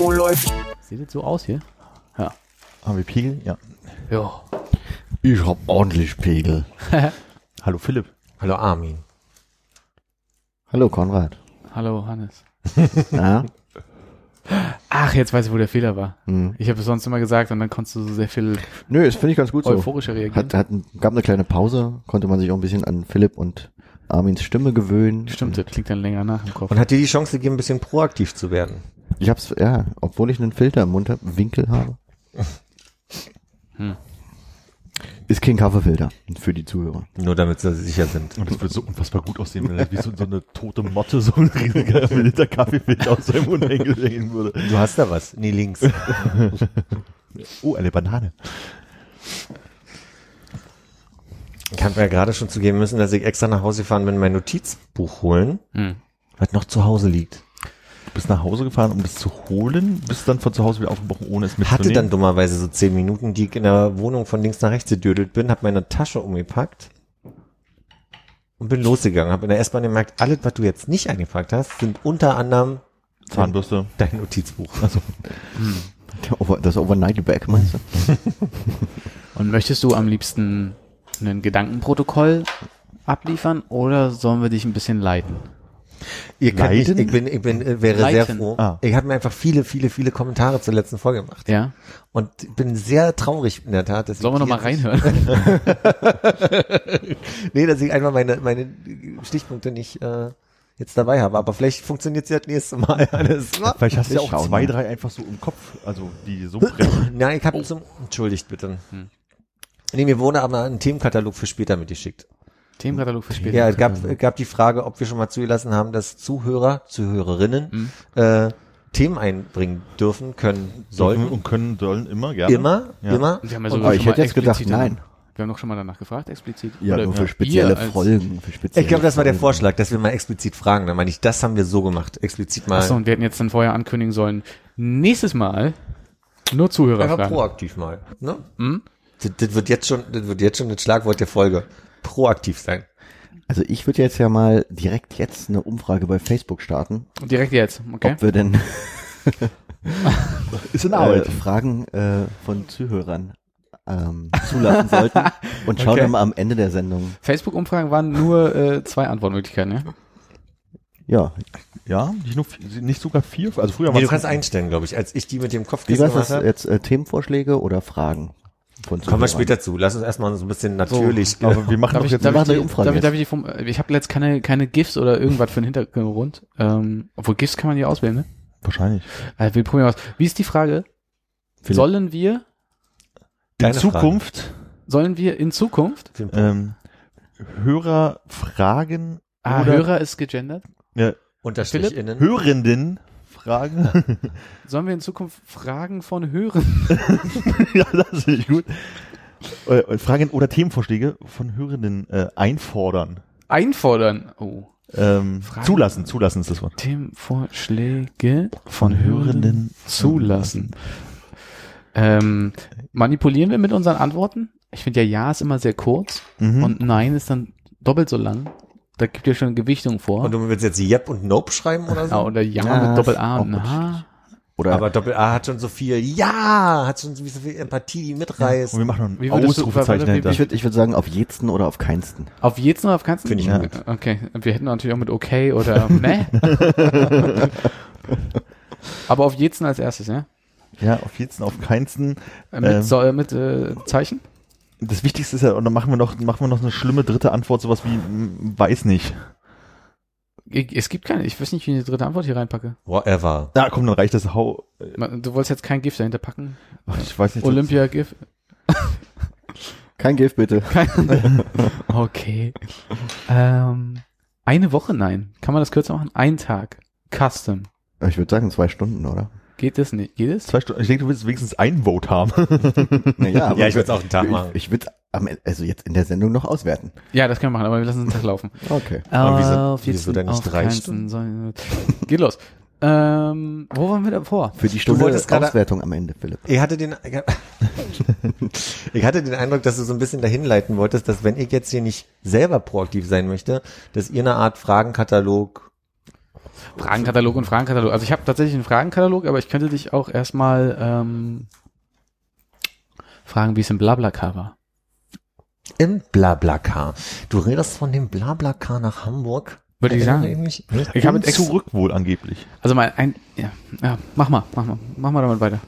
Oh, läuft. Sieht das so aus hier? Ja. Haben wir Pegel? Ja. Ja. Ich hab ordentlich Pegel. Hallo Philipp. Hallo Armin. Hallo Konrad. Hallo Hannes. Na? Ach, jetzt weiß ich, wo der Fehler war. Hm. Ich habe es sonst immer gesagt und dann konntest du so sehr viel Nö, das finde ich ganz gut so. euphorischer reagieren. Hat, hat, gab eine kleine Pause, konnte man sich auch ein bisschen an Philipp und Armins Stimme gewöhnen. Stimmt, das klingt dann länger nach im Kopf. Und hat dir die Chance gegeben, ein bisschen proaktiv zu werden. Ich hab's, ja, obwohl ich einen Filter im Mund hab, Winkel habe. Hm. Ist kein Kaffeefilter für die Zuhörer. Nur damit sie sicher sind. Und das würde so unfassbar gut aussehen, wenn wie so, so eine tote Motte so ein riesiger Liter Kaffeefilter aus seinem Mund hängen würde. Du hast da was. Nee, links. Oh, eine Banane. Ich habe ja gerade schon zugeben müssen, dass ich extra nach Hause gefahren bin, mein Notizbuch holen, Hm. was noch zu Hause liegt. Du bist nach Hause gefahren, um das zu holen, bist dann von zu Hause wieder aufgebrochen, ohne es mitzunehmen. Hatte dann dummerweise so zehn Minuten, die ich in der Wohnung von links nach rechts gedödelt bin, habe meine Tasche umgepackt und bin losgegangen. Habe in der S-Bahn gemerkt, alles, was du jetzt nicht eingepackt hast, sind unter anderem Zahnbürste. dein Notizbuch. Der Over, das Overnight Back, meinst du? Und möchtest du am liebsten ein Gedankenprotokoll abliefern oder sollen wir dich ein bisschen leiten? Ihr könnt ich bin, ich bin, äh, wäre Leiten. sehr froh. Ah. Ich habe mir einfach viele, viele, viele Kommentare zur letzten Folge gemacht. Ja? Und bin sehr traurig in der Tat, dass Sollen wir nochmal reinhören? Nee, dass ich einfach meine, meine Stichpunkte nicht äh, jetzt dabei habe. Aber vielleicht funktioniert es ja das nächste Mal alles. Vielleicht hast du ja auch zwei, drei einfach so im Kopf, also die so brennen. Nein, ich habe zum... Entschuldigt bitte. Nee, mir wurde aber ein Themenkatalog für später mitgeschickt. Themenkatalog für später. Ja, es gab, es gab die Frage, ob wir schon mal zugelassen haben, dass Zuhörer, Zuhörerinnen Mhm. äh, Themen einbringen dürfen, können, sollten. und können, sollen immer, gerne. Immer, Ja. immer. Wir haben ja Aber schon ich mal hätte jetzt gedacht, nein. Wir haben doch schon mal danach gefragt, explizit. Ja, Oder nur für spezielle Folgen. Für spezielle Ich glaube, das war der. Vorschlag, dass wir mal explizit fragen. Dann meine ich, das haben wir so gemacht. Explizit mal. Achso, und wir hätten jetzt dann vorher ankündigen sollen, nächstes Mal nur Zuhörer Einfach fragen. proaktiv mal. Ne? Hm? Das, das wird jetzt schon, das wird jetzt schon das Schlagwort der Folge. Proaktiv sein. Also ich würde jetzt ja mal direkt jetzt eine Umfrage bei Facebook starten, Direkt jetzt, okay? ob wir denn Ist in äh, Arbeit. Fragen äh, von Zuhörern ähm, zulassen sollten und schauen Okay. dann mal am Ende der Sendung. Facebook-Umfragen waren nur äh, zwei Antwortmöglichkeiten, ja? Ja, ja, nicht nur, nicht sogar vier, also früher Nee, war du kannst einstellen, glaube ich. Als ich die mit dem Kopf wie war das habe, jetzt? Äh, Themenvorschläge oder Fragen kommen wir später zu. Lass uns erstmal so ein bisschen natürlich. Aber wir machen Darf doch ich, jetzt darf, ich die, die Umfrage darf, ich, jetzt. darf ich die vom, ich habe jetzt keine, keine GIFs oder irgendwas für den Hintergrund. Ähm, obwohl GIFs kann man hier auswählen, ne? wahrscheinlich. Äh, wir probieren aus. Wie ist die Frage? Philipp. Sollen wir, In Deine Zukunft sollen wir in Zukunft, ähm, Hörer fragen ah, oder Hörer ist gegendert, ja, Unterstrich. Hörenden fragen. sollen wir in Zukunft Fragen von Hörern? ja, das finde ich gut. Äh, äh, Fragen oder Themenvorschläge von Hörenden äh, einfordern. einfordern? Oh. Ähm, zulassen, zulassen ist das Wort. Themenvorschläge von Hörenden Hörenden zulassen. Ähm, manipulieren wir mit unseren Antworten? Ich finde ja Ja ist immer sehr kurz Mhm. und Nein ist dann doppelt so lang. Da gibt ja schon eine Gewichtung vor. Und du willst jetzt Yep und Nope schreiben oder so? ja, oder Ja, Ja, mit Doppel A und H. Oder Aber Doppel A hat schon so viel, ja, hat schon so viel Empathie, die mitreißt. Und wir machen noch ein Ausrufezeichen dahinter. ich würde ich würd sagen, auf jeden oder auf keinsten. Auf jetzt oder auf keinen Finde ich Ja. gut. Okay, wir hätten natürlich auch mit okay oder meh. Aber auf jetzt als erstes, ja? Ja, auf jeden auf keinsten. Äh, Mit, Ähm. so, mit äh, Zeichen? Das Wichtigste ist ja, und dann machen wir noch, machen wir noch eine schlimme dritte Antwort, sowas wie, mm, weiß nicht. Ich, es gibt keine, ich weiß nicht, wie ich die dritte Antwort hier reinpacke. Whatever. Na komm, dann reicht das. Hau, Du wolltest jetzt kein GIF dahinter packen? ich weiß nicht. Olympia-GIF? Kein Gift bitte. Okay. ähm, eine Woche, nein. Kann man das kürzer machen? Ein Tag. Custom. Ich würde sagen zwei Stunden, oder? Geht das nicht? Geht es? Zwei Stunden. Ich denke, du willst wenigstens einen Vote haben. Naja, Ja, ich würde es auch einen Tag ich, machen. ich würde am Ende- also jetzt in der Sendung noch auswerten. Ja, das können wir machen, aber wir lassen den Tag laufen. Okay. Aber wieso- Auf wieso jetzt dann nicht drei Stunden? Geht los. Ähm, wo waren wir davor? Für die Stunde Auswertung am Ende, Philipp. Ich hatte den, ich hatte den Eindruck, dass du so ein bisschen dahin leiten wolltest, dass wenn ich jetzt hier nicht selber proaktiv sein möchte, dass ihr eine Art Fragenkatalog Fragenkatalog und Fragenkatalog. Also ich habe tatsächlich einen Fragenkatalog, aber ich könnte dich auch erstmal ähm, fragen, wie es im Blablacar war. im Blablacar. Du redest von dem Blablacar nach Hamburg? Würde ich sagen. mich? Ich habe jetzt zurück wohl angeblich. also mal ein, ja, ja, mach mal, mach mal, mach mal damit weiter.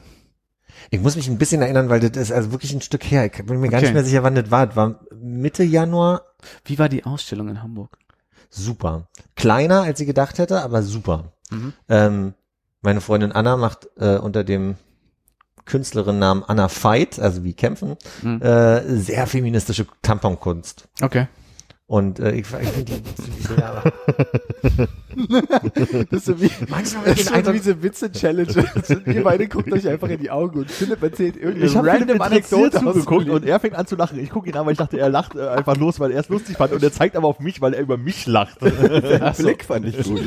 Ich muss mich ein bisschen erinnern, weil das ist also wirklich ein Stück her. Ich bin mir gar Okay. nicht mehr sicher, wann das war. Das war Mitte Januar. Wie war die Ausstellung in Hamburg? Super. Kleiner, als ich gedacht hätte, aber super. Mhm. Ähm, meine Freundin Anna macht äh, unter dem Künstlerinnennamen Anna Fight, also wie kämpfen, Mhm. äh, sehr feministische Tamponkunst. Okay. Und äh, ich, ich finde die, die sehr, Das ist so wie, manchmal das ist so diese Witze-Challenge. Ihr beide guckt euch einfach in die Augen und Philipp erzählt irgendeine Ich habe random Anekdote zugeguckt und er fängt an zu lachen. Ich gucke ihn an, weil ich dachte, er lacht äh, einfach los, weil er es lustig fand. Und er zeigt aber auf mich, weil er über mich lacht. Den Blick fand ich gut.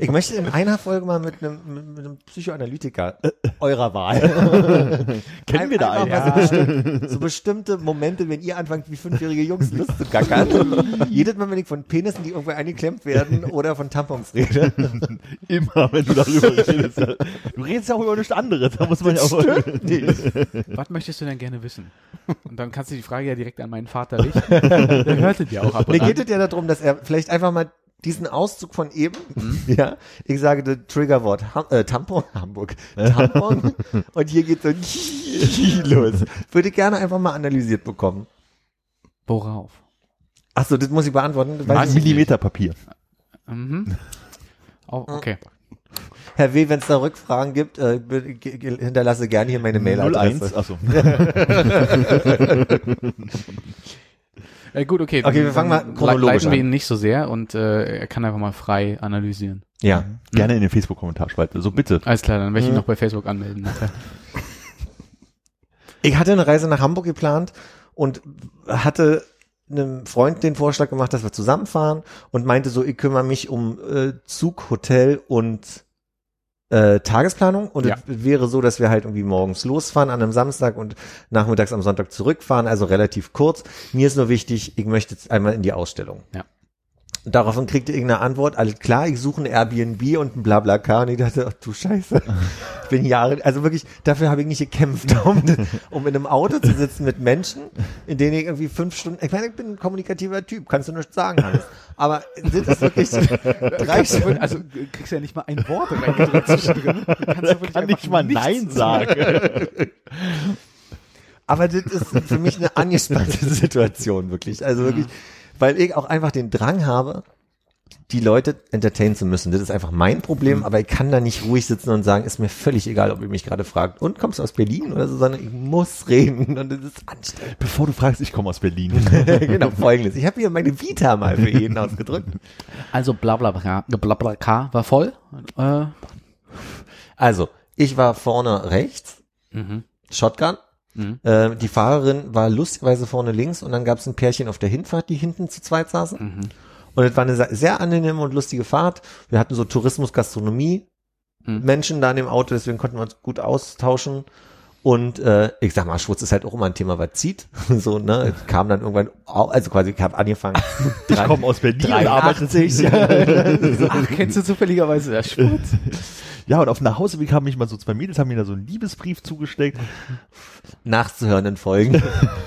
ich möchte in einer Folge mal mit einem, mit, einem Psychoanalytiker eurer Wahl. Kennen wir da einen? mal so, bestimmt, so bestimmte Momente, wenn ihr anfangt, wie fünfjährige Jungs Lust zu gackern. Jedes Mal, wenn ich von Penissen, die irgendwo eingeklemmt werden oder von Tampons rede. Immer, wenn du darüber redest. Du redest ja auch über nichts anderes. Da muss man ja auch. Was möchtest du denn gerne wissen? Und dann kannst du die Frage ja direkt an meinen Vater richten. Der hörte dir auch ab und Mir an. geht es ja darum, dass er vielleicht einfach mal diesen Auszug von eben, ja, ich sage das Triggerwort Ham äh, Tampon, Hamburg, Tampon, und hier geht so los. Würde ich gerne einfach mal analysiert bekommen. Worauf? Achso, das muss ich beantworten. Weiß. Millimeterpapier. Mhm. Oh, okay. Herr W., wenn es da Rückfragen gibt, äh, hinterlasse gerne hier meine 01. Mailadresse. Achso. Äh, gut, okay. Okay, wir fangen mal chronologisch leiten wir an. ihn nicht so sehr und äh, er kann einfach mal frei analysieren. Ja. Gerne in den Facebook-Kommentarspalte. So bitte. Alles klar, dann werde ich ihn Mhm. noch bei Facebook anmelden. Ich hatte eine Reise nach Hamburg geplant und hatte einem Freund den Vorschlag gemacht, dass wir zusammenfahren und meinte so, ich kümmere mich um äh, Zug, Hotel und äh, Tagesplanung und Ja. es wäre so, dass wir halt irgendwie morgens losfahren an einem Samstag und nachmittags am Sonntag zurückfahren, also relativ kurz. Mir ist nur wichtig, ich möchte jetzt einmal in die Ausstellung. Ja. Daraufhin kriegte irgendeine Antwort, alles klar, ich suche ein Airbnb und ein Blablacar. Und ich dachte, ach du Scheiße. Ich bin Jahre, also wirklich, dafür habe ich nicht gekämpft, um, um in einem Auto zu sitzen mit Menschen, in denen ich irgendwie fünf Stunden, ich meine, ich bin ein kommunikativer Typ, kannst du nicht sagen, Hannes. Aber das ist wirklich drei Stunden. Also du kriegst ja nicht mal ein Wort reingedrückt zwischendrin. Du kannst ja wirklich Kann einfach nicht mal nichts Nein sagen. sagen. Aber das ist für mich eine angespannte Situation, wirklich. Also wirklich, weil ich auch einfach den Drang habe, die Leute entertainen zu müssen. Das ist einfach mein Problem, aber ich kann da nicht ruhig sitzen und sagen, ist mir völlig egal, ob ihr mich gerade fragt, und kommst du aus Berlin oder so, sondern ich muss reden und das ist anstrengend. Bevor du fragst, ich komme aus Berlin. genau, folgendes. Ich habe hier meine Vita mal für jeden ausgedrückt. Also Blablacar Blablacar war voll. Äh, Also, ich war vorne rechts, mhm. Shotgun. Mhm. Äh, die Fahrerin war lustigerweise vorne links und dann gab es ein Pärchen auf der Hinfahrt, die hinten zu zweit saßen. Mhm. Und es war eine sehr- angenehme und lustige Fahrt. Wir hatten so Tourismus, Gastronomie, Mhm. Menschen da in dem Auto, deswegen konnten wir uns gut austauschen. Und äh, ich sag mal, Schwutz ist halt auch immer ein Thema, was zieht. so, ne? Kam dann irgendwann, also quasi, ich habe angefangen. Ich komme aus Berlin und arbeite 83. Ach, kennst du zufälligerweise das Sport? Ja, und auf dem Nachhauseweg haben mich mal so zwei Mädels, haben mir da so einen Liebesbrief zugesteckt. nachzuhören in Folgen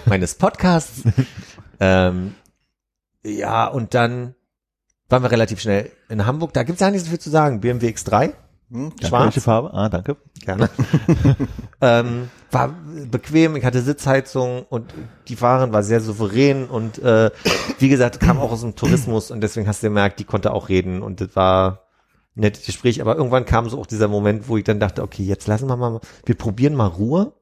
meines Podcasts. ähm, ja, und dann waren wir relativ schnell in Hamburg. Da gibt's ja nicht so viel zu sagen. BMW X3, Hm? schwarz. Welche Farbe? Ah, danke. Gerne. ähm, war bequem, ich hatte Sitzheizung und die Fahrerin war sehr souverän und äh, wie gesagt, kam auch aus dem Tourismus und deswegen hast du gemerkt, die konnte auch reden und das war ein nettes Gespräch, aber irgendwann kam so auch dieser Moment, wo ich dann dachte, okay, jetzt lassen wir mal, wir probieren mal Ruhe.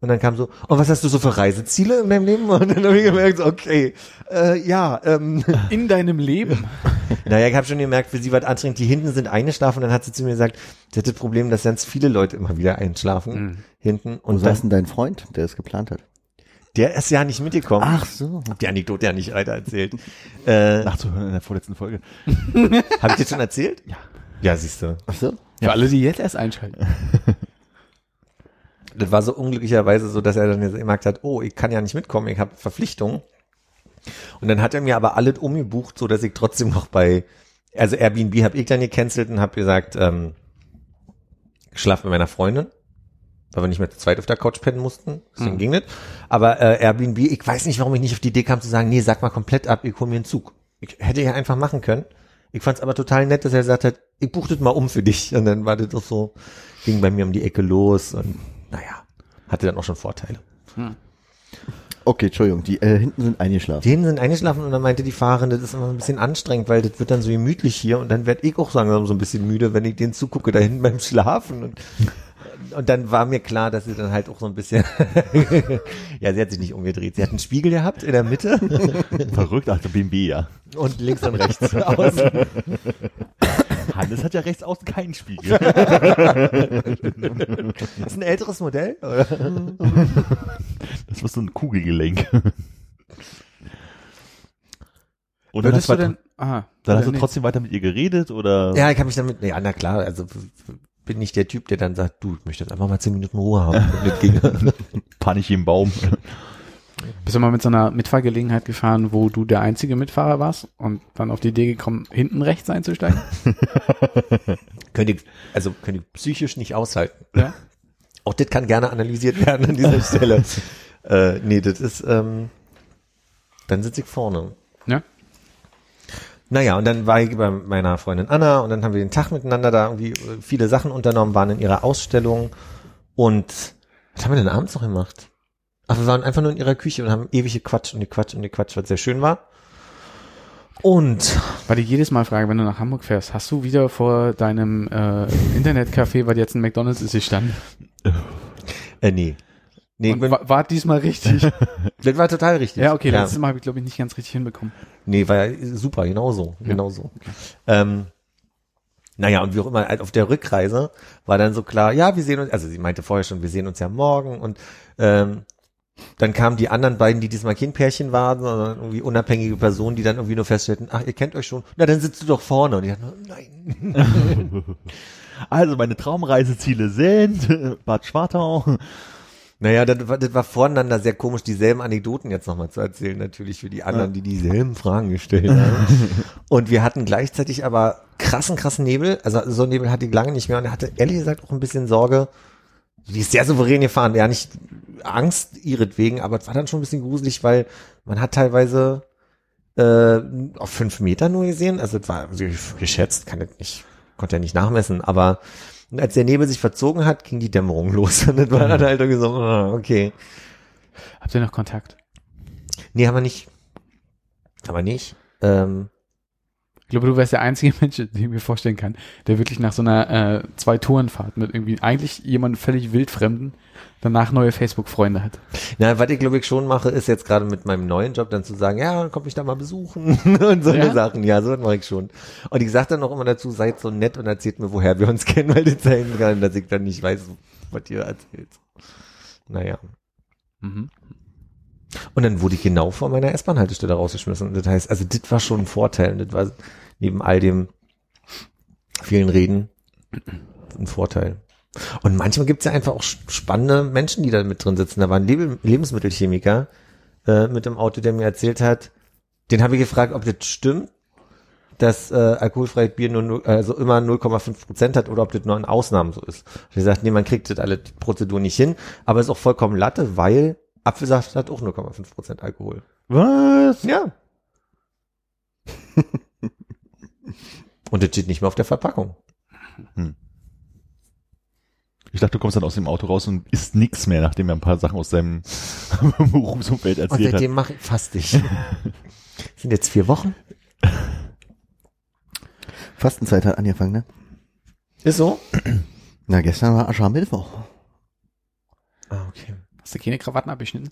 Und dann kam so, oh, was hast du so für Reiseziele in deinem Leben? Und dann habe ich gemerkt, so, okay, äh, ja, ähm, In deinem Leben. naja, ich habe schon gemerkt, für sie war es anstrengend. Die hinten sind eingeschlafen und dann hat sie zu mir gesagt, sie hat das Problem, dass ganz viele Leute immer wieder einschlafen hinten. Wo Und saß dann, denn dein Freund, der es geplant hat? der ist ja nicht mitgekommen. Ach so. Hab die Anekdote ja nicht weiter erzählt. Äh, Nachzuhören in der vorletzten Folge. Habe ich das schon erzählt? Ja. Ja, siehst du. Ach so. Für alle, die jetzt erst einschalten. Das war so unglücklicherweise so, dass er dann gemerkt hat, oh, ich kann ja nicht mitkommen, ich habe Verpflichtungen. Und dann hat er mir aber alles umgebucht, so dass ich trotzdem noch bei, also Airbnb habe ich dann gecancelt und habe gesagt, ähm, geschlafen mit meiner Freundin, weil wir nicht mehr zu zweit auf der Couch pennen mussten, deswegen ging das. Aber äh, Airbnb, ich weiß nicht, warum ich nicht auf die Idee kam zu sagen, nee, sag mal komplett ab, ich hole mir einen Zug. Ich hätte ja einfach machen können. Ich fand es aber total nett, dass er gesagt hat, ich buche das mal um für dich. Und dann war das doch so, ging bei mir um die Ecke los und naja, hatte dann auch schon Vorteile. Okay, Entschuldigung, die äh, hinten sind eingeschlafen. Die hinten sind eingeschlafen und dann meinte die Fahrerin, das ist immer ein bisschen anstrengend, weil das wird dann so gemütlich hier und dann werd ich auch langsam so ein bisschen müde, wenn ich denen zugucke, da hinten beim Schlafen und und dann war mir klar, dass sie dann halt auch so ein bisschen, ja, sie hat sich nicht umgedreht. Sie hat einen Spiegel gehabt in der Mitte Verrückt, also BMW, ja. und links und rechts außen. Hannes hat ja rechts außen keinen Spiegel. Das ist ein älteres Modell. Das war so ein Kugelgelenk. Und dann hast du denn, aha, dann hast du trotzdem weiter mit ihr geredet oder? Ja, ich habe mich damit, ja, na klar, also bin nicht der Typ, der dann sagt, du, ich möchte jetzt einfach mal zehn Minuten Ruhe haben. Panisch im Baum. Bist du mal mit so einer Mitfahrgelegenheit gefahren, wo du der einzige Mitfahrer warst und dann auf die Idee gekommen, hinten rechts einzusteigen? könnte ich, also könnte ich psychisch nicht aushalten. Ja. Auch das kann gerne analysiert werden an dieser Stelle. äh, nee, das ist, ähm, dann sitze ich vorne. Ja. Naja, und dann war ich bei meiner Freundin Anna und dann haben wir den Tag miteinander da irgendwie äh, viele Sachen unternommen, waren in ihrer Ausstellung und was haben wir denn abends noch gemacht? Ach, wir waren einfach nur in ihrer Küche und haben ewig gequatscht und gequatscht und gequatscht, was sehr schön war. Und Weil ich jedes Mal frage, wenn du nach Hamburg fährst, hast du wieder vor deinem äh, Internetcafé, weil jetzt ein McDonalds ist, gestanden? äh, nee. Nee, Und war, war diesmal richtig? das war total richtig. ja, okay, letztes Mal habe ich, glaube ich, nicht ganz richtig hinbekommen. Nee, war ja super, genau so, genau so. Ähm, naja, und wie auch immer, halt auf der Rückreise war dann so klar, ja, wir sehen uns, also sie meinte vorher schon, wir sehen uns ja morgen und ähm, dann kamen die anderen beiden, die diesmal kein Pärchen waren, sondern irgendwie unabhängige Personen, die dann irgendwie nur feststellten, ach, ihr kennt euch schon, na, dann sitzt du doch vorne. Und die dachten, nein. Also meine Traumreiseziele sind Bad Schwartau. Naja, das war, das war voneinander sehr komisch, dieselben Anekdoten jetzt nochmal zu erzählen, natürlich für die anderen, die dieselben Fragen gestellt haben. Und wir hatten gleichzeitig aber krassen, krassen Nebel. Also so einen Nebel hatte ich lange nicht mehr und er hatte ehrlich gesagt auch ein bisschen Sorge. Die ist sehr souverän gefahren, ja nicht Angst ihretwegen, aber es war dann schon ein bisschen gruselig, weil man hat teilweise äh, auf fünf Meter nur gesehen. Also es war geschätzt, kann ich nicht, konnte ja nicht nachmessen, aber als der Nebel sich verzogen hat, ging die Dämmerung los. Und das war dann halt so, ah, okay. Habt ihr noch Kontakt? Nee, haben wir nicht. Haben wir nicht. Ähm, Ich glaube, du wärst der einzige Mensch, den ich mir vorstellen kann, der wirklich nach so einer äh, Zwei-Touren-Fahrt mit irgendwie eigentlich jemandem völlig wildfremden danach neue Facebook-Freunde hat. na, was ich glaube ich schon mache, ist jetzt gerade mit meinem neuen Job dann zu sagen, ja, komm mich da mal besuchen und so Ja? Sachen. Ja, so mache ich schon. Und ich sage dann auch immer dazu, seid so nett und erzählt mir, woher wir uns kennen, weil das sein kann, dass ich dann nicht weiß, was ihr erzählt. Naja. Mhm. Und dann wurde ich genau vor meiner S-Bahn-Haltestelle rausgeschmissen. Das heißt, also das war schon ein Vorteil. Und das war neben all dem vielen Reden ein Vorteil. Und manchmal gibt's ja einfach auch spannende Menschen, die da mit drin sitzen. Da war ein Leb Lebensmittelchemiker äh, mit dem Auto, der mir erzählt hat, den habe ich gefragt, ob das stimmt, dass äh, alkoholfreies Bier nur, also immer 0,5 Prozent hat oder ob das nur in Ausnahmen so ist. Er sagt, nee, man kriegt das alle Prozedur nicht hin, aber ist auch vollkommen Latte, weil Apfelsaft hat auch 0,5 Prozent Alkohol. Was? Ja. Und das steht nicht mehr auf der Verpackung. Ich dachte, du kommst dann aus dem Auto raus und isst nix mehr, nachdem er ein paar Sachen aus seinem Berufsumfeld Und erzählt hat. seitdem mache ich fast ich. Sind jetzt vier Wochen? Fastenzeit hat angefangen, ne? Ist so? Na, gestern war Aschermittwoch. Ah, okay. Hast du keine Krawatten abgeschnitten?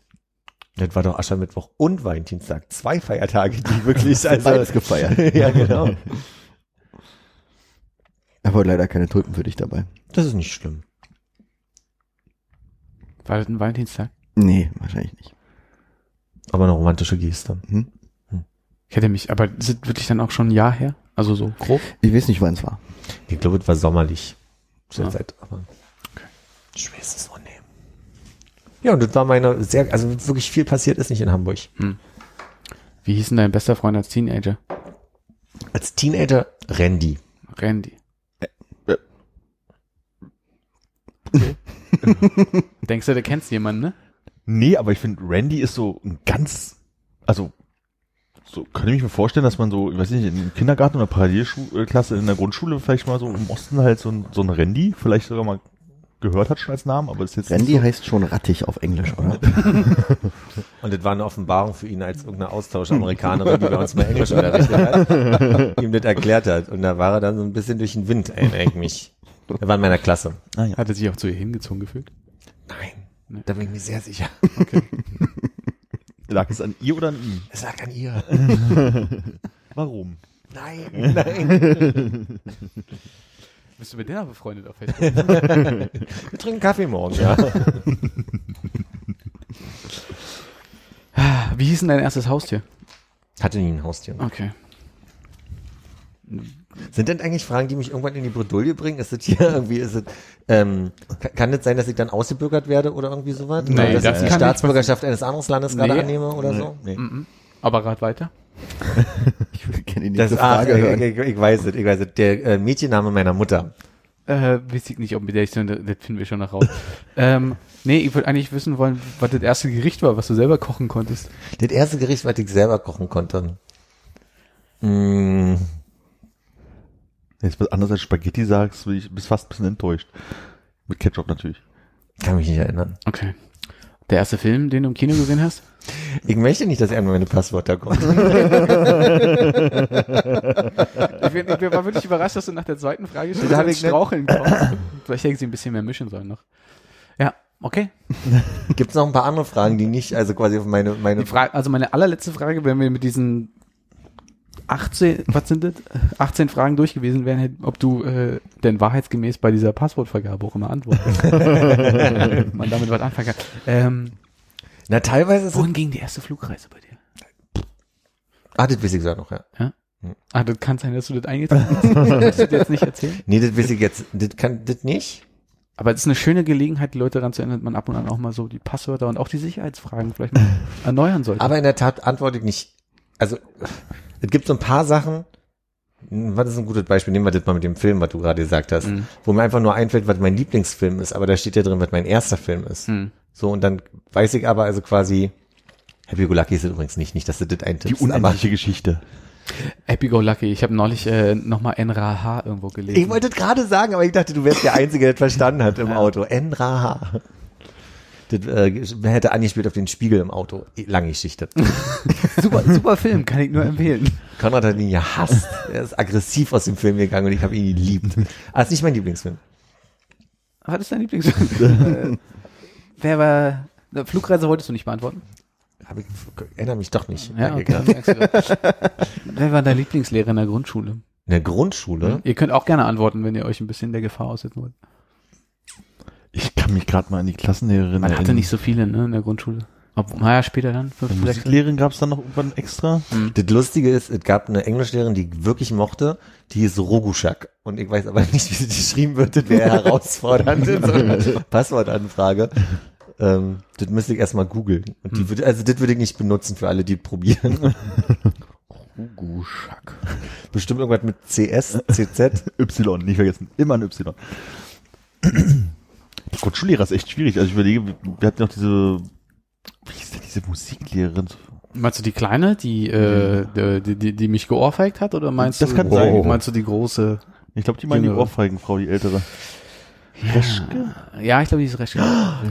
Das war doch Aschermittwoch und Valentinstag. Zwei Feiertage, die wirklich, also. Beides gefeiert. ja, genau. Aber leider keine Tulpen für dich dabei. Das ist nicht schlimm. War das ein Valentinstag? Nee, wahrscheinlich nicht. Aber eine romantische Geste. Hm? Ich hätte mich, aber ist es wirklich dann auch schon ein Jahr her? Also so grob? Ich weiß nicht, wann es war. Ich glaube, es war sommerlich. Zur Ah. Zeit, aber. Ich weiß es noch nicht. Ja, und das war meine sehr, also wirklich viel passiert ist nicht in Hamburg. Wie hieß denn dein bester Freund als Teenager? Als Teenager Randy. Randy. äh. Denkst du, du kennst jemanden, ne? Nee, aber ich finde, Randy ist so ein ganz, also, so, kann ich mir vorstellen, dass man so, ich weiß nicht, im Kindergarten oder Parallelklasse in der Grundschule vielleicht mal so im Osten halt so ein, so ein Randy vielleicht sogar mal gehört hat schon als Namen, aber ist jetzt Randy nicht heißt schon rattig auf Englisch, oder? Und das war eine Offenbarung für ihn als irgendeine Austausch-Amerikanerin, die bei uns mal Englisch unterrichtet hat, ihm das erklärt hat. Und da war er dann so ein bisschen durch den Wind, erinnere ich mich. Er war in meiner Klasse. so. Ah, ja. Hat er sich auch zu ihr hingezogen gefühlt? Nein, da bin ich mir sehr sicher. Lag es an ihr oder an ihm? Es lag an ihr. Warum? Nein, nein. Bist du mit der befreundet auf Facebook? Wir trinken Kaffee morgen, ja. Wie hieß denn dein erstes Haustier? Hatte nie ein Haustier. Okay. Sind denn eigentlich Fragen, die mich irgendwann in die Bredouille bringen? Ist es hier irgendwie, ist es, ähm, ka- kann es sein, dass ich dann ausgebürgert werde oder irgendwie sowas? Nee, Oder dass das ich die Staatsbürgerschaft eines anderen Landes gerade Nee. annehme oder so? Nee. Aber rat weiter. Ich würde gerne die Das, nächste ah, Frage ich, hören. ich, ich weiß es, ich weiß es. Der äh, Mädchenname meiner Mutter. Äh, weiß ich nicht, ob mit der ich so, das finden wir schon noch raus. ähm, nee, ich würde eigentlich wissen wollen, was das erste Gericht war, was du selber kochen konntest. Das erste Gericht, was ich selber kochen konnte. Mm, Jetzt was anderes als Spaghetti sagst, bin ich bist fast ein bisschen enttäuscht. Mit Ketchup natürlich. kann mich nicht erinnern. Okay. Der erste Film, den du im Kino gesehen hast? Ich möchte nicht, dass irgendwann meine Passwörter kommen. Ich, bin, ich war wirklich überrascht, dass du nach der zweiten Frage schon ins ich nicht- Straucheln kommst. Vielleicht hätten sie ein bisschen mehr mischen sollen noch. Ja, okay. Gibt es noch ein paar andere Fragen, die nicht, also quasi auf meine, meine Frage, also meine allerletzte Frage, wenn wir mit diesen 18, was sind das? 18 Fragen durch gewesen wären, ob du äh, denn wahrheitsgemäß bei dieser Passwortvergabe auch immer antwortest. Man damit was anfangen kann. Ähm, Na, teilweise ist wohin ging die erste Flugreise bei dir? ah, das weiß ich sogar noch, ja. Ah, das kann sein, dass du das eingetragen hast. Das du jetzt nicht erzählen. Nee, das weiß ich jetzt, das kann, das nicht. Aber es ist eine schöne Gelegenheit, die Leute daran zu erinnern, dass man ab und an auch mal so die Passwörter und auch die Sicherheitsfragen vielleicht mal erneuern sollte. Aber in der Tat antworte ich nicht. Also, es gibt so ein paar Sachen, was ist ein gutes Beispiel? Nehmen wir das mal mit dem Film, was du gerade gesagt hast, Mhm. wo mir einfach nur einfällt, was mein Lieblingsfilm ist, aber da steht ja drin, was mein erster Film ist. Hm. So, und dann weiß ich aber also quasi, Happy Go Lucky ist es übrigens nicht, nicht, dass du das Die eintippst, aber unendliche Geschichte. Happy Go Lucky. Ich habe neulich äh, nochmal NRH irgendwo gelesen. ich wollte es gerade sagen, aber ich dachte, du wärst der Einzige, der das verstanden hat im Auto. Enraha. Das äh, hätte angespielt auf den Spiegel im Auto. Lange Geschichte. super, super Film, kann ich nur empfehlen. Konrad hat ihn ja hasst. Er ist aggressiv aus dem Film gegangen und ich habe ihn geliebt. Aber ist nicht mein Lieblingsfilm. Was ist dein Lieblingsfilm? äh, wer war... Flugreise wolltest du nicht beantworten? Hab ich, erinnere mich doch nicht. Ja, okay. wer war dein Lieblingslehrer in der Grundschule? In der Grundschule? Ihr könnt auch gerne antworten, wenn ihr euch ein bisschen der Gefahr aussetzen wollt. Ich kann mich gerade mal an die Klassenlehrerin Man hatte nicht so viele ne, in der Grundschule. Ob, naja, später dann. fünf. Musiklehrerin gab es dann noch irgendwann extra. Das Lustige ist, es gab eine Englischlehrerin, die ich wirklich mochte, die hieß Roguschak. Und ich weiß aber nicht, wie sie geschrieben wird. Das wäre herausfordernd in so einer Passwortanfrage. Ähm, das müsste ich erstmal googeln. Und die würde, also das würde ich nicht benutzen für alle, die probieren. Guschak. Bestimmt irgendwas mit CS, CZ. Y, nicht vergessen. Immer ein Y. Die Grundschullehrer ist echt schwierig. Also ich überlege, wir hatten noch diese, wie hieß denn diese Musiklehrerin? Meinst du die kleine, die, äh, die, die, die mich geohrfeigt hat, oder meinst Das du, kann sein. meinst du die große? Ich glaube, die meinen die. Ohrfeigenfrau, die ältere. Ja, ich glaube, die ist recht.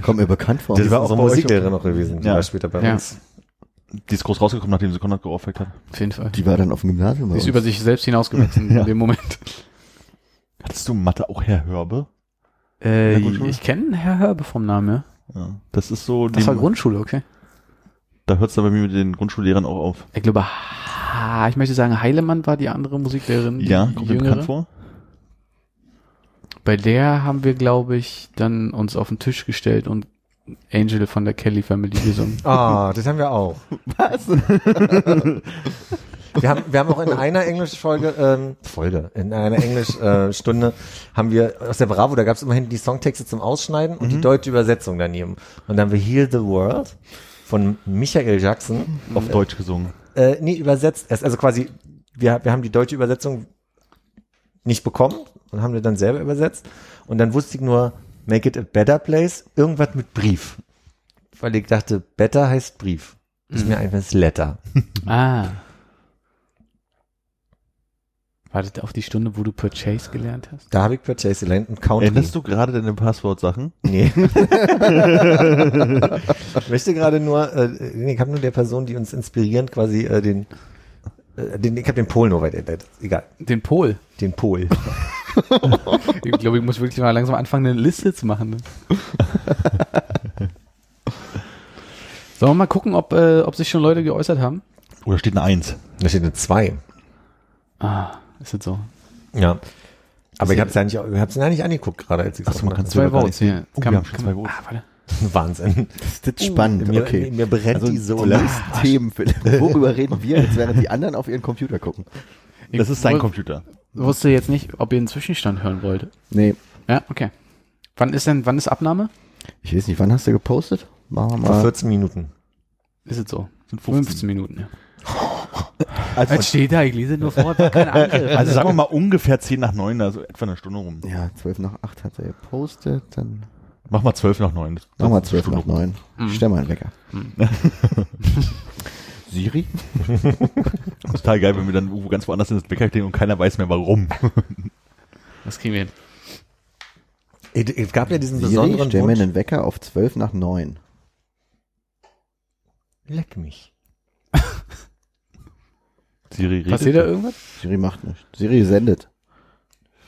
Kommt mir bekannt vor. Das war auch Musiklehrerin noch gewesen. Die Ja. war später bei Ja. uns. Die ist groß rausgekommen, nachdem sie Konrad geohrfeigt hat. Auf jeden Fall. Die war dann auf dem Gymnasium. Die ist uns. über sich selbst hinausgewachsen Ja. in dem Moment. Hattest du Mathe auch Herr Hörbe? Äh, ich kenne Herr Hörbe vom Namen, ja. Ja. Das ist so, Das war Grundschule, okay. da hört es dann bei mir mit den Grundschullehrern auch auf. Ich glaube, ha, ich möchte sagen, Heilemann war die andere Musiklehrerin. Die Ja, kommt mir jüngere. bekannt vor. Bei der haben wir, glaube ich, dann uns auf den Tisch gestellt und Angel von der Kelly Family gesungen. Ah, das haben wir auch. Was? Wir haben, wir haben auch in einer Englisch-Folge, ähm, Folge, in einer Englisch-Stunde haben wir aus der Bravo, da gab es immerhin die Songtexte zum Ausschneiden und die deutsche Übersetzung daneben. Und dann haben wir Heal the World von Michael Jackson Auf Deutsch gesungen. äh, nee, übersetzt. Es- Also quasi, wir, wir haben die deutsche Übersetzung nicht bekommen und haben wir dann selber übersetzt. Und dann wusste ich nur, make it a better place, irgendwas mit Brief. Weil ich dachte, better heißt Brief. Ist mir einfach das Letter. ah. Wartet auf die Stunde, wo du Purchase gelernt hast? Da habe ich Purchase gelernt und Country. Erinnerst du gerade deine Passwortsachen? Nee. ich möchte gerade nur, äh, ich habe nur der Person, die uns inspirierend quasi äh, den, äh, den ich habe den Pol nur weiter, egal, Den Pol. den Pol. Ich glaube, ich muss wirklich mal langsam anfangen, eine Liste zu machen. Ne? Sollen wir mal gucken, ob, äh, ob sich schon Leute geäußert haben? Oder steht eine Eins? Da steht eine 2. Ah, ist das so? Ja. Aber ich habe es ja nicht, ich hab's ja nicht angeguckt gerade, als ich Ach so, man kann's Zwei Votes. nicht Ja. Oh, wir haben schon zwei Votes. Ah, warte. Wahnsinn. Das ist spannend, mir, okay. mir brennt Also die Sohle. die Themen, Philipp. Worüber reden wir, als während die anderen auf ihren Computer gucken? Das ist sein Computer. wusste jetzt nicht, ob ihr einen Zwischenstand hören wollt. Nee, Ja, okay. Wann ist denn, wann ist Abnahme? ich weiß nicht, wann hast du gepostet? Machen wir Vor mal. 14 Minuten. Ist es so? Sind 15 Minuten, ja. Also, Was steht da? Ich lese nur vor, keine Angriff. also sagen wir mal ungefähr 10 nach 9, also etwa eine Stunde rum. Ja, 12 nach 8 hat er gepostet, dann Mach mal 12 nach 9. Das- machen wir das ist eine 12 nach Stunde rum. 9. Stell mal einen Wecker. Siri? Total geil, wenn wir dann irgendwo ganz woanders in das Bäcker klingen und keiner weiß mehr warum. Das kriegen wir hin. Es gab ja diesen Siri, besonderen stell mir einen Wecker auf 12 nach 9. Leck mich. Siri redet. Passiert da irgendwas? Siri macht nichts. Siri sendet.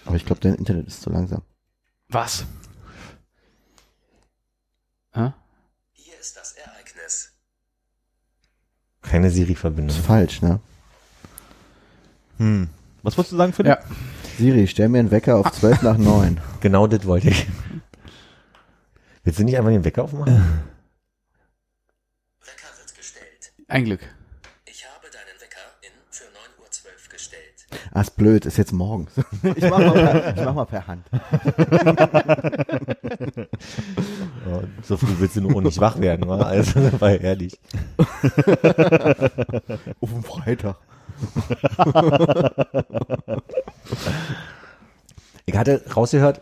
Aber ich glaube, dein Internet ist zu langsam. Was? Hä? Hier ist das Ereignis. Keine Das Siri-Verbindung. ist falsch, ne? Hm. Was wolltest du sagen, Philipp? Ja. Siri, stell mir einen Wecker auf 12 nach 9. Genau das wollte ich. Willst du nicht einfach den Wecker aufmachen? Wecker wird gestellt. Ein Glück. Ich habe deinen Wecker in für 9.12 Uhr gestellt. Ah, ist blöd, ist jetzt morgens. Ich mach mal per, ich mach mal per Hand. Ja, so früh willst du nur nicht wach werden, wa? Also, das war ehrlich. Auf dem Freitag. Ich hatte rausgehört,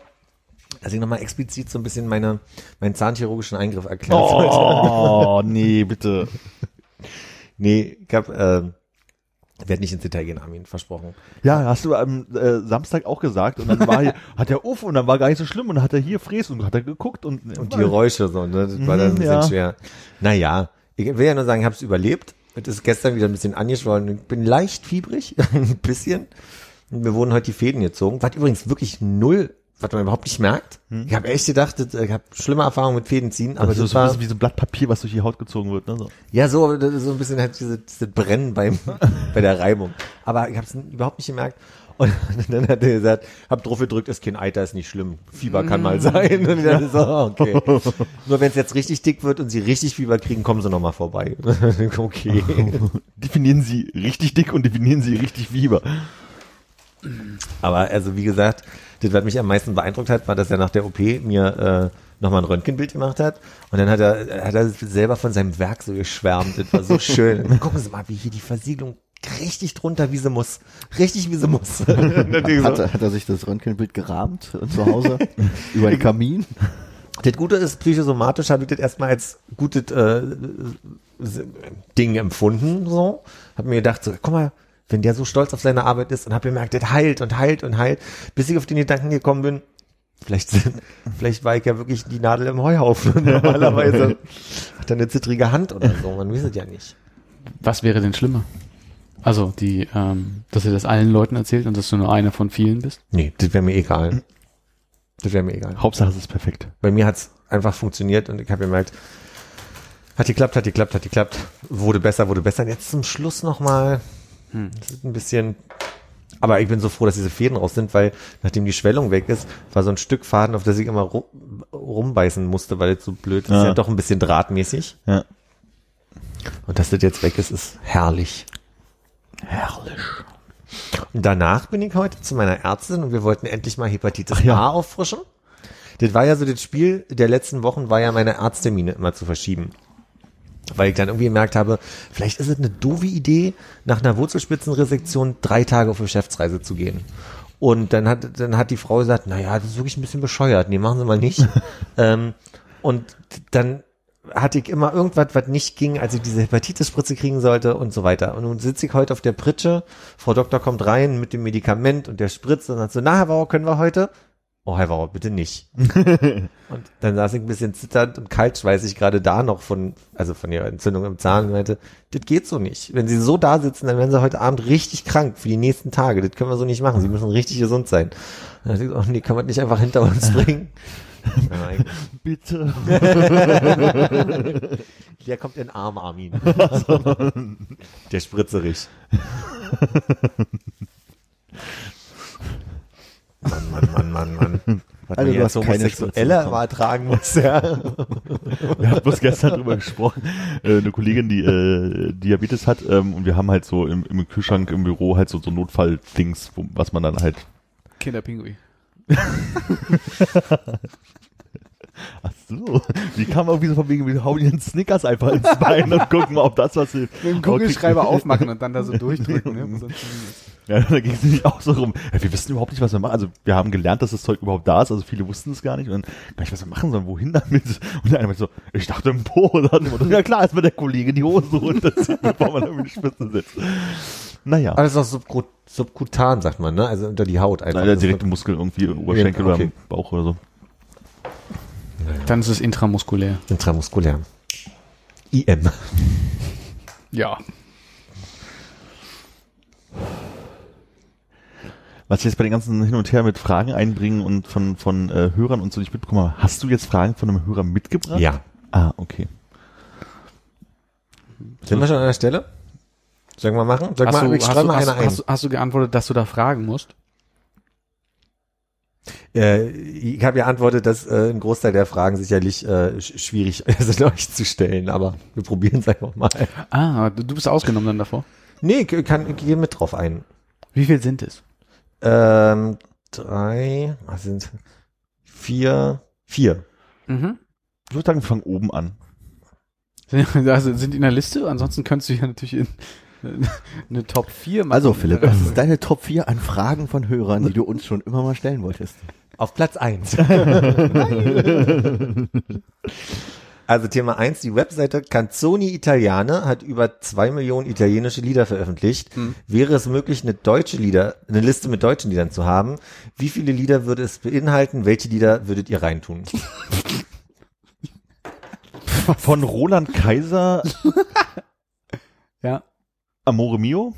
dass ich nochmal explizit so ein bisschen meine, meinen zahnchirurgischen Eingriff erklären sollte. Oh, nee, bitte. Nee, ich hab, ähm, ich werde nicht ins Detail gehen, Armin, versprochen. Ja, hast du am äh, Samstag auch gesagt und dann war hier, hat er uff und dann war gar nicht so schlimm und dann hat er hier Fräs und hat er geguckt und, Und die Geräusche so, ne? Das war dann ein Mhm, bisschen ja. schwer. Naja, ich will ja nur sagen, ich habe es überlebt. Es ist gestern wieder ein bisschen angeschwollen. Ich bin leicht fiebrig, ein bisschen. Mir wurden heute die Fäden gezogen, was übrigens wirklich null, was man überhaupt nicht merkt. Ich habe echt gedacht, das- ich habe schlimme Erfahrungen mit Fäden ziehen, aber aber das so, so ein war, bisschen wie so ein Blatt Papier, was durch die Haut gezogen wird. Ne? So. ja so, das ist so ein bisschen halt diese, diese Brennen beim, bei der Reibung. Aber ich habe es überhaupt nicht gemerkt. Und dann hat er gesagt, hab drauf gedrückt, ist kein Eiter, ist nicht schlimm. Fieber kann mal sein. Und ich dachte so, okay. Nur wenn es jetzt richtig dick wird und sie richtig Fieber kriegen, kommen sie nochmal vorbei. okay. Definieren Sie richtig dick und definieren Sie richtig Fieber. Aber also wie gesagt, das, was mich am meisten beeindruckt hat, war, dass er nach der OP mir äh, nochmal ein Röntgenbild gemacht hat. Und dann hat er, hat er selber von seinem Werk so geschwärmt. Das war so schön. Gucken Sie mal, wie hier die Versiegelung richtig drunter, wie sie muss. Richtig, wie sie muss. Hat, er- hat er sich das Röntgenbild gerahmt zu Hause? Über den Kamin? Das Gute ist, psychosomatisch habe ich das erstmal als gutes äh, Ding empfunden. So, habe mir gedacht, so, guck mal, wenn der so stolz auf seine Arbeit ist und habe gemerkt, das heilt und heilt und heilt, bis ich auf den Gedanken gekommen bin, vielleicht sind, vielleicht war ich ja wirklich die Nadel im Heuhaufen. Normalerweise hat er eine zittrige Hand oder so, man weiß es ja nicht. Was wäre denn schlimmer? Also, die, ähm, dass ihr das allen Leuten erzählt und dass du nur einer von vielen bist? Nee, das wäre mir egal. Das wäre mir egal. Hauptsache es ist perfekt. Bei mir hat's einfach funktioniert und ich habe gemerkt, Hat geklappt, hat geklappt, hat geklappt. Wurde besser, wurde besser. Und jetzt zum Schluss nochmal. Hm. Das ist ein bisschen. Aber ich bin so froh, dass diese Fäden raus sind, weil nachdem die Schwellung weg ist, war so ein Stück Faden, auf das ich immer ru rumbeißen musste, weil es so blöd ist. Ja. Ist ja doch ein bisschen drahtmäßig. Ja. Und dass das jetzt weg ist, ist herrlich. Herrlich. Und danach bin ich heute zu meiner Ärztin und wir wollten endlich mal Hepatitis A auffrischen. Das war ja so das Spiel der letzten Wochen, war ja meine Arzttermine immer zu verschieben. Weil ich dann irgendwie gemerkt habe, vielleicht ist es eine doofe Idee, nach einer Wurzelspitzenresektion drei Tage auf Geschäftsreise zu gehen. Und dann hat, dann hat die Frau gesagt, naja, das ist wirklich ein bisschen bescheuert. Nee, machen Sie mal nicht. ähm, und dann hatte ich immer irgendwas, was nicht ging, als ich diese Hepatitis-Spritze kriegen sollte und so weiter. Und nun sitze ich heute auf der Pritsche, Frau Doktor kommt rein mit dem Medikament und der Spritze und sagt so, na, Herr Bauer, können wir heute? Oh, Herr Bauer, bitte nicht. und dann saß ich ein bisschen zitternd und kaltschweißig gerade da noch von, also von ihrer Entzündung im Zahn und meinte, das geht so nicht. Wenn Sie so da sitzen, dann werden Sie heute Abend richtig krank für die nächsten Tage. Das können wir so nicht machen. Sie müssen richtig gesund sein. Und dann dachte ich, oh nee, kann man nicht einfach hinter uns bringen? Ich- Bitte. Der kommt in Arm, Armin. Der Spritzerich. Mann, Mann, Mann, Mann, Mann. Was Also man du hast keine Homosexuelle Spritze immer ertragen muss, ja. Wir haben bloß gestern drüber gesprochen. Äh, eine Kollegin, die äh, Diabetes hat, ähm, und wir haben halt so im, im Kühlschrank im Büro halt so, so Notfall-Dings, was man dann halt. Kinderpingui. Ach so. Wie kam man irgendwie so von wegen, wir hauen ihren Snickers einfach ins Bein und gucken mal, ob das was hilft. Mit dem Kugelschreiber aufmachen und dann da so durchdrücken. Ne? Ja, da ging es nämlich auch so rum. Ja, wir wissen überhaupt nicht, was wir machen. Also wir haben gelernt, dass das Zeug überhaupt da ist. Also viele wussten es gar nicht. Und dann gar nicht, was wir machen sollen, wohin damit. Und der eine meinte so, ich dachte im Po. Und ja klar, ist mit der Kollege die Hose runterzieht, bevor man irgendwie die Spitze sitzt. Naja. Aber das ist auch subku subkutan, sagt man, ne? Also unter die Haut einfach. Nein, Das direkte Muskel irgendwie im Oberschenkel okay. oder im Bauch oder so. Dann ist es intramuskulär. Intramuskulär. IM. Ja. Was ich jetzt bei den ganzen Hin und Her mit Fragen einbringen und von, von äh, Hörern und so nicht mitbekommen habe, hast du jetzt Fragen von einem Hörer mitgebracht? Ja. Ah, okay. Sind wir schon an der Stelle? Sollen wir machen? Sag Hast mal, du, ich hast, schreibe du, mal hast, eine ein. hast, du- hast du geantwortet, dass du da fragen musst? Äh, ich habe ja antwortet, dass äh, ein Großteil der Fragen sicherlich äh, sch schwierig sind, euch zu stellen, aber wir probieren es einfach mal. Ah, du, du bist ausgenommen dann davor. Nee, ich, kann, ich gehe mit drauf ein. Wie viel sind es? Ähm, drei, was sind vier, vier. Mhm. Ich würde sagen, wir fangen oben an. Sind, also sind die in der Liste? Ansonsten könntest du ja natürlich in eine Top 4 machen. Also Philipp, was ist deine Top 4 an Fragen von Hörern, die du uns schon immer mal stellen wolltest? Auf Platz eins. also Thema eins: die Webseite Canzoni Italiane hat über zwei Millionen italienische Lieder veröffentlicht. Hm. Wäre es möglich, eine deutsche Lieder, eine Liste mit deutschen Liedern zu haben? Wie viele Lieder würde es beinhalten? Welche Lieder würdet ihr reintun? Von Roland Kaiser, Ja. Amore Mio,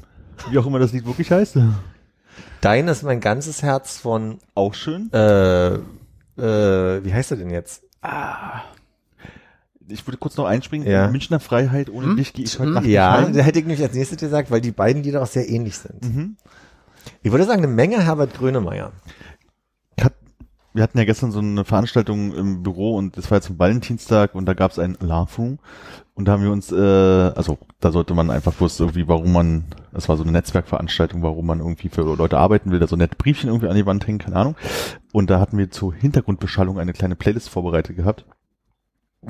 wie auch immer das Lied wirklich heißt. Dein ist mein ganzes Herz von, Auch schön. äh, äh, wie heißt er denn jetzt? Ich würde kurz noch einspringen. Ja. Münchner Freiheit, ohne Hm? dich gehe ich heute Hm? Nacht Ja, nicht da hätte ich nämlich als nächstes gesagt, weil die beiden Lieder auch sehr ähnlich sind. Mhm. Ich würde sagen, eine Menge Herbert Grönemeyer. Ich hab- Wir hatten ja gestern so eine Veranstaltung im Büro und das war jetzt am Valentinstag und da gab es ein Larfu und da haben wir uns, äh, also da sollte man einfach bloß irgendwie, warum man, das war so eine Netzwerkveranstaltung, warum man irgendwie für Leute arbeiten will, da so nette Briefchen irgendwie an die Wand hängen, keine Ahnung. Und da hatten wir zur Hintergrundbeschallung eine kleine Playlist vorbereitet gehabt.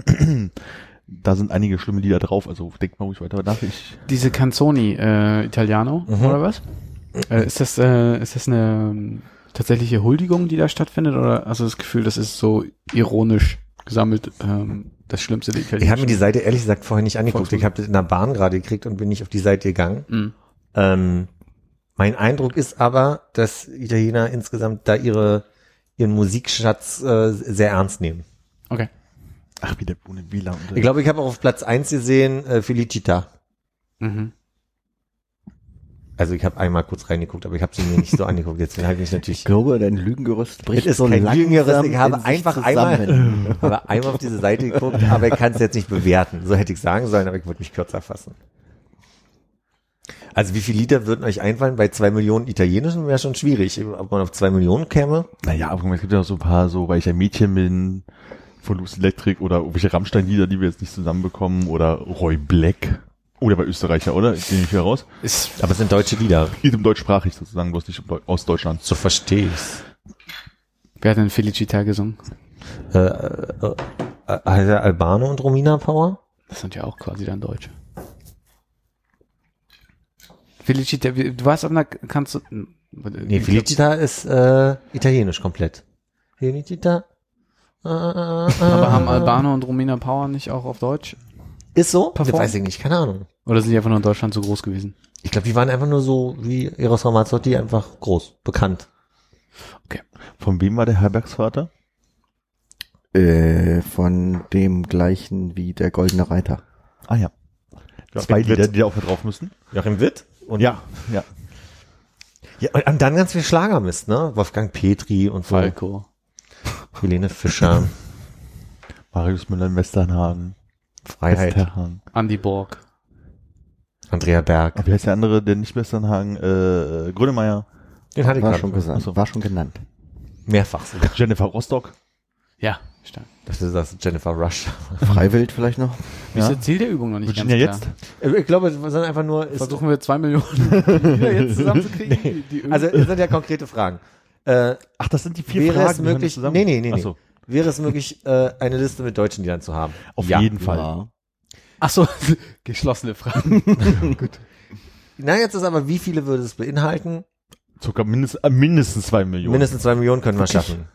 Da sind einige schlimme Lieder drauf, also denkt mal ruhig weiter nach. Ich, Diese Canzoni äh, Italiano, Mhm. oder was? Äh, ist das, äh, ist das eine ähm, tatsächliche Huldigung, die da stattfindet? Oder hast du das Gefühl, das ist so ironisch gesammelt, ähm, das Schlimmste der Ich habe mir die Seite ehrlich gesagt vorher nicht angeguckt. Ich habe das in der Bahn gerade gekriegt und bin nicht auf die Seite gegangen. Mhm. Ähm, mein Eindruck ist aber, dass Italiener insgesamt da ihre ihren Musikschatz äh, sehr ernst nehmen. Okay. Ach, wie der Wieler. Und Ich glaube, ich habe auch auf Platz eins gesehen äh, Felicita. Mhm. Also ich habe einmal kurz reingeguckt, aber ich habe sie mir nicht so angeguckt. Jetzt habe ich mich natürlich. Ich glaube, dein Lügengerüst bricht Es ist so kein langsam Lügengerüst, ich habe einfach einmal, habe einmal auf diese Seite geguckt, aber ich kann es jetzt nicht bewerten. So hätte ich sagen sollen, aber ich wollte mich kürzer fassen. Also wie viele Lieder würden euch einfallen? Bei zwei Millionen Italienischen wäre schon schwierig. Ob man auf zwei Millionen käme? Naja, aber es gibt ja auch so ein paar, so, weil ich ein Mädchen bin, von Lucy Electric oder irgendwelche Rammstein-Lieder, die wir jetzt nicht zusammenbekommen, oder Roy Black. Oh, der war Österreicher, oder? Den nehme ich wieder raus. Ist, Aber es sind deutsche Lieder. Geht um deutschsprachig sozusagen, bloß nicht um Deu- aus Deutschland. So verstehe ich's. wer hat denn Felicita gesungen? Äh, äh, äh, also Albano und Romina Power? Das sind ja auch quasi dann Deutsche. Felicita, wie- du warst auf einer, kannst du, Nee, Felicita ist äh, italienisch komplett. Felicita. Aber haben Albano und Romina Power nicht auch auf Deutsch? Ist so? Das Perform- weiß ich nicht, keine Ahnung. Oder sind die einfach nur in Deutschland so groß gewesen? Ich glaube, die waren einfach nur so wie Eros Ramazzotti einfach groß, bekannt. Von wem war der Herbergsvater? Äh, von dem gleichen wie der Goldene Reiter. Ah ja. Joachim Zwei. Lieder, die da auch mit drauf müssen. Joachim Witt? Und Ja, ja. Ja, und und dann ganz viel Schlagermist, ne? Wolfgang Petri und so. Falco. Helene Fischer, Marius Müller in Westernhagen. Freiheit, Westerhagen. Andy Borg. Andrea Berg. Aber wie heißt der andere, der nicht Westernhagen? Äh, Grönemeyer. Den hatte ich War gerade schon gesagt, Ach so. war schon genannt. mehrfach sogar. Jennifer Rostock. Ja, stark. Das ist das Jennifer Rush. Freiwild vielleicht noch. Wie ist Ja. das Ziel der Übung noch nicht Virginia ganz jetzt. klar? Ich glaube, es sind einfach nur, ist, Versuchen wir zwei Millionen jetzt zusammenzukriegen? Die, die Übung- also es sind ja konkrete Fragen. Äh, Ach, das sind die vier wäre Fragen. es möglich, zusammen. nee, nee, nee, Ach nee. so. wäre es möglich, äh, eine Liste mit deutschen Liedern zu haben? Auf Ja. jeden Fall. Ja. Ach so, geschlossene Fragen. Na, jetzt ist aber, wie viele würde es beinhalten? Sogar mindestens, äh, mindestens zwei Millionen. Mindestens zwei Millionen können wir Wirklich? schaffen.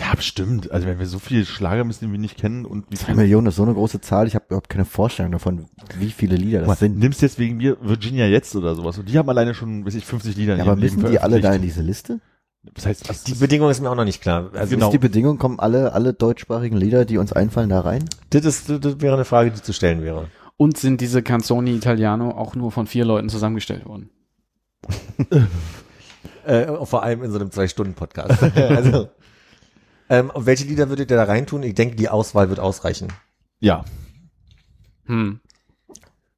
Ja, bestimmt. Also wenn wir so viele Schlager müssen, die wir nicht kennen und wie Zwei Millionen ist so eine große Zahl, ich habe überhaupt keine Vorstellung davon, wie viele Lieder das Mal, sind. nimmst jetzt wegen mir Virginia jetzt oder sowas. Und die haben alleine schon, weiß ich, 50 Lieder in Ja, aber ihrem Leben müssen die alle da in diese Liste? Das heißt, das Die ist- Bedingung ist mir auch noch nicht klar. Also Genau. Ist die Bedingung, kommen alle, alle deutschsprachigen Lieder, die uns einfallen, da rein? das, ist, das wäre eine Frage, die zu stellen wäre. Und sind diese Canzoni Italiano auch nur von vier Leuten zusammengestellt worden? Äh, vor allem in so einem Zwei-Stunden-Podcast. also, ähm, welche Lieder würdet ihr da reintun? Ich denke, die Auswahl wird ausreichen. ja. Hm.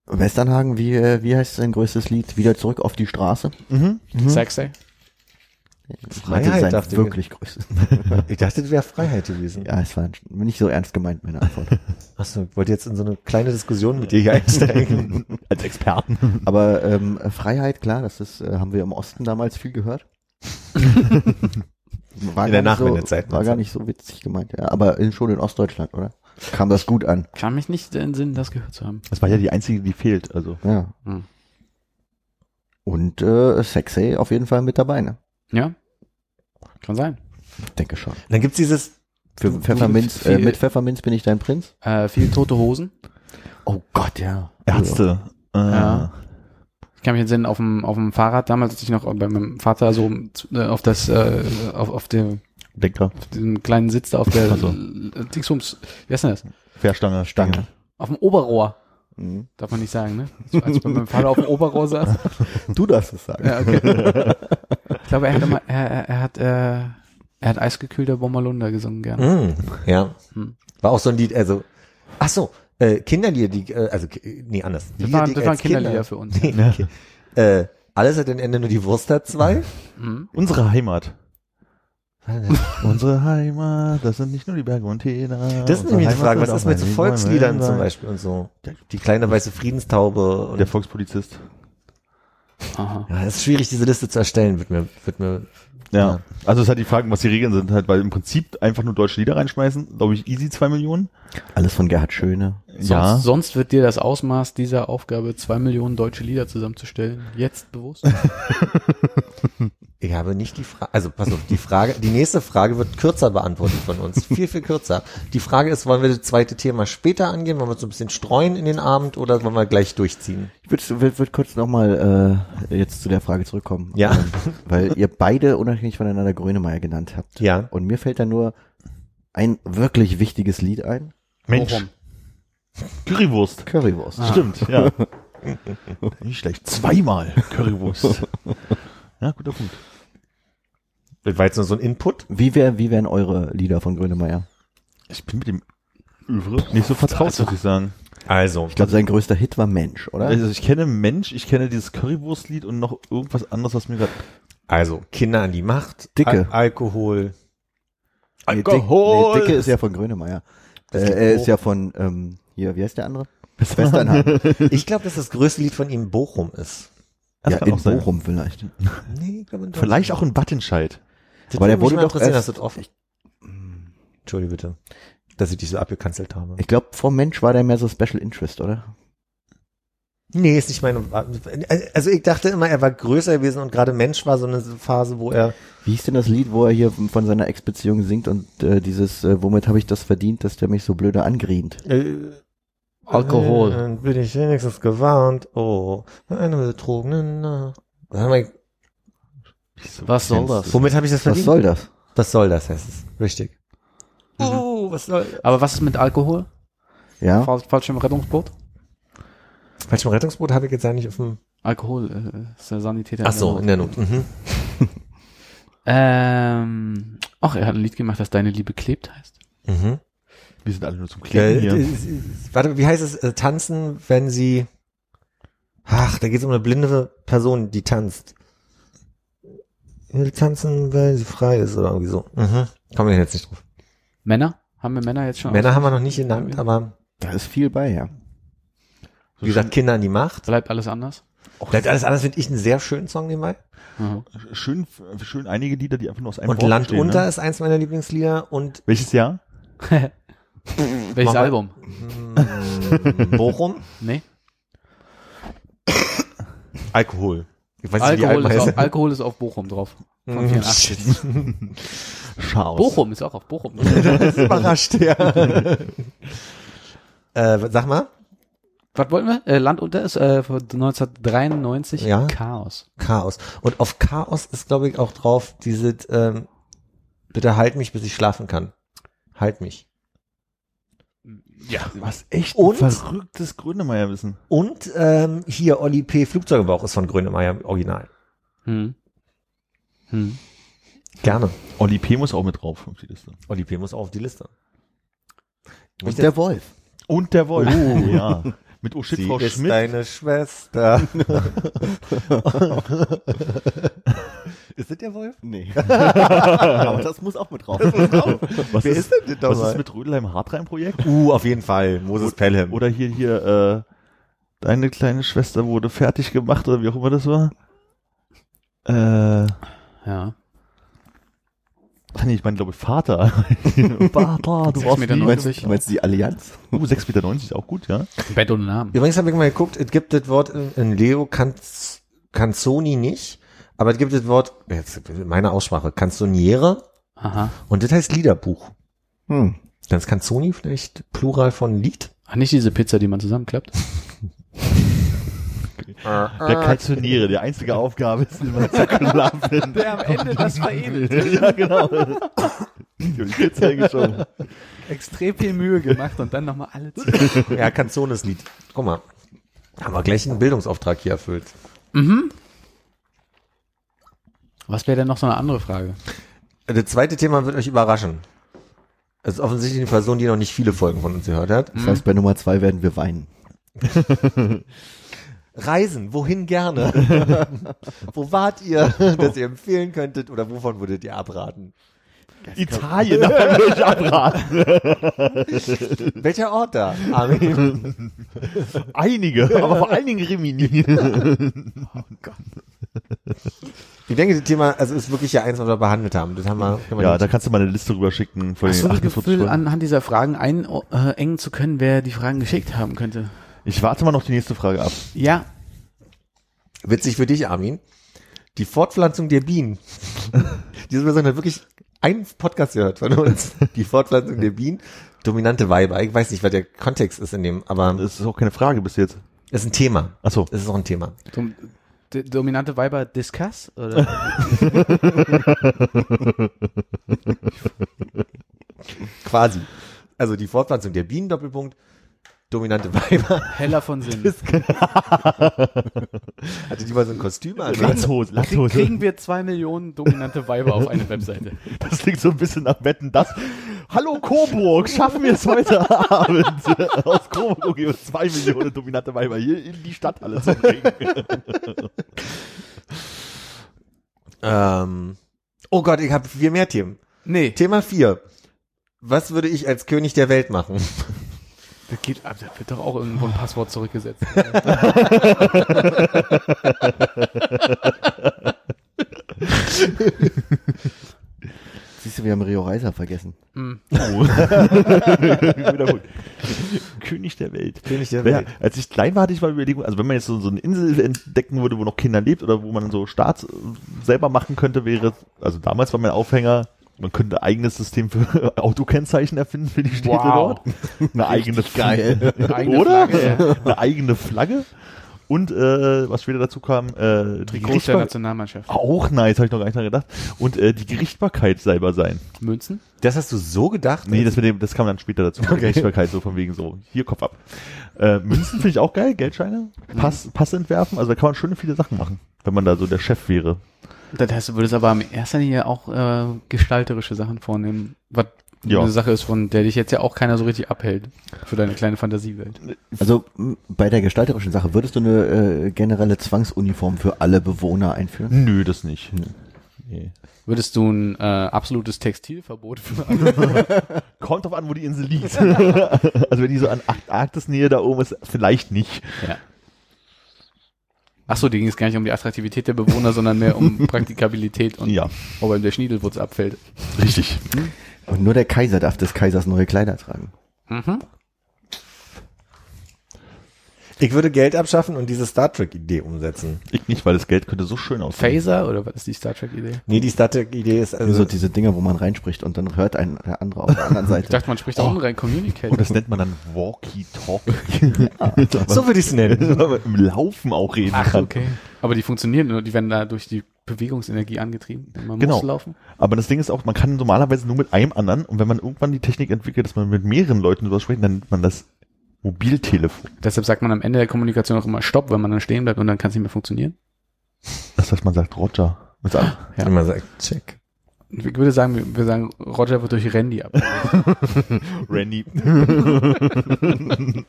Westernhagen, wie, äh, wie heißt sein größtes Lied? Wieder zurück auf die Straße? Mhm. Sexy? Ich Freiheit, dachte ich. wirklich größtes. Ich dachte, das wäre Freiheit gewesen. Ja, es war nicht so ernst gemeint, meine Antwort. Achso, ich wollte jetzt in so eine kleine Diskussion mit dir hier einsteigen. Als Experten. Aber ähm, Freiheit, klar, das ist, äh, haben wir im Osten damals viel gehört. War In der nicht so, Nachwendezeit, War gar nicht so witzig gemeint, ja. Aber in, schon in Ostdeutschland, oder? Kam das gut an. Kann mich nicht in den Sinn, das gehört zu haben. Das war ja die einzige, die fehlt. Also Ja. Hm. Und äh, Sexy auf jeden Fall mit dabei, ne? Ja? Kann sein. Ich denke schon. Dann gibt's dieses, Für Pfefferminz, viel- äh, mit Pfefferminz bin ich dein Prinz. Äh, viel tote Hosen. Oh Gott, ja. Ärzte. Äh, Ja. Ich kann mich entsinnen, auf dem, auf dem Fahrrad damals, als ich noch bei meinem Vater so äh, auf das, äh, auf, auf, der, Denker. auf diesem kleinen Sitz da auf der Ach so. äh, Dingsbums, wie heißt denn das? Fährstange. Stange. Auf dem Oberrohr. Mhm. Darf man nicht sagen, ne? Als ich bei meinem Vater auf dem Oberrohr saß. Du darfst es sagen. Ja, okay. Ich glaube, er hat immer, er, er, er hat, äh, er hat eisgekühlter Bommerlunder gesungen gerne. mh, ja, Hm. war auch so ein Lied, also, ach so, äh, Kinderlieder, die, äh, also, nee, anders. Das Lieder, waren, die das waren als Kinder- Kinderlieder für uns. Nee, okay. äh, alles hat ein Ende, nur die Wurst hat zwei. Mhm. Unsere Heimat. Unsere Heimat, das sind nicht nur die Berge und Täler. Das ist nämlich die Frage, was ist mit so Volksliedern zum. Beispiel und so? Die kleine weiße Friedenstaube und Der Volkspolizist. Aha. Ja, es ist schwierig, diese Liste zu erstellen, wird mir, wird mir, Ja. Ja. Also es hat die Fragen, was die Regeln sind, halt, weil im Prinzip einfach nur deutsche Lieder reinschmeißen, glaube ich, easy zwei Millionen. Alles von Gerhard Schöne. Sonst, sonst wird dir das Ausmaß dieser Aufgabe, zwei Millionen deutsche Lieder zusammenzustellen, jetzt bewusst? ich habe nicht die Frage, also pass auf, die Frage, die nächste Frage wird kürzer beantwortet von uns, viel, viel kürzer. Die Frage ist, wollen wir das zweite Thema später angehen, wollen wir so ein bisschen streuen in den Abend oder wollen wir gleich durchziehen? Ich würde würd, würd kurz nochmal äh, jetzt zu der Frage zurückkommen. Ja. Ähm, weil ihr beide unabhängig voneinander Grönemeyer genannt habt. Ja. Und mir fällt da nur ein wirklich wichtiges Lied ein. Mensch. Currywurst. Currywurst. Stimmt, ja. Nicht schlecht. Zweimal Currywurst. ja, guter Punkt. Das war jetzt nur so ein Input. Wie, wär, wie wären eure Lieder von Grönemeyer? Ich bin mit dem Övre nicht so vertraut, muss ich sagen. Also, Ich glaube, sein größter Hit war Mensch, oder? Also ich kenne Mensch, ich kenne dieses Currywurstlied und noch irgendwas anderes, was mir gerade also Kinder an die Macht, Dicke. Al Alkohol. Nee, Dick, nee, Dicke ist ja von Grönemeyer. Äh, er ist ja von, ähm, hier, wie heißt der andere? Westernhagen. Ich glaube, dass das größte Lied von ihm Bochum ist. Das ja, in. Bochum vielleicht. Nee, ich glaube in Vielleicht auch in Wattenscheid. Das Aber der wurde doch erst- dass das offen. Entschuldige bitte, dass ich dich so abgekanzelt habe. Ich glaube, vor Mensch war der mehr so Special Interest, oder? Nee, ist nicht meine. Also ich dachte immer, er war größer gewesen und gerade Mensch war so eine Phase, wo er. Wie hieß denn das Lied, wo er hier von seiner Ex-Beziehung singt und äh, dieses, äh, womit habe ich das verdient, dass der mich so blöde angrient? Äh, Alkohol. Äh, bin ich wenigstens gewarnt. Oh, eine betrogene. Mal, Was soll das? Womit habe ich das Was verdient? soll das? was soll das heißt es? Richtig. Oh, was soll. Aber was ist mit Alkohol? Ja? Fall, Fallschirm Rettungsboot? Falschem Rettungsboot habe ich jetzt ja nicht auf dem. Alkohol äh, ist der Sanitäter. Ach so, in der Not. Mhm. Ähm, ach, er hat ein Lied gemacht, das Deine Liebe klebt heißt. Mhm. Wir sind alle nur zum Kleben hier. warte, wie heißt es? Äh, tanzen, wenn sie. Ach, da geht es um eine blinde Person, die tanzt. Will tanzen, weil sie frei ist oder irgendwie so. Mhm. Kommen wir jetzt nicht drauf. Männer? Haben wir Männer jetzt schon? Männer haben wir noch nicht genannt, aber Da ist viel bei, ja. Wie gesagt, Kinder an die Macht. Bleibt alles anders? Bleibt alles anders, finde ich einen sehr schönen Song nebenbei. Mhm. Schön, schön einige Lieder, die einfach nur aus einem Und Wort Land unter Ne? ist eins meiner Lieblingslieder und Welches Jahr? Welches Mach. Album? mm, Bochum, Nee? Alkohol. Ich weiß nicht, wie Alkohol ist, auf, Alkohol ist auf Bochum drauf. Von 84. Chaos. Bochum ist auch auf Bochum. ist. Überrascht, ja. äh, sag mal, Was wollten wir? Äh, Land unter ist äh, von 1993 Ja. Chaos. Chaos. Und auf Chaos ist, glaube ich, auch drauf diese, ähm, bitte halt mich, bis ich schlafen kann. Halt mich. Ja, was echt Und? ein verrücktes Grönemeyer-Wissen. Und ähm, hier Oli P. Flugzeugebauch ist von Grönemeyer im Original. Hm. Hm. Gerne. Oli P. muss auch mit drauf auf die Liste. Oli P. muss auch auf die Liste. Und der Wolf. Und der Wolf. Oh, ja. Mit Oh shit, Sie Frau ist Schmidt. deine Schwester. ist das der Wolf? Nee. Aber das muss auch mit drauf. Was Wer ist denn das Was ist mit Rödelheim Hartrein-Projekt? Uh, auf jeden Fall. Moses Pelham. Oder hier, hier, äh, deine kleine Schwester wurde fertig gemacht oder wie auch immer das war. Äh, Ja. Ach nee, ich meine, glaube Vater. Vater, du warst Meter nie- Du meinst, du meinst die Allianz? Uh, 6,90 Meter ist auch gut, ja. Bett ohne Namen. Übrigens habe ich mal geguckt, es gibt das Wort in, in Leo Canz, Canzoni nicht, aber es gibt das Wort, jetzt meine Aussprache, Canzoniere Aha. und das heißt Liederbuch. Hm. Dann ist Canzoni vielleicht Plural von Lied? Ach, nicht diese Pizza, die man zusammenklappt? Der Kalzoniere, die einzige Aufgabe ist, immer zu klappen. Der am Ende das veredelt. ja, genau. Die Pizza geschoben. Extrem viel Mühe gemacht und dann nochmal alle zu. Ja, Canzones Lied. Guck mal. Haben wir gleich einen Bildungsauftrag hier erfüllt. Was wäre denn noch so eine andere Frage? Das zweite Thema wird euch überraschen. Es ist offensichtlich eine Person, die noch nicht viele Folgen von uns gehört hat. Das heißt, bei Nummer zwei werden wir weinen. Reisen, wohin gerne? Wo wart ihr, dass ihr empfehlen könntet oder wovon würdet ihr abraten? Italien, davon würde ich abraten. Welcher Ort da? Armin? Einige, aber vor allen Dingen Rimini. Ich denke, das Thema, also ist wirklich ja eins, was wir behandelt haben. Das haben wir, wir Ja, da kannst du mal eine Liste rüber schicken. Von Hast den du das 48 Gefühl, anhand dieser Fragen einengen zu können, wer die Fragen geschickt haben könnte? Ich warte mal noch die nächste Frage ab. Ja. Witzig für dich, Armin. Die Fortpflanzung der Bienen. Diese Person hat wirklich einen Podcast gehört von uns. Die Fortpflanzung der Bienen. Dominante Weiber. Ich weiß nicht, was der Kontext ist in dem, aber Das ist auch keine Frage bis jetzt. es ist ein Thema. Ach so. Es ist auch ein Thema. Dom d- dominante Weiber Discuss? Oder? Quasi. Also die Fortpflanzung der Bienen, Doppelpunkt. Dominante Weiber. Heller von Sinn. Hatte die mal so ein Kostüm an? Latzhose, Krieg, Latzhose. kriegen wir zwei Millionen dominante Weiber auf eine Webseite. Das klingt so ein bisschen nach Wetten, das. Hallo Coburg, schaffen wir es heute Abend? Aus Coburg okay, uns zwei Millionen dominante Weiber hier in die Stadthalle zu bringen. Ähm, oh Gott, ich habe viel mehr Themen. Nee, Thema 4. Was würde ich als König der Welt machen? Das geht, aber da wird doch auch irgendwo ein Passwort zurückgesetzt. Siehst du, wir haben Rio Reiser vergessen. Hm. Wiederholt. König der Welt. König der Ja, Welt. als ich klein war, hatte ich mal Überlegung, also wenn man jetzt so, so eine Insel entdecken würde, wo noch Kinder lebt oder wo man so Staat äh, selber machen könnte, wäre, also damals war mein Aufhänger, man könnte ein eigenes System für Autokennzeichen erfinden für die Städte Wow. dort. Eine eigene geil. Eine eigene Oder? Flagge. Eine eigene Flagge. Und äh, was später dazu kam, äh, die Trikot der Nationalmannschaft. auch nice, habe ich noch gar nicht dran gedacht. Und äh, die Gerichtbarkeit selber sein. Münzen? Das hast du so gedacht? Nee, das, mit dem, das kam dann später dazu. Okay. Gerichtsbarkeit, so von wegen so, hier Kopf ab. Äh, Münzen finde ich auch geil, Geldscheine, Pass, Pass entwerfen, also da kann man schöne viele Sachen machen, wenn man da so der Chef wäre. Das heißt, du würdest aber in erster Linie auch äh, gestalterische Sachen vornehmen, was Ja. eine Sache ist, von der dich jetzt ja auch keiner so richtig abhält für deine kleine Fantasiewelt. Also bei der gestalterischen Sache, würdest du eine äh, generelle Zwangsuniform für alle Bewohner einführen? Nö, das nicht. Nee. Würdest du ein äh, absolutes Textilverbot für alle? Kommt drauf an, wo die Insel liegt. also wenn die so an Arktisnähe da oben ist, vielleicht nicht. ja. Ach so, die ging es gar nicht um die Attraktivität der Bewohner, sondern mehr um Praktikabilität und Ja, ob ihm der Schniedelwurz abfällt. richtig. Und nur der Kaiser darf des Kaisers neue Kleider tragen. Mhm. Ich würde Geld abschaffen und diese Star Trek-Idee umsetzen. Ich nicht, weil das Geld könnte so schön aussehen. Phaser oder was ist die Star Trek Idee? Nee, die Star Trek-Idee ist Also also, so diese Dinger, wo man reinspricht und dann hört ein der andere auf der anderen Ich Seite. dachte, man spricht auch oh. rein Communicate. Und das nennt man dann Walkie-Talkie. so würde ich es nennen. Im Laufen auch reden Ach, kann. okay. Aber die funktionieren nur, die werden da durch die Bewegungsenergie angetrieben. Man Genau. muss laufen. Aber das Ding ist auch, man kann normalerweise nur mit einem anderen und wenn man irgendwann die Technik entwickelt, dass man mit mehreren Leuten drüber spricht, dann nennt man das Mobiltelefon. Deshalb sagt man am Ende der Kommunikation auch immer Stopp, wenn man dann stehen bleibt und dann kann es nicht mehr funktionieren. Das, was man sagt, Roger. Mit so- Ja. Wenn man sagt, check. Ich würde sagen, wir- sagen, Roger wird durch Randy ab. Randy.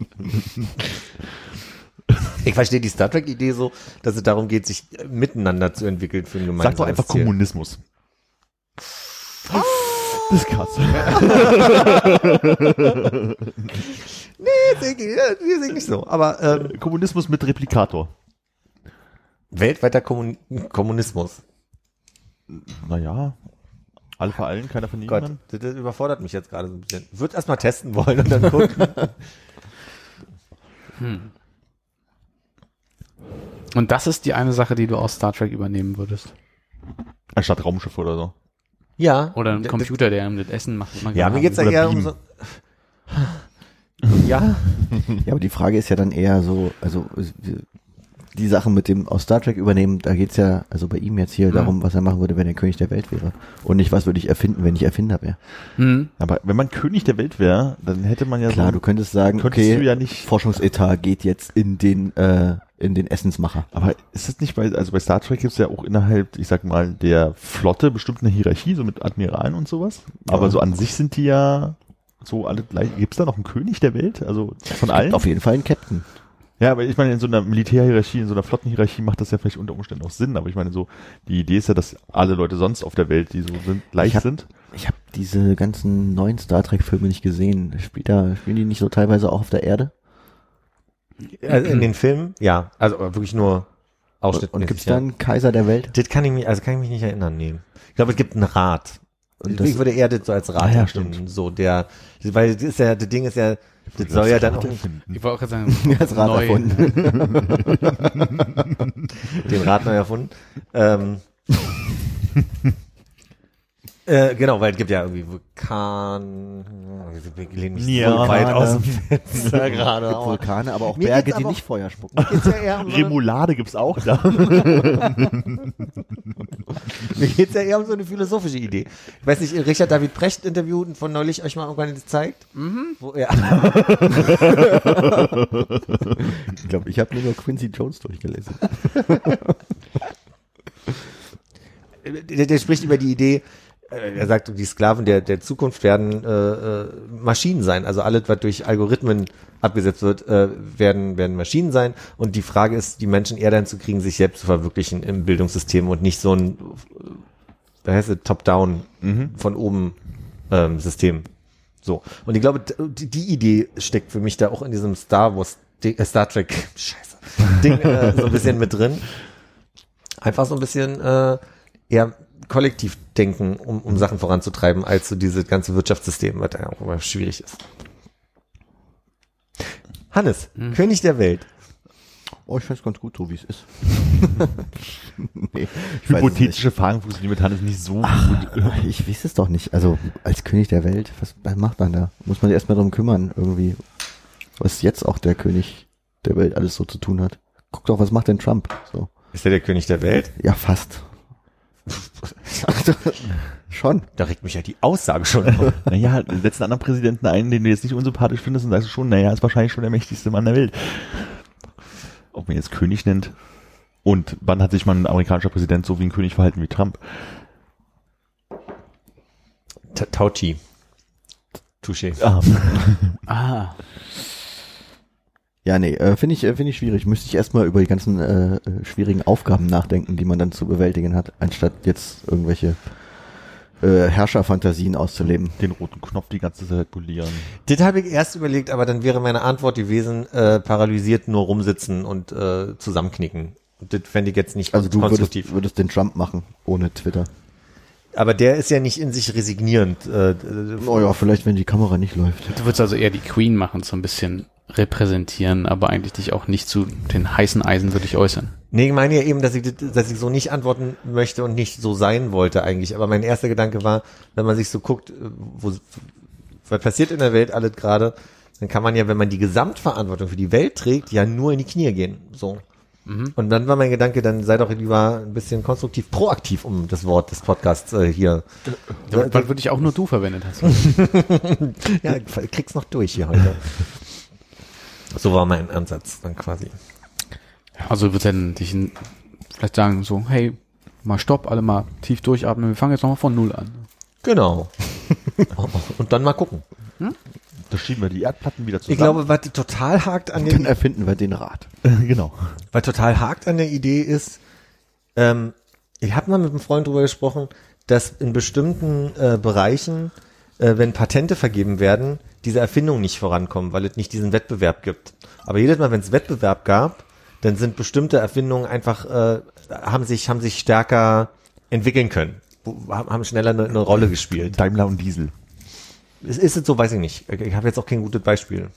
Ich verstehe die Star Trek-Idee so, dass es darum geht, sich miteinander zu entwickeln für ein Sag gemeinsames doch einfach Ziel. Kommunismus. Das ist krass. Nee, sehe ich, ja, nee, sehe ich nicht so. Aber ähm, Kommunismus mit Replikator. weltweiter Kommun Kommunismus. Naja. Alle für allen, keiner von Gott, niemandem. das, das überfordert mich jetzt gerade so ein bisschen. Würde erst mal testen wollen und dann gucken. Und das ist die eine Sache, die du aus Star Trek übernehmen würdest. Anstatt Raumschiff oder so. ja. Oder ein Computer, der ihm das Essen macht. man Ja, mir geht's ja Oder eher um so. Ja, Ja, aber die Frage ist ja dann eher so, also die Sachen mit dem aus Star Trek übernehmen, da geht's ja, also bei ihm jetzt hier darum, was er machen würde, wenn er König der Welt wäre. Und nicht, was würde ich erfinden, wenn ich Erfinder wäre. Hm. Aber wenn man König der Welt wäre, dann hätte man ja Klar, so. du könntest sagen, könntest okay, du ja nicht. Forschungsetat geht jetzt in den, äh, in den Essensmacher. Aber ist es nicht bei, also bei Star Trek gibt es ja auch innerhalb, ich sag mal, der Flotte bestimmt eine Hierarchie, so mit Admiralen und sowas. Aber so an sich sind die ja so alle gleich. Gibt es da noch einen König der Welt? Also von allen? Auf jeden Fall ein Captain. Ja, aber ich meine, in so einer Militärhierarchie, in so einer Flottenhierarchie macht das ja vielleicht unter Umständen auch Sinn. Aber ich meine, so, die Idee ist ja, dass alle Leute sonst auf der Welt, die so sind, gleich Ich hab- sind. Ich habe diese ganzen neuen Star Trek Filme nicht gesehen. Spielt da, spielen die nicht so teilweise auch auf der Erde? also in den Filmen, ja. Also wirklich nur Ausschnitt. Und gibt's da einen Kaiser der Welt? Das kann ich mich, also kann ich mich nicht erinnern, nee. Ich glaube, es gibt einen Rat. Und ich das- würde eher das so als Rat Ah, ja, stimmt. so der, weil das ist ja, das Ding ist ja, das soll ja dann auch Ich wollte auch sagen, Als Rat neu. erfunden. den Rat neu erfunden. Ähm, Äh, genau, weil es gibt ja irgendwie Vulkan, wir lehnen mich Ja, so weit aus dem Fenster gerade. Gibt aber- Vulkane, aber auch Mir Berge, geht's die aber- nicht Feuer spucken. Ja eher um so eine, Remoulade gibt's auch da. mir geht's ja eher um so eine philosophische Idee. Ich weiß nicht, Richard David Brecht Interview von neulich euch mal irgendwann gezeigt? Mhm. Wo, ja. Ich glaube, ich habe nur noch Quincy Jones durchgelesen. der, der spricht über die Idee, er sagt, die Sklaven der, der Zukunft werden äh, äh, Maschinen sein. Also alles, was durch Algorithmen abgesetzt wird, äh, werden, werden Maschinen sein. Und die Frage ist, die Menschen eher dahin zu kriegen, sich selbst zu verwirklichen im Bildungssystem und nicht so ein, da heißt es, Top-Down von oben ähm, System. So. Und ich glaube, die, die Idee steckt für mich da auch in diesem Star Wars, äh, Star Trek, scheiße, Ding äh, so ein bisschen mit drin. Einfach so ein bisschen äh, eher kollektiv denken, um, um Sachen voranzutreiben, als so dieses ganze Wirtschaftssystem, was ja auch immer schwierig ist. Hannes, König der Welt. Oh, ich find's ganz gut, so wie es ist. nee, weiß. Hypothetische Fragen funktionieren mit Hannes nicht so gut. Ich weiß es doch nicht. Also als König der Welt, was was macht man da? Muss man sich erstmal drum kümmern, irgendwie, was jetzt auch der König der Welt alles so zu tun hat. Guck doch, was macht denn Trump? So. Ist er der König der Welt? Ja, fast. Schon. Da regt mich ja die Aussage schon auf. Naja, setzen anderen Präsidenten ein, den du jetzt nicht unsympathisch findest und sagst du schon, naja, ist wahrscheinlich schon der mächtigste Mann der Welt. Ob man jetzt König nennt. Und wann hat sich mal ein amerikanischer Präsident so wie ein König verhalten wie Trump? Ta- Tauchi. Touché. Ah, Ah, Ja, nee, äh, finde ich, äh, finde ich schwierig. Müsste ich erstmal über die ganzen äh, äh, schwierigen Aufgaben nachdenken, die man dann zu bewältigen hat, anstatt jetzt irgendwelche äh, Herrscherfantasien auszuleben. den roten Knopf die ganze Zeit polieren. Das habe ich erst überlegt, aber dann wäre meine Antwort gewesen, äh, paralysiert nur rumsitzen und äh, zusammenknicken. Und das fände ich jetzt nicht Also du würdest, konstruktiv. würdest den Trump machen, ohne Twitter. Aber der ist ja nicht in sich resignierend. Äh, äh, Oh ja, vielleicht, wenn die Kamera nicht läuft. du würdest also eher die Queen machen, so ein bisschen repräsentieren, aber eigentlich dich auch nicht zu den heißen Eisen würde ich äußern. Nee, ich meine ja eben, dass ich, das- dass ich so nicht antworten möchte und nicht so sein wollte eigentlich. Aber mein erster Gedanke war, wenn man sich so guckt, äh, wo, was passiert in der Welt alles gerade, dann kann man ja, wenn man die Gesamtverantwortung für die Welt trägt, ja nur in die Knie gehen. So. Und dann war mein Gedanke, dann sei doch lieber ein bisschen konstruktiv proaktiv, um das Wort des Podcasts äh, hier. Weil weil wirklich auch nur du verwendet hast. Ja, ich krieg's noch durch hier heute. So war mein Ansatz dann quasi. Also du würdest dann dich vielleicht sagen so, hey, mal stopp, alle mal tief durchatmen, wir fangen jetzt nochmal von Null an. Genau. Und dann mal gucken. Da schieben wir die Erdplatten wieder zusammen. Ich glaube, was total hakt an Dann den erfinden wir den Rat. genau. Was total hakt an der Idee ist, ähm, ich habe mal mit einem Freund drüber gesprochen, dass in bestimmten äh, Bereichen, äh, wenn Patente vergeben werden, diese Erfindungen nicht vorankommen, weil es nicht diesen Wettbewerb gibt. Aber jedes Mal, wenn es Wettbewerb gab, dann sind bestimmte Erfindungen einfach, äh, haben sich, haben sich stärker entwickeln können, haben schneller eine, eine Rolle gespielt. Daimler und Diesel. Ist, ist es so, weiß ich nicht. Ich habe jetzt auch kein gutes Beispiel.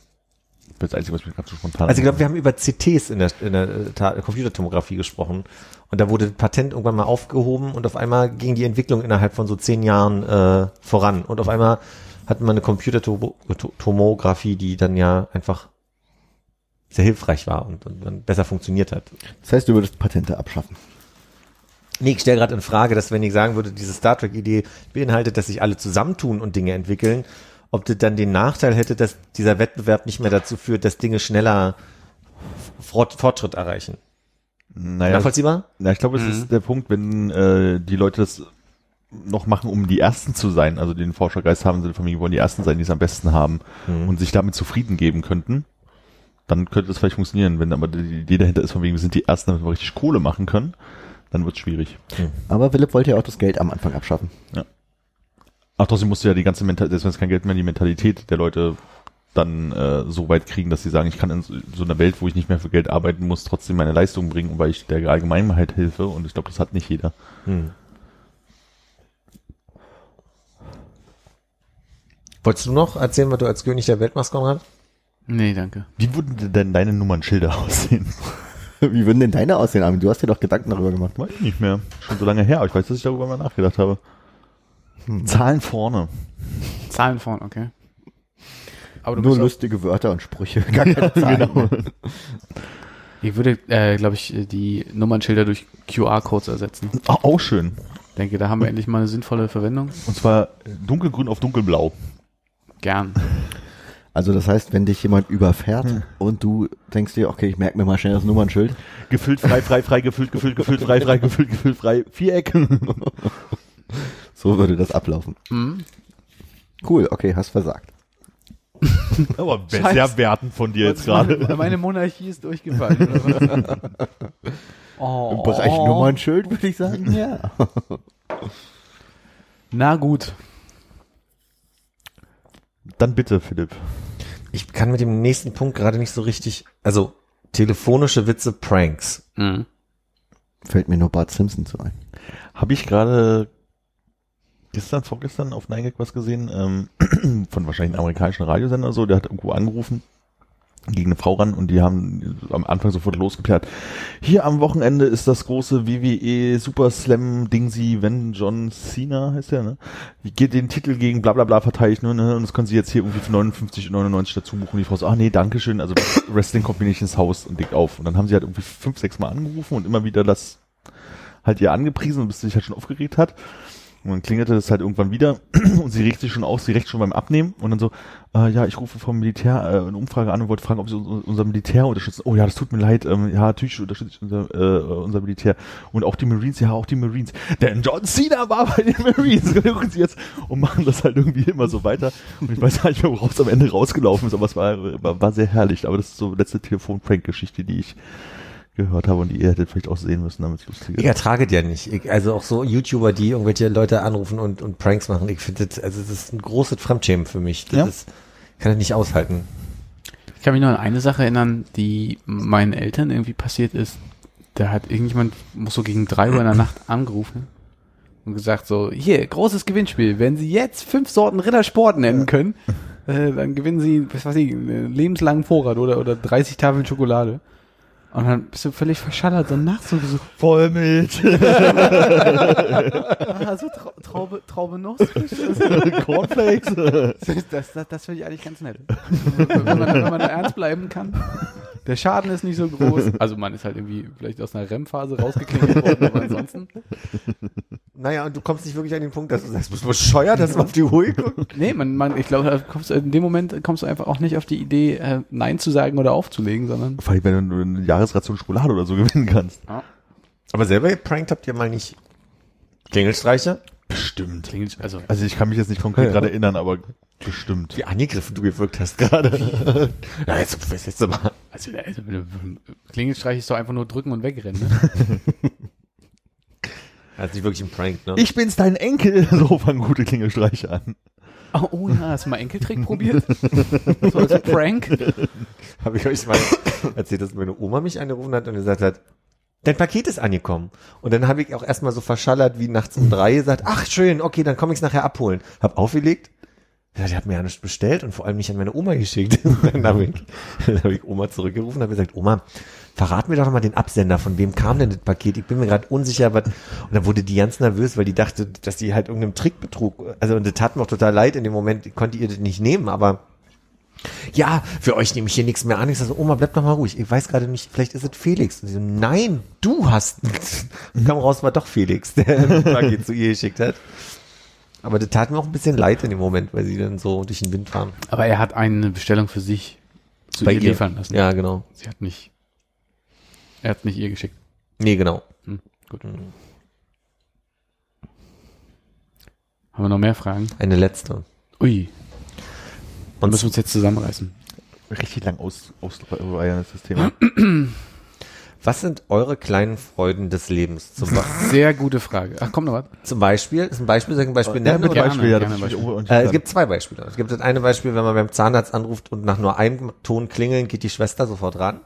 Das Einzige, was mir gerade so spontan Also ich glaube, wir haben über CTs in der, in der äh, Computertomographie gesprochen. Und da wurde Patent irgendwann mal aufgehoben und auf einmal ging die Entwicklung innerhalb von so zehn Jahren äh, voran. Und auf einmal hatten wir eine Computertomographie, die dann ja einfach sehr hilfreich war und, und dann besser funktioniert hat. Das heißt, du würdest Patente abschaffen. Nee, ich stelle gerade in Frage, dass wenn ich sagen würde, diese Star Trek-Idee beinhaltet, dass sich alle zusammentun und Dinge entwickeln, ob das dann den Nachteil hätte, dass dieser Wettbewerb nicht mehr dazu führt, dass Dinge schneller Fort Fortschritt erreichen. Naja, Nachvollziehbar? na, ich glaube, es ist der Punkt, wenn äh, die Leute das noch machen, um die Ersten zu sein, also den Forschergeist haben, sind von mir wollen die Ersten sein, die es am besten haben und sich damit zufrieden geben könnten, dann könnte es vielleicht funktionieren. Wenn aber die Idee dahinter ist, von wegen, wir sind die Ersten, damit wir richtig Kohle machen können, dann wird es schwierig. Aber Philipp wollte ja auch das Geld am Anfang abschaffen. Ach, trotzdem musst du ja die ganze Mentalität, selbst wenn es kein Geld mehr, die Mentalität der Leute dann äh, so weit kriegen, dass sie sagen, ich kann in so einer Welt, wo ich nicht mehr für Geld arbeiten muss, trotzdem meine Leistung bringen, weil ich der Allgemeinheit hilfe und ich glaube, das hat nicht jeder. Hm. Wolltest du noch erzählen, was du als König der Welt machst, Konrad? Nee, danke. Wie würden denn deine Nummernschilder aussehen? Wie würden denn deine aussehen, Armin? Du hast dir doch Gedanken darüber gemacht. Weiß ich nicht mehr. Schon so lange her, aber ich weiß, dass ich darüber mal nachgedacht habe. Zahlen vorne. Zahlen vorne, okay. Aber du Nur lustige Wörter und Sprüche. Gar keine Zahlen. Ich würde, äh, glaube ich, die Nummernschilder durch QR-Codes ersetzen. Auch schön. Denke, da haben wir endlich mal eine sinnvolle Verwendung. Und zwar dunkelgrün auf dunkelblau. Gern. Also das heißt, wenn dich jemand überfährt Hm. und du denkst dir, okay, ich merke mir mal schnell das Nummernschild, Gefüllt, frei, frei, frei, gefüllt, gefüllt, gefüllt, frei, frei, gefüllt, gefüllt, frei. Viereck. so würde das ablaufen. Mhm. Cool, okay, hast versagt. Aber Scheiße. werten von dir jetzt gerade. meine Monarchie ist durchgefallen. Oder was? oh, Im Bereich Nummernschild würde ich sagen, ja. Na gut. Dann bitte, Philipp. Ich kann mit dem nächsten Punkt gerade nicht so richtig, also telefonische Witze, Pranks. Mhm. Fällt mir nur Bart Simpson zu ein. Habe ich gerade gestern, vorgestern auf Gag was gesehen, ähm, von wahrscheinlich einem amerikanischen Radiosender so, der hat irgendwo angerufen, gegen eine Frau ran und die haben am Anfang sofort losgeklärt. Hier am Wochenende ist das große WWE Super Slam Dingsy, wenn John Cena heißt der, ne? Geht den Titel gegen bla bla bla verteidigt, ne? ne? Und das können sie jetzt hier irgendwie für 59,99 dazu buchen. Und die Frau so, ah nee, danke schön, also Wrestling kommt mir nicht ins Haus und legt auf. Und dann haben sie halt irgendwie fünf, sechs Mal angerufen und immer wieder das halt ihr angepriesen, bis sie sich halt schon aufgeregt hat. Und dann klingelte das halt irgendwann wieder und sie regt sich schon aus, sie recht schon beim Abnehmen und dann so, äh, ja, ich rufe vom Militär äh, eine Umfrage an und wollte fragen, ob sie uns- unser Militär unterstützen. Oh ja, das tut mir leid, ähm, ja, natürlich unterstütze ich unser, äh, unser Militär. Und auch die Marines, ja, auch die Marines. Denn John Cena war bei den Marines. Gucken sie jetzt und machen das halt irgendwie immer so weiter. Und ich weiß gar nicht mehr, worauf es am Ende rausgelaufen ist, aber es war, war, war sehr herrlich. Aber das ist so letzte Telefon-Prank-Geschichte, die ich gehört habe und die ihr hättet vielleicht auch sehen müssen, damit es lustig Ich ist. ertrage ja nicht. Ich, also auch so YouTuber, die irgendwelche Leute anrufen und, und Pranks machen. Ich finde das, also das ist ein großes Fremdschämen für mich. Das Ja. ist, kann ich nicht aushalten. Ich kann mich nur an eine Sache erinnern, die meinen Eltern irgendwie passiert ist. Da hat irgendjemand, muss so gegen drei Uhr in der Nacht angerufen und gesagt so, hier, großes Gewinnspiel. Wenn Sie jetzt fünf Sorten Rittersport nennen können, äh, dann gewinnen Sie, was weiß ich, einen lebenslangen Vorrat oder, oder 30 Tafeln Schokolade. Und dann bist du völlig verschallert so nachts und so, Vollmilch, ah, so Trau Traube, Traube Nuss. Cornflakes. Das, das, das finde ich eigentlich ganz nett. wenn, man, wenn man da ernst bleiben kann. Der Schaden ist nicht so groß. Also man ist halt irgendwie vielleicht aus einer REM-Phase rausgeklingelt worden, aber ansonsten. Naja, und du kommst nicht wirklich an den Punkt, dass du sagst, bist du bescheuert, dass du auf die Uhr guckst? Nee, man, man, ich glaube, kommst in dem Moment kommst du einfach auch nicht auf die Idee, äh, Nein zu sagen oder aufzulegen, sondern Vor allem, wenn du eine Jahresration Schokolade oder so gewinnen kannst. Aber selber geprankt habt ihr mal nicht Klingelstreiche? Bestimmt. klingelt, also Also ich kann mich jetzt nicht konkret gerade erinnern, aber bestimmt. Wie angegriffen du gewirkt hast gerade. ja, jetzt, jetzt, jetzt mal. Also, also Klingelstreich ist doch einfach nur drücken und wegrennen. Ne? Das ist nicht wirklich ein Prank, ne? Ich bin's, dein Enkel. So fangen gute Klingelstreiche an. Oh, oh ja, hast du mal Enkeltrick probiert? so als Prank? Habe ich euch mal erzählt, dass meine Oma mich angerufen hat und gesagt hat, dein Paket ist angekommen. Und dann habe ich auch erstmal so verschallert wie nachts um drei gesagt, ach schön, okay, dann komme ich es nachher abholen. Hab aufgelegt. Ja, die hat mir ja nichts bestellt und vor allem nicht an meine Oma geschickt. dann habe ich, hab ich Oma zurückgerufen und habe gesagt, Oma, verrat mir doch mal den Absender, von wem kam denn das Paket? Ich bin mir gerade unsicher, was. Und dann wurde die ganz nervös, weil die dachte, dass die halt irgendeinem Trick betrug. Also und das tat mir auch total leid in dem Moment, ich konnte ihr das nicht nehmen, aber ja, für euch nehme ich hier nichts mehr an. Ich sage so, Oma, bleib doch mal ruhig. Ich weiß gerade nicht, vielleicht ist es Felix. Und sie so, nein, du hast. Kam raus, war doch Felix, der das Paket zu ihr geschickt hat. Aber das tat mir auch ein bisschen leid in dem Moment, weil sie dann so durch den Wind fahren. Aber er hat eine Bestellung für sich zu Bei ihr. liefern lassen. Ja, genau. Sie hat nicht. Er hat nicht ihr geschickt. Nee, genau. Hm, gut. Haben wir noch mehr Fragen? Eine letzte. Ui. Und müssen wir uns jetzt zusammenreißen. Richtig lang aus, aus das Thema. was sind eure kleinen Freuden des Lebens? Zum, Sehr gute Frage. Ach, kommt noch was? zum Beispiel, ist ein Beispiel, ich ein Beispiel nennen? Gerne, Beispiel, ja, gerne Beispiel. Äh, es gibt zwei Beispiele. Es gibt das eine Beispiel, wenn man beim Zahnarzt anruft und nach nur einem Ton klingeln, geht die Schwester sofort ran.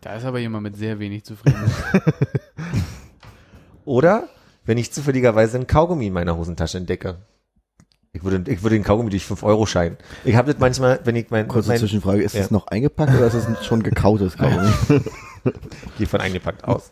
Da ist aber jemand mit sehr wenig zufrieden. Oder wenn ich zufälligerweise einen Kaugummi in meiner Hosentasche entdecke. Ich würde, ich würde den Kaugummi durch 5 Euro scheinen. Ich habe das manchmal, wenn ich mein, Kurze mein Zwischenfrage, ist Ja. es noch eingepackt oder ist es schon gekautes Kaugummi? gehe von eingepackt aus.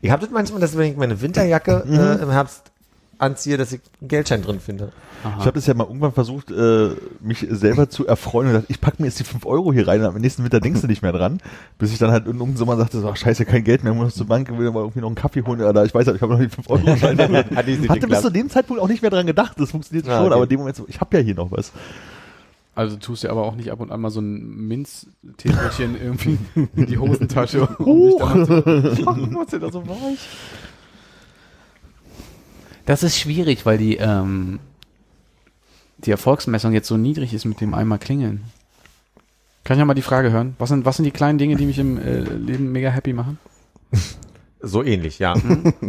Ich habe das manchmal, dass wenn ich meine Winterjacke äh, im Herbst anziehe, dass ich einen Geldschein drin finde. Ich habe das ja mal irgendwann versucht, äh, mich selber zu erfreuen und gesagt, ich pack mir jetzt die 5 Euro hier rein und am nächsten Winter denkst du nicht mehr dran. Bis ich dann halt in irgendeinem Sommer sagte, so, ach scheiße, kein Geld mehr, muss zur Bank, will mal irgendwie noch einen Kaffee holen oder ich weiß halt, ich habe noch die 5 Euro Schein. Hatte bis zu dem Zeitpunkt auch nicht mehr dran gedacht, das funktioniert Ah, schon, okay. aber in dem Moment so, ich habe ja hier noch was. Also tust du aber auch nicht ab und an mal so ein Minztäfelchen irgendwie in die Hosentasche, um dich dann zu Ach, was ist denn da so weich? Das ist schwierig, weil die, ähm, die Erfolgsmessung jetzt so niedrig ist mit dem einmal klingeln. Kann ich ja mal die Frage hören? Was sind, was sind die kleinen Dinge, die mich im äh, Leben mega happy machen? So ähnlich, ja. Hier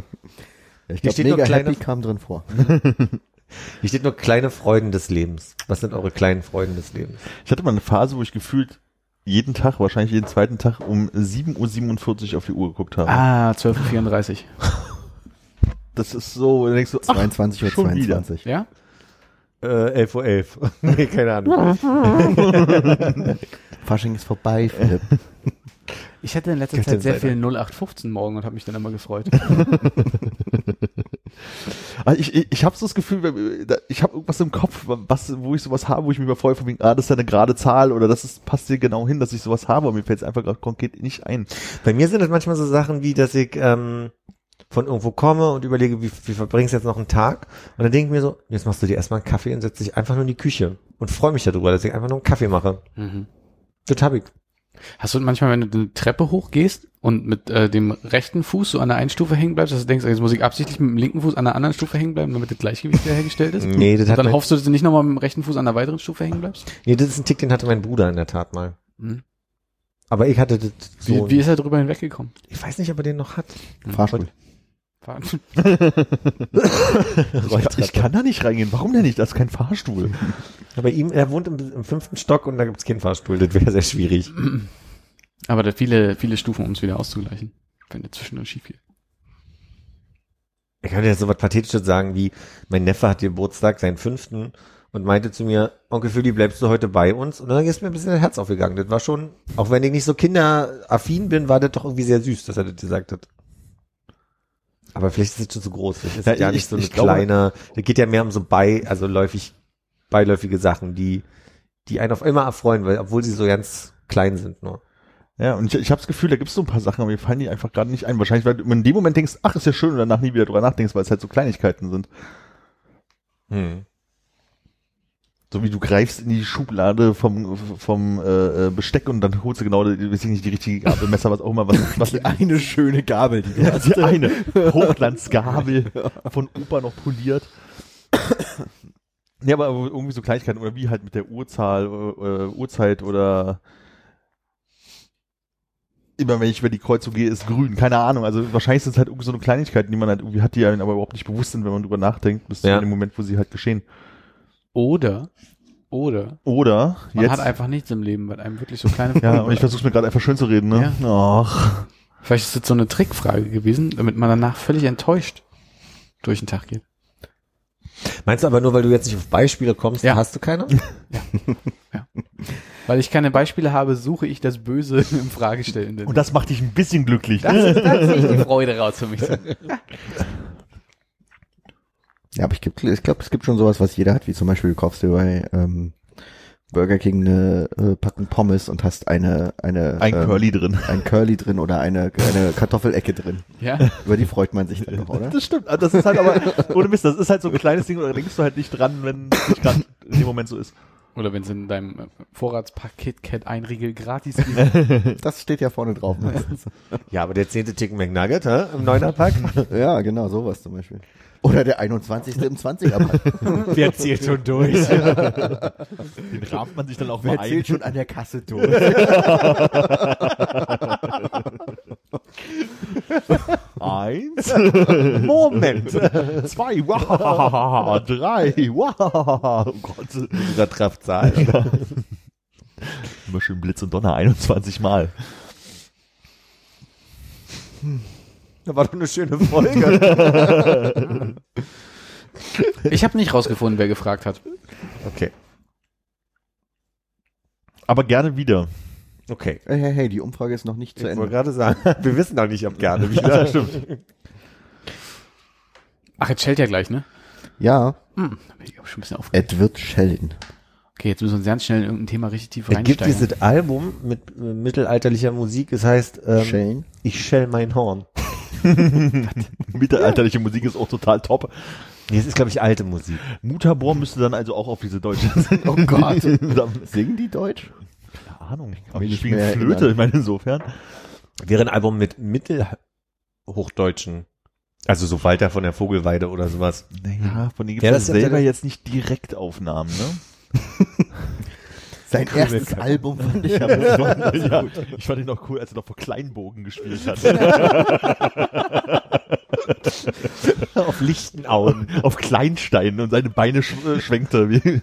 ich glaube, mega kleine- happy kam drin vor. Hier steht nur kleine Freuden des Lebens. Was sind eure kleinen Freuden des Lebens? Ich hatte mal eine Phase, wo ich gefühlt jeden Tag, wahrscheinlich jeden zweiten Tag um 7.47 Uhr auf die Uhr geguckt habe. Ah, 12.34 Das ist so, da denkst du, ach, 22 Uhr schon wieder. 22. Ja? Äh, 11.11 Uhr. 11. nee, keine Ahnung. Fasching ist vorbei, Philipp. Ich hatte in letzter Zeit sehr viel 0815 morgen und habe mich dann immer gefreut. Also ich, ich, ich habe so das Gefühl, ich habe irgendwas im Kopf, was, wo ich sowas habe, wo ich mich mal freue, von wegen, ah, das ist ja eine gerade Zahl oder das ist, passt dir genau hin, dass ich sowas habe, aber mir fällt es einfach gerade konkret nicht ein. Bei mir sind es manchmal so Sachen wie, dass ich ähm, von irgendwo komme und überlege, wie, wie verbringst du jetzt noch einen Tag? Und dann denke ich mir so, jetzt machst du dir erstmal einen Kaffee und setzt dich einfach nur in die Küche und freue mich darüber, dass ich einfach nur einen Kaffee mache. Mhm. Das hab ich. Hast du manchmal, wenn du eine Treppe hochgehst und mit äh, dem rechten Fuß so an der einen Stufe hängen bleibst, dass du denkst, jetzt muss ich absichtlich mit dem linken Fuß an der anderen Stufe hängen bleiben, damit das Gleichgewicht wiederhergestellt ist? Nee, das Und hat dann hoffst du, dass du nicht nochmal mit dem rechten Fuß an der weiteren Stufe hängen bleibst? nee, das ist ein Tick, den hatte mein Bruder in der Tat mal. Mhm. Aber ich hatte das Wie, so. wie ist er drüber hinweggekommen? ich weiß nicht, ob er den noch hat. Fahrstuhl. Ich, ich kann da nicht reingehen. Warum denn nicht? Das ist kein Fahrstuhl. Aber ihm, er wohnt im, im fünften Stock und da gibt's keinen Fahrstuhl. Das wäre sehr schwierig. Aber da viele, viele Stufen, um es wieder auszugleichen, wenn der zwischendurch schief geht. Ich kann dir so was Pathetisches sagen, wie mein Neffe hat Geburtstag, seinen fünften, und meinte zu mir, Onkel Philly, bleibst du heute bei uns? Und dann ist mir ein bisschen das Herz aufgegangen. Das war schon, auch wenn ich nicht so kinderaffin bin, war das doch irgendwie sehr süß, dass er das gesagt hat. Aber vielleicht ist es schon zu groß. Vielleicht ist Ja, es ja ich- nicht so eine kleine, das geht ja mehr um so bei, also läufig, beiläufige Sachen, die, die einen auf immer erfreuen, weil, obwohl sie so ganz klein sind nur. Ja, und ich, ich habe das Gefühl, da gibt es so ein paar Sachen, aber mir fallen die einfach gerade nicht ein. Wahrscheinlich, weil du in dem Moment denkst, ach, ist ja schön und danach nie wieder drüber nachdenkst, weil es halt so Kleinigkeiten sind. Hm. So wie du greifst in die Schublade vom, vom äh, äh, Besteck und dann holst du genau, die, weiß ich nicht, die richtige Gabel, Messer, was auch immer, was, was Die eine schöne Gabel, die du Ja, hast. die eine Hochglanzgabel von Opa noch poliert. Ja, aber irgendwie so Kleinigkeiten oder wie halt mit der Uhrzahl, äh, Uhrzeit oder immer wenn ich über die Kreuzung gehe, ist grün, keine Ahnung. Also wahrscheinlich sind es halt irgendwie so eine Kleinigkeiten, die man halt irgendwie hat, die einem aber überhaupt nicht bewusst sind, wenn man drüber nachdenkt, bis Ja. zu dem Moment, wo sie halt geschehen. Oder, oder, Oder man jetzt. hat einfach nichts im Leben, weil einem wirklich so kleine ja, und ich versuche mir gerade einfach schön zu reden, ne? Ach. Vielleicht ist das so eine Trickfrage gewesen, damit man danach völlig enttäuscht durch den Tag geht. Meinst du aber nur, weil du jetzt nicht auf Beispiele kommst, Ja. hast du keine? Weil ich keine Beispiele habe, suche ich das Böse im Fragestellenden. Und das macht dich ein bisschen glücklich. das ist tatsächlich die Freude raus für mich. Ja, aber ich, ich glaube, es gibt schon sowas, was jeder hat, wie zum Beispiel du kaufst dir bei ähm, Burger King eine äh, Packung Pommes und hast eine eine Ein ähm, Curly drin. ein Curly drin oder eine eine Kartoffelecke drin. Ja, Über die freut man sich dann noch, oder? Das stimmt. Das ist halt aber, ohne Mist, das ist halt so ein kleines Ding, oder denkst du halt nicht dran, wenn es nicht gerade in dem Moment so ist. oder wenn es in deinem äh, Vorratspaket Cat ein Riegel gratis gibt. Das steht ja vorne drauf. meistens. Ja, aber der zehnte Chicken McNugget, hä? Im Neunerpack? ja, genau, sowas zum Beispiel. Oder der 21. im 20er Pack. Wer zählt schon durch? Den rahmt man sich dann auch mal Wer ein. zählt schon an der Kasse durch? Eins, Moment. zwei, wow, drei, wow. Oh Gott. Dieser Treffzahl. Immer schön Blitz und Donner 21 Mal. Das war doch eine schöne Folge. Ich habe nicht rausgefunden, wer gefragt hat. Okay. Aber gerne wieder. Okay. hey, hey, hey, die Umfrage ist noch nicht zu Ich wollte Ende. gerade sagen, wir wissen noch nicht, ob gerne wieder. stimmt. Ach, jetzt schellt ja gleich, ne? Ja, Hm, da bin ich auch schon ein bisschen aufgeregt. Edward Sheldon. Okay, jetzt müssen wir uns ganz schnell in irgendein Thema richtig tief Es gibt reinsteigen. dieses Album mit mittelalterlicher Musik, es heißt ähm, Shane. Ich schell mein Horn. Mittelalterliche Musik ist auch total top. Nee, es ist, glaube ich, alte Musik. Mutabor müsste dann also auch auf diese deutsche Oh Gott. Keine Singen die Deutsch? Ahnung. Aber die ich spielen Flöte, erinnern. ich meine insofern. Wäre ein Album mit Mittelhochdeutschen. Also so Walter von der Vogelweide oder sowas. Naja, von denen gibt Ja, es das ist ja selber jetzt nicht direkt Aufnahmen, Sein erstes Album fand ich aber besonders ja, gut. ich fand ihn auch cool, als er noch vor Kleinbogen gespielt hat. Auf lichten Auen. Auf Kleinsteinen und seine Beine sch äh, schwenkte.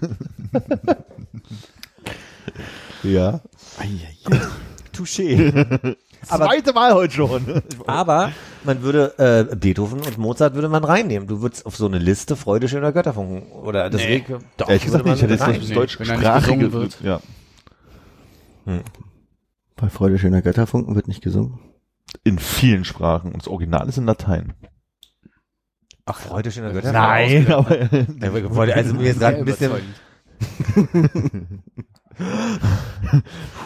Ja. Touché. Aber- Zweite Mal heute schon. Aber man würde äh, Beethoven und Mozart würde man reinnehmen. Du würdest auf so eine Liste Freude schöner Götterfunken oder das Nee. Reg- Doch, Ehrlich gesagt nicht, ich hätte jetzt Nee, nicht deutschsprachige gesungen wird. Ja. Bei Freude schöner Götterfunken wird nicht gesungen. In vielen Sprachen. Und das Original ist in Latein. Ach, Freude schöner Götterfunken. Nein, aber Also mir ist gerade ein bisschen,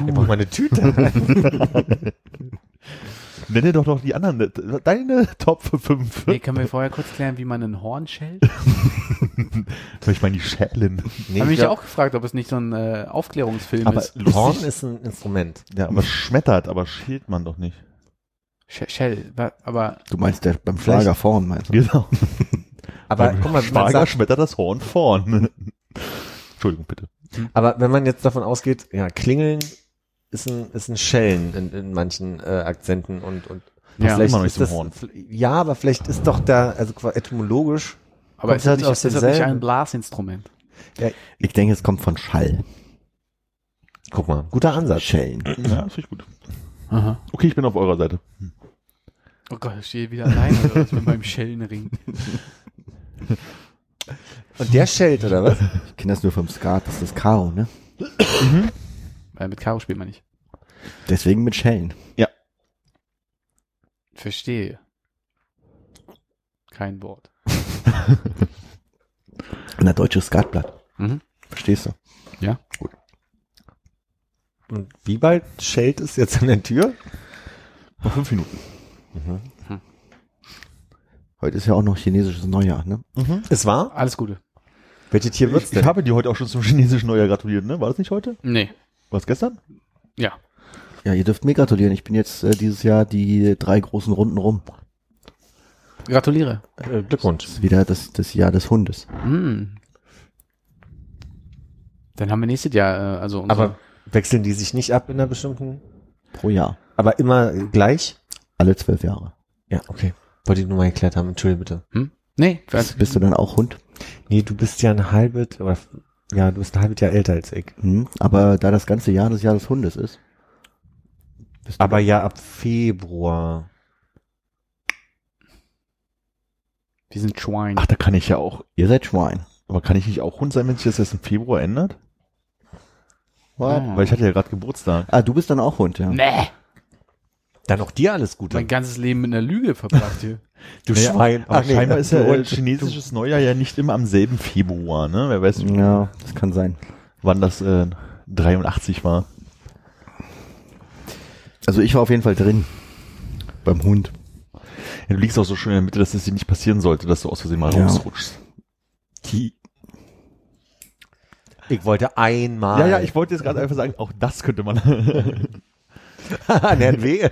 ich brauche meine Tüte. nenne doch doch die anderen. Deine Top 5. Nee, können wir vorher kurz klären, wie man ein Horn schält? Ich meine die Schälen. Nee, Habe ich mich glaub, auch gefragt, ob es nicht so ein äh, Aufklärungsfilm Aber ist. Horn ist ein Instrument. Ja, aber schmettert, aber schält man doch nicht. Sch- Shell, wa- aber Du meinst der beim Schlager vorn, meinst du? Genau. Aber guck mal, sagt, schmettert das Horn vorn. Entschuldigung, bitte. Aber wenn man jetzt davon ausgeht, ja, Klingeln ist ein, ist ein Schellen in, in manchen äh, Akzenten und, und Ja, immer noch nicht ist zum das, Horn. Ja, aber vielleicht ist doch da, also qua- etymologisch, aber ist das halt nicht, aus ist das nicht ein Blasinstrument? Ich denke, es kommt von Schall. guck mal, guter Ansatz. Schellen. Ja, das finde ich gut. Aha. Okay, ich bin auf eurer Seite. Oh Gott, ich stehe wieder alleine oder was mit meinem Schellenring. Und der schellt, oder was? Ich kenne das nur vom Skat, das ist das Karo, ne? Weil mit Karo spielt man nicht. Deswegen mit Schellen. Verstehe. Kein Wort. Und der deutsche Skatblatt. Mhm. Verstehst du? Ja. Und wie bald schellt es jetzt an der Tür? Noch fünf Minuten. Heute ist ja auch noch chinesisches Neujahr, ne? Es war? Alles Gute. Welches Tier wird's Ich, ich denn? habe dir heute auch schon zum chinesischen Neujahr gratuliert, ne? War das nicht heute? Nee. War es gestern? Ja. Ja, ihr dürft mir gratulieren. Ich bin jetzt äh, dieses Jahr die drei großen Runden rum. Gratuliere. Äh, Glückwunsch. Das ist wieder das, das Jahr des Hundes. Hm. Dann haben wir nächstes Jahr, äh, also unsere, Aber wechseln die sich nicht ab in einer bestimmten, Pro Jahr. aber immer gleich? Alle zwölf Jahre. Ja, okay. Wollte ich nur mal erklärt haben. Entschuldige bitte. hm? Nee, Bist, bist du dann auch Hund? Nee, du bist ja ein halbes, oder, ja, du bist ein halbes Jahr älter als ich. Hm? Aber da das ganze Jahr das Jahr des Hundes ist. Bist du Aber ja, ab Februar. wir sind Schwein. Ach, da kann ich ja auch. ihr seid Schwein. Aber kann ich nicht auch Hund sein, wenn sich das erst im Februar ändert? Ah. Weil ich hatte ja gerade Geburtstag. Ah, du bist dann auch Hund, ja. Nee. Dann auch dir alles Gute. Mein ganzes Leben mit einer Lüge verbracht hier. du Naja, Schwein. Aber Ach nee, scheinbar ist ja äh, chinesisches Neujahr ja nicht immer am selben Februar, ne? Wer weiß, Ja, das kann sein. wann das äh, 83 war. Also ich war auf jeden Fall drin. Beim Hund. Ja, du liegst auch so schön in der Mitte, dass es dir nicht passieren sollte, dass du aus Versehen mal Ja. rausrutschst. Ich wollte einmal. Ja, ja, ich wollte jetzt gerade einfach sagen, auch das könnte man. Weh.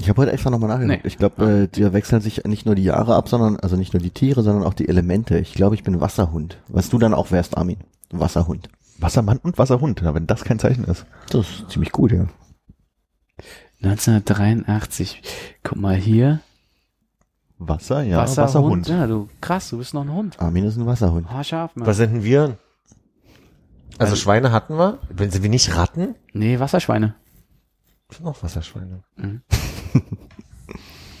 Ich habe heute extra nochmal nachgedacht. Nee. Ich glaube, äh, da wechseln sich nicht nur die Jahre ab, sondern also nicht nur die Tiere, sondern auch die Elemente. Ich glaube, ich bin Wasserhund. Was du dann auch wärst, Armin. Wasserhund. Wassermann und Wasserhund, na, wenn das kein Zeichen ist. Das ist ziemlich gut, ja. 1983. Guck mal hier. Wasser, ja, Wasserhund. Wasserhund. Ja, du, krass, du bist noch ein Hund. Armin ist ein Wasserhund. Haarscharf, Mann. Was sind denn wir? Also Schweine hatten wir. Wenn sie wir nicht Ratten, Nee, Wasserschweine. sind noch Wasserschweine.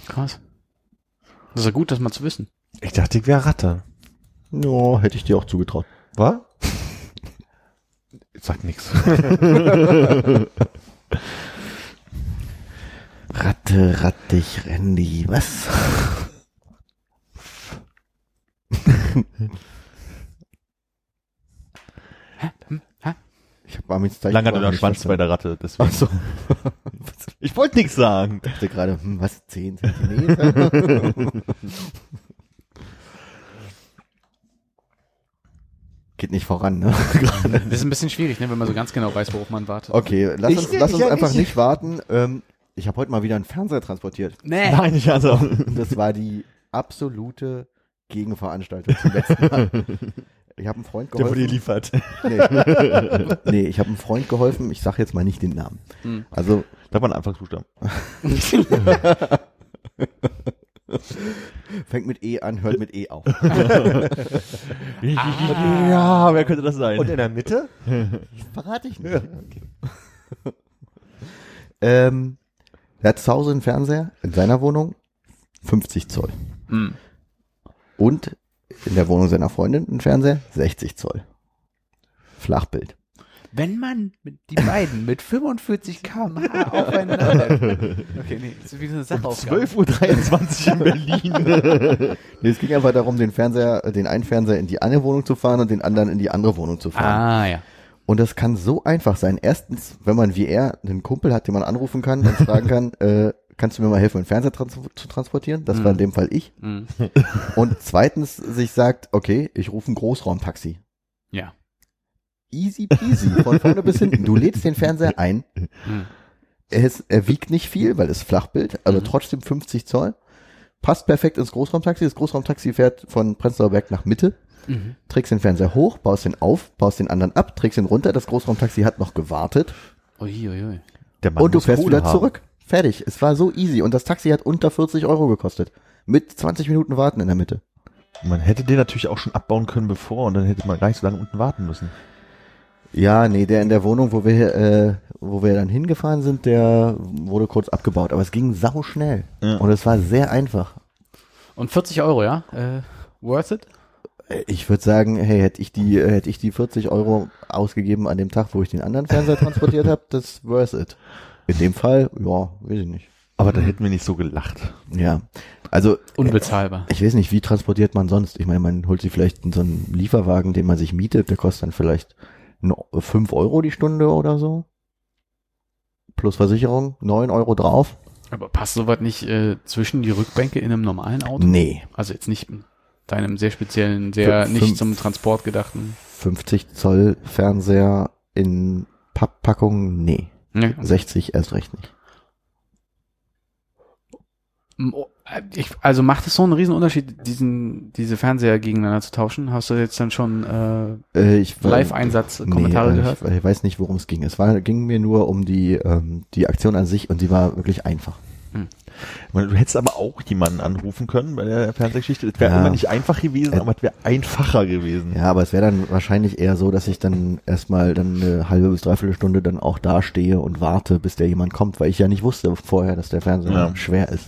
Krass. Das ist ja gut, das mal zu wissen. Ich dachte, ich wäre Ratte. Ja, hätte ich dir auch zugetraut. Was? Sagt nix. Ratte, rattig, Randy, was? Ich habe Armin's Zeichen. Lang hat er den Schwanz bei der Ratte, deswegen. Ach so. Ich wollte nichts sagen. Ich dachte gerade, hm, was, 10 Zentimeter? Geht nicht voran, ne? Das ist ein bisschen schwierig, ne, wenn man so ganz genau weiß, worauf man wartet. Okay, lass Ich- uns, lass uns ich- einfach ich- nicht warten. Ähm, ich habe heute mal wieder einen Fernseher transportiert. Nee. Nein, ich also. Das war die absolute Gegenveranstaltung zum letzten Mal. Ich habe einem Freund Der wurde geholfen. liefert. Nee, nee ich habe einem Freund geholfen. Ich sage jetzt mal nicht den Namen. Hm. Also Sag mal einen Anfangsbuchstaben. fängt mit E an, hört mit E auf. Ja, wer könnte das sein? Und in der Mitte? Verrate ich nicht. ähm, er hat zu Hause einen Fernseher in seiner Wohnung, 50 Zoll. Hm. Und in der Wohnung seiner Freundin einen Fernseher, 60 Zoll. Flachbild. Wenn man die beiden mit 45 km/h aufeinander. Okay, nee, das ist wie so eine Sachaufgabe. 12.23 Uhr in Berlin. Nee, es ging einfach darum, den Fernseher, äh, den einen Fernseher in die eine Wohnung zu fahren und den anderen in die andere Wohnung zu fahren. Ah, ja. Und das kann so einfach sein. Erstens, wenn man wie er einen Kumpel hat, den man anrufen kann und fragen kann, äh, kannst du mir mal helfen, einen Fernseher trans zu transportieren? Das war in dem Fall ich. Hm. Und zweitens sich sagt, okay, ich rufe ein Großraumtaxi. Ja. Easy peasy, von vorne bis hinten. Du lädst den Fernseher ein. Hm. Er, ist, er wiegt nicht viel, weil es Flachbild, also Mhm. trotzdem 50 Zoll. Passt perfekt ins Großraumtaxi. Das Großraumtaxi fährt von Prenzlauer Berg nach Mitte. Mhm. Trägst den Fernseher hoch, baust den auf, baust den anderen ab, trägst ihn runter. Das Großraumtaxi hat noch gewartet. Uiuiui. Der Mann und du fährst Kohle wieder haben. zurück. Fertig. Es war so easy. Und das Taxi hat unter 40 Euro gekostet. Mit 20 Minuten Warten in der Mitte. Man hätte den natürlich auch schon abbauen können bevor und dann hätte man gar nicht so lange unten warten müssen. Ja, nee, der in der Wohnung, wo wir, äh, wo wir dann hingefahren sind, der wurde kurz abgebaut. Aber es ging sau schnell. Ja. Und es war sehr einfach. Und 40 Euro, ja? Äh, worth it? Äh, Ich würde sagen, hey, hätte ich die, äh, hätte ich die 40 Euro ausgegeben an dem Tag, wo ich den anderen Fernseher transportiert habe, das worth it. In dem Fall, ja, weiß ich nicht. Aber dann hätten wir nicht so gelacht. Ja, also Unbezahlbar. ich weiß nicht, wie transportiert man sonst? Ich meine, man holt sich vielleicht in so einen Lieferwagen, den man sich mietet, der kostet dann vielleicht 5 Euro die Stunde oder so. Plus Versicherung, 9 Euro drauf. Aber passt sowas nicht äh, zwischen die Rückbänke in einem normalen Auto? Nee, Also jetzt nicht in deinem sehr speziellen, sehr Fün- nicht fünf- zum Transport gedachten. 50 Zoll Fernseher in Papppackung, nee. Nee. 60 erst recht nicht. Oh, äh, Ich, also macht es so einen riesen Unterschied, diesen, diese Fernseher gegeneinander zu tauschen? Hast du jetzt dann schon äh, Äh, ich war- Live-Einsatz-Kommentare nee, äh, gehört? Ich, ich weiß nicht, worum es ging. Es war, ging mir nur um die, ähm, die Aktion an sich und die war wirklich einfach. Ich meine, Du hättest aber auch jemanden anrufen können bei der Fernsehgeschichte. Es wäre Ja. immer nicht einfach gewesen, aber es wäre einfacher gewesen. Ja, aber es wäre dann wahrscheinlich eher so, dass ich dann erstmal dann eine halbe bis dreiviertel Stunde dann auch da stehe und warte, bis der jemand kommt, weil ich ja nicht wusste vorher, dass der Fernseher Ja. schwer ist.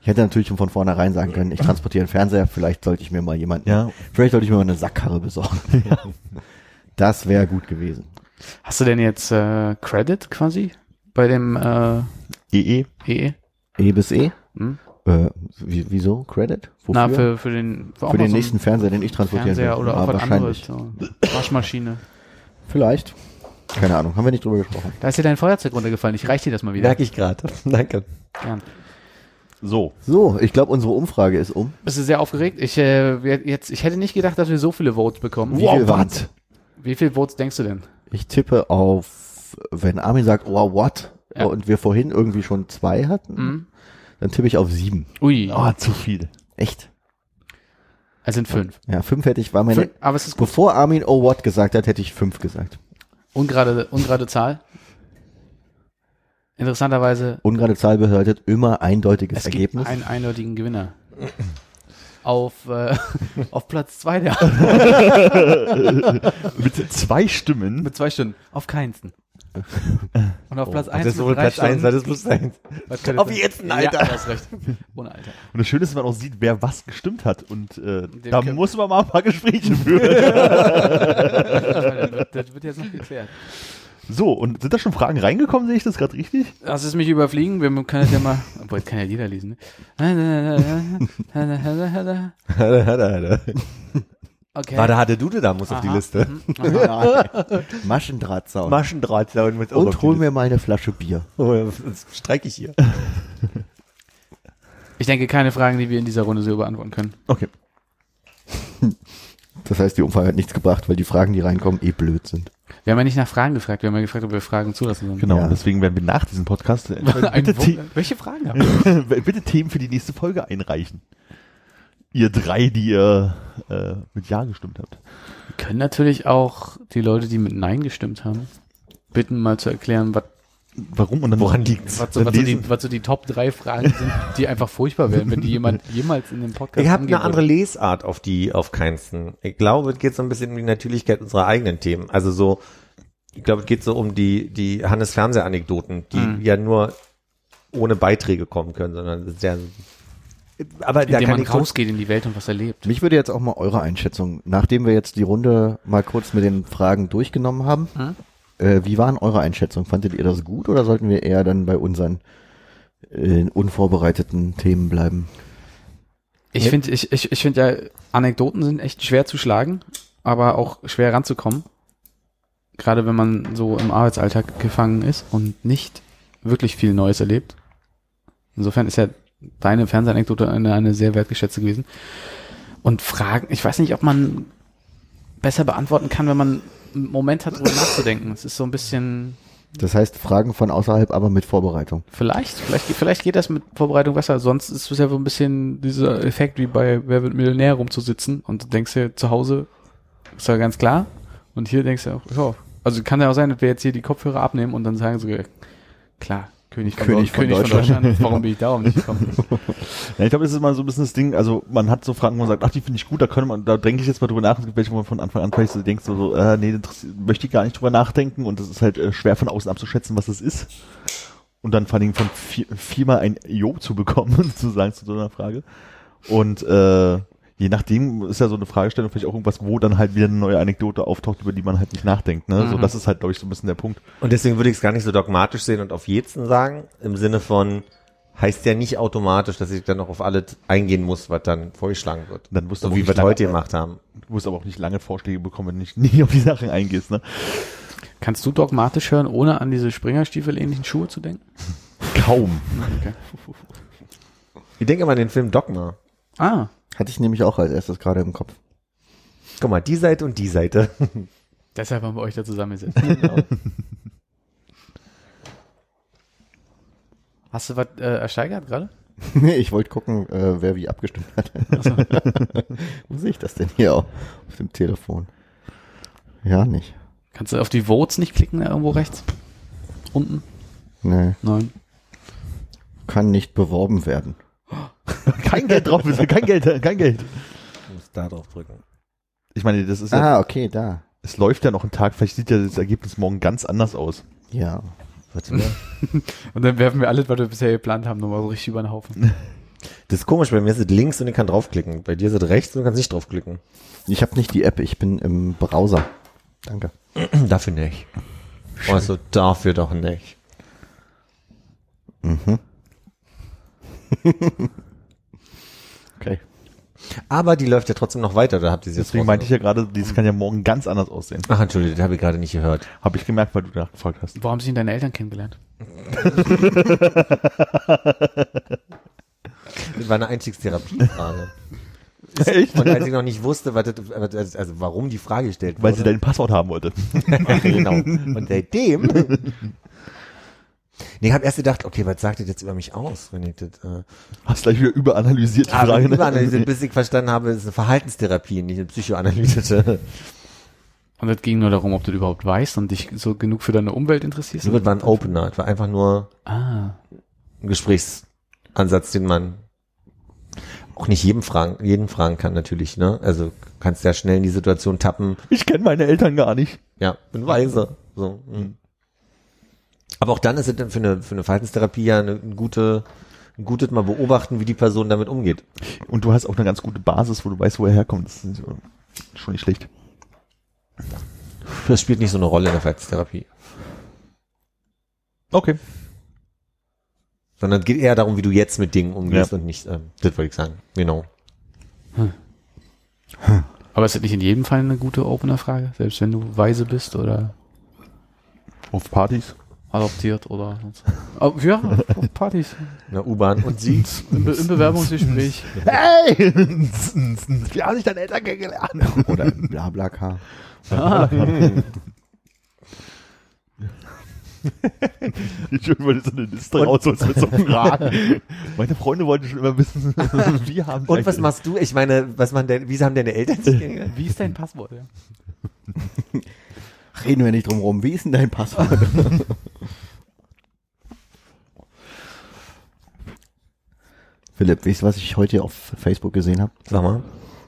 Ich hätte natürlich schon von vornherein sagen können, ich transportiere einen Fernseher, vielleicht sollte ich mir mal jemanden, Ja. vielleicht sollte ich mir mal eine Sackkarre besorgen. Das wäre gut gewesen. Hast du denn jetzt äh, Credit quasi bei dem äh, EE. EE? E bis E? Hm? Äh, wie, wieso? Credit? Wofür? Na, für, für den, Für mal den so nächsten Fernseher, den ich transportieren Fernseher will. oder auch was anderes. wahrscheinlich. So. Waschmaschine. Vielleicht. Keine Ahnung, haben wir nicht drüber gesprochen. Da ist dir dein Feuerzeug runtergefallen. Ich reich dir das mal wieder. Merke ich gerade. Danke. Gern. So. So, ich glaube, unsere Umfrage ist um. Bist du sehr aufgeregt? Ich, äh, jetzt, ich hätte nicht gedacht, dass wir so viele Votes bekommen. Wie viel? Wie viele Votes denkst du denn? Ich tippe auf, wenn Armin sagt, oh, what? Ja. Und wir vorhin irgendwie schon zwei hatten, Mhm. dann tippe ich auf sieben. Ui, Ah, zu viel. Echt? es sind fünf. Ja, fünf hätte ich, war meine, Fün- Aber es ist gut. bevor Armin oh, what gesagt hat, hätte ich fünf gesagt. Ungerade, ungerade Zahl. Interessanterweise, Ungerade Zahl bedeutet immer eindeutiges es gibt Ergebnis. einen eindeutigen Gewinner. Auf, äh, auf Platz zwei der Mit zwei Stimmen. mit zwei Stunden. Auf keinsten. Und auf Platz Oh, eins das ist wohl Platz 1, Stunden. das 1. Was könnte Auf das- jeden, Ja, Alter. du hast recht. Ohne Alter. Und das Schöne ist, dass man auch sieht, wer was gestimmt hat. Und äh, da muss man mal ein paar Gespräche führen. das, wird, das wird jetzt noch geklärt. So, und sind da schon Fragen reingekommen, sehe ich das gerade richtig? Lass es mich überfliegen, wir können das ja mal, obwohl, kann ja jeder lesen, ne? Okay. Warte, hatte du da muss auf die Aha. Liste. Mhm. Aha. Maschendrahtzaun. Maschendrahtzaun mit Und hol mir mal eine Flasche Bier. Oh, streike ich hier. Ich denke, keine Fragen, die wir in dieser Runde so beantworten können. Okay. Das heißt, die Umfrage hat nichts gebracht, weil die Fragen, die reinkommen, eh blöd sind. Wir haben ja nicht nach Fragen gefragt, wir haben ja gefragt, ob wir Fragen zulassen sollen. Genau, Ja. deswegen werden wir nach diesem Podcast äh, bitte. The Welche Fragen haben wir? bitte Themen für die nächste Folge einreichen. Ihr drei, die ihr äh, mit Ja gestimmt habt. Wir können natürlich auch die Leute, die mit Nein gestimmt haben, bitten mal zu erklären, was, Warum? Und dann Woran liegt's? was, so, was, so die, was so die Top drei Fragen sind, die einfach furchtbar wären, wenn die jemand jemals in dem Podcast Ich habe eine andere würde. Lesart auf die, auf keinsten. Ich glaube, es geht so ein bisschen um die Natürlichkeit unserer eigenen Themen. Also so, ich glaube, es geht so um die, die Hannes Fernsehanekdoten, die Mhm. ja nur ohne Beiträge kommen können, sondern das aber da Indem kann man ich rausgeht in die Welt und was erlebt. Mich würde jetzt auch mal eure Einschätzung, nachdem wir jetzt die Runde mal kurz mit den Fragen durchgenommen haben, Hm? äh, wie waren eure Einschätzungen? Fandet ihr das gut oder sollten wir eher dann bei unseren äh, unvorbereiteten Themen bleiben? Ich finde, ich, ich, ich finde ja, Anekdoten sind echt schwer zu schlagen, aber auch schwer ranzukommen. Gerade wenn man so im Arbeitsalltag gefangen ist und nicht wirklich viel Neues erlebt. Insofern ist ja deine Fernsehanekdote eine, eine sehr wertgeschätzte gewesen. Und Fragen, ich weiß nicht, ob man besser beantworten kann, wenn man einen Moment hat, darüber nachzudenken. Es ist so ein bisschen, Das heißt, Fragen von außerhalb, aber mit Vorbereitung. Vielleicht, vielleicht, vielleicht geht das mit Vorbereitung besser. Sonst ist es ja so ein bisschen dieser Effekt wie bei Wer wird Millionär rumzusitzen und du denkst dir zu Hause, ist ja ganz klar. Und hier denkst du auch, ja, also kann ja auch sein, dass wir jetzt hier die Kopfhörer abnehmen und dann sagen ja, klar, König von, König von König von Deutschland. Deutschland. Warum bin ich darauf nicht gekommen? Ja, ich glaube, das ist immer so ein bisschen das Ding, also man hat so Fragen, wo man sagt, ach, die finde ich gut, da könnte man, da denke ich jetzt mal drüber nach, es gibt welche, wo man von Anfang an vielleicht so denkst, so, so äh, nee, möchte ich gar nicht drüber nachdenken und das ist halt äh, schwer von außen abzuschätzen, was das ist. Und dann vor allen Dingen von vier, viermal ein Jo zu bekommen, sozusagen zu so einer Frage. Und äh, je nachdem ist ja so eine Fragestellung vielleicht auch irgendwas, wo dann halt wieder eine neue Anekdote auftaucht, über die man halt nicht nachdenkt. Ne? So, Mhm. das ist halt, glaube ich, so ein bisschen der Punkt. und deswegen würde ich es gar nicht so dogmatisch sehen und auf jeden sagen, im Sinne von, heißt ja nicht automatisch, dass ich dann noch auf alles eingehen muss, was dann vorgeschlagen wird. Dann musst du So wie wir nicht lange- heute gemacht haben. Du musst aber auch nicht lange Vorschläge bekommen, wenn du nicht, nie auf die Sachen eingehst. Ne? Kannst du dogmatisch hören, ohne an diese Springerstiefel-ähnlichen Schuhe zu denken? Kaum. Okay. Ich denke mal an den Film Dogma. Ah, Hatte ich nämlich auch als erstes gerade im Kopf. Guck mal, die Seite und die Seite. deshalb haben wir euch da zusammengesetzt. Hast du was äh, ersteigert gerade? nee, ich wollte gucken, äh, wer wie abgestimmt hat. Wo sehe ich das denn hier auf, auf dem Telefon? Ja, nicht. Kannst du auf die Votes nicht klicken, irgendwo rechts? Unten? Nee, Nein. kann nicht beworben werden. Kein Geld drauf, bitte. Kein Geld, kein Geld. Ich muss da drauf drücken. Ich meine, das ist ja, Ah, okay, da. es läuft ja noch ein Tag, vielleicht sieht ja das Ergebnis morgen ganz anders aus. Ja. Warte mal. Und dann werfen wir alles, was wir bisher geplant haben, nochmal so richtig über den Haufen. Das ist komisch, bei mir ist es links und ich kann draufklicken. Bei dir ist es rechts und du kannst nicht draufklicken. Ich habe nicht die App, ich bin im Browser. Danke. Dafür nicht. Also dafür doch nicht. Mhm. okay. Aber die läuft ja trotzdem noch weiter, da habt ihr sie jetzt Deswegen meinte ich ja gerade, dies kann ja morgen ganz anders aussehen. Ach, Entschuldigung, das habe ich gerade nicht gehört. Habe ich gemerkt, weil du nachgefragt hast. Wo haben sich denn deine Eltern kennengelernt? Das war eine Einstiegstherapiefrage. Echt? Und als ich noch nicht wusste, was das, das- also warum die Frage gestellt Weil sie wurde. dein Passwort haben wollte. genau. Und seitdem. Nee, ich habe erst gedacht, okay, was sagt das jetzt über mich aus, wenn ich das. Äh, Hast gleich wieder überanalysiert die aber Frage. Ne? überanalysiert, bis ich verstanden habe, es ist eine Verhaltenstherapie, nicht eine psychoanalytische. Und es ging nur darum, ob du das überhaupt weißt und dich so genug für deine Umwelt interessierst. So, das war ein Opener, es war einfach nur Ah. ein Gesprächsansatz, den man auch nicht jedem fragen, jeden fragen kann natürlich, ne? Also kannst ja schnell in die Situation tappen, Ich kenne meine Eltern gar nicht. ja, bin weise. So. mhm. Aber auch dann ist es dann für eine, für eine Verhaltenstherapie ja eine, eine gute, ein gutes mal beobachten, wie die Person damit umgeht. Und du hast auch eine ganz gute Basis, wo du weißt, wo er herkommt. Das ist schon nicht schlecht. Das spielt nicht so eine Rolle in der Verhaltenstherapie. Okay. Sondern es geht eher darum, wie du jetzt mit Dingen umgehst Ja. und nicht, ähm, das wollte ich sagen. Genau. Aber ist das nicht in jedem Fall eine gute Opener-Frage? Selbst wenn du weise bist oder Auf Partys. Adoptiert oder sonst. Oh, ja, auf Partys. In der U-Bahn und sie. Im, Be im Bewerbungsgespräch. Hey! Wie haben sich deine Eltern kennengelernt? Oder Blablacar. Ah, Ich wollte so eine Liste rausholen mit so Fragen. Meine Freunde wollten schon immer wissen, wie haben Und was machst du? Ich meine, was man denn, wie haben deine Eltern sich kennengelernt? wie ist dein Passwort? Ja? Reden wir nicht drum rum. Wie ist denn dein Passwort? Philipp, weißt du, was ich heute auf Facebook gesehen habe? Sag mal.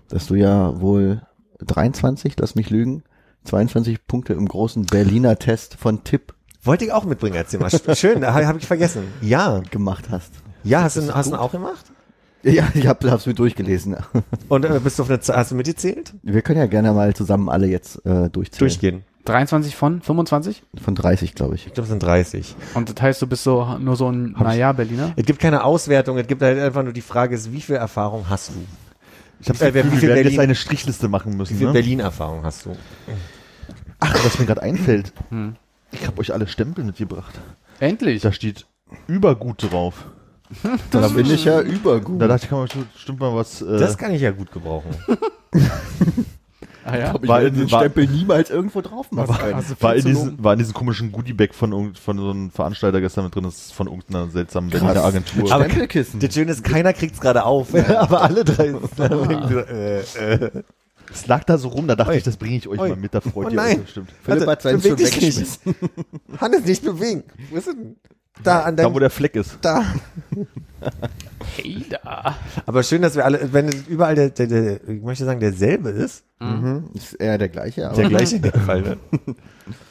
Dass du ja wohl 23, lass mich lügen, 22 Punkte im großen Berliner Test von Tipp Wollte ich auch mitbringen als Thema. Schön, habe hab ich vergessen. Ja. gemacht hast. Ja, hast du, hast ihn auch gemacht? Ja, ich habe es mir durchgelesen. Und äh, bist du auf eine, hast du mitgezählt? Wir können ja gerne mal zusammen alle jetzt äh, durchzählen. Durchgehen. 23 von 25? Von 30, glaube ich. Ich glaube, es sind 30. Und das heißt, du bist so nur so ein, naja, Berliner? Es gibt keine Auswertung, es gibt halt einfach nur die Frage, ist, wie viel Erfahrung hast du? Ich habe Äh, wer- Gefühl, wie wir werden jetzt Berlin- eine Strichliste machen Wie müssen. viel Ne? Berlin-Erfahrung hast du? Ach, was mir gerade einfällt. Hm. Ich habe euch alle Stempel mitgebracht. Endlich. Da steht übergut drauf. Da bin ich ja übergut. Da dachte ich, kann man bestimmt mal was. Äh, Das kann ich ja gut gebrauchen. Ah ja. Hab ich war in- den war- Stempel niemals irgendwo drauf machen. war, in diesem, war in diesem komischen Goodie-Bag von, von so einem Veranstalter gestern mit drin. Das ist von irgendeiner seltsamen Berliner Agentur. Aber- Stempelkissen. Das Schöne ist, keiner kriegt's gerade auf, aber alle drei so, äh, äh. Es lag da so rum, da dachte Oi. ich, das bringe ich euch Oi. mal mit, da freut Oh ihr nein. euch bestimmt. Philipp hat seinen schon weggeschmissen. Hannes, nicht bewegen. Wo ist denn? Da, an Da, deinem, wo der Fleck ist. da. Hey da. Aber schön, dass wir alle, wenn überall der, der, der, ich möchte sagen, derselbe ist, Mhm. Ist eher der gleiche, aber der gleiche in dem Fall, ne?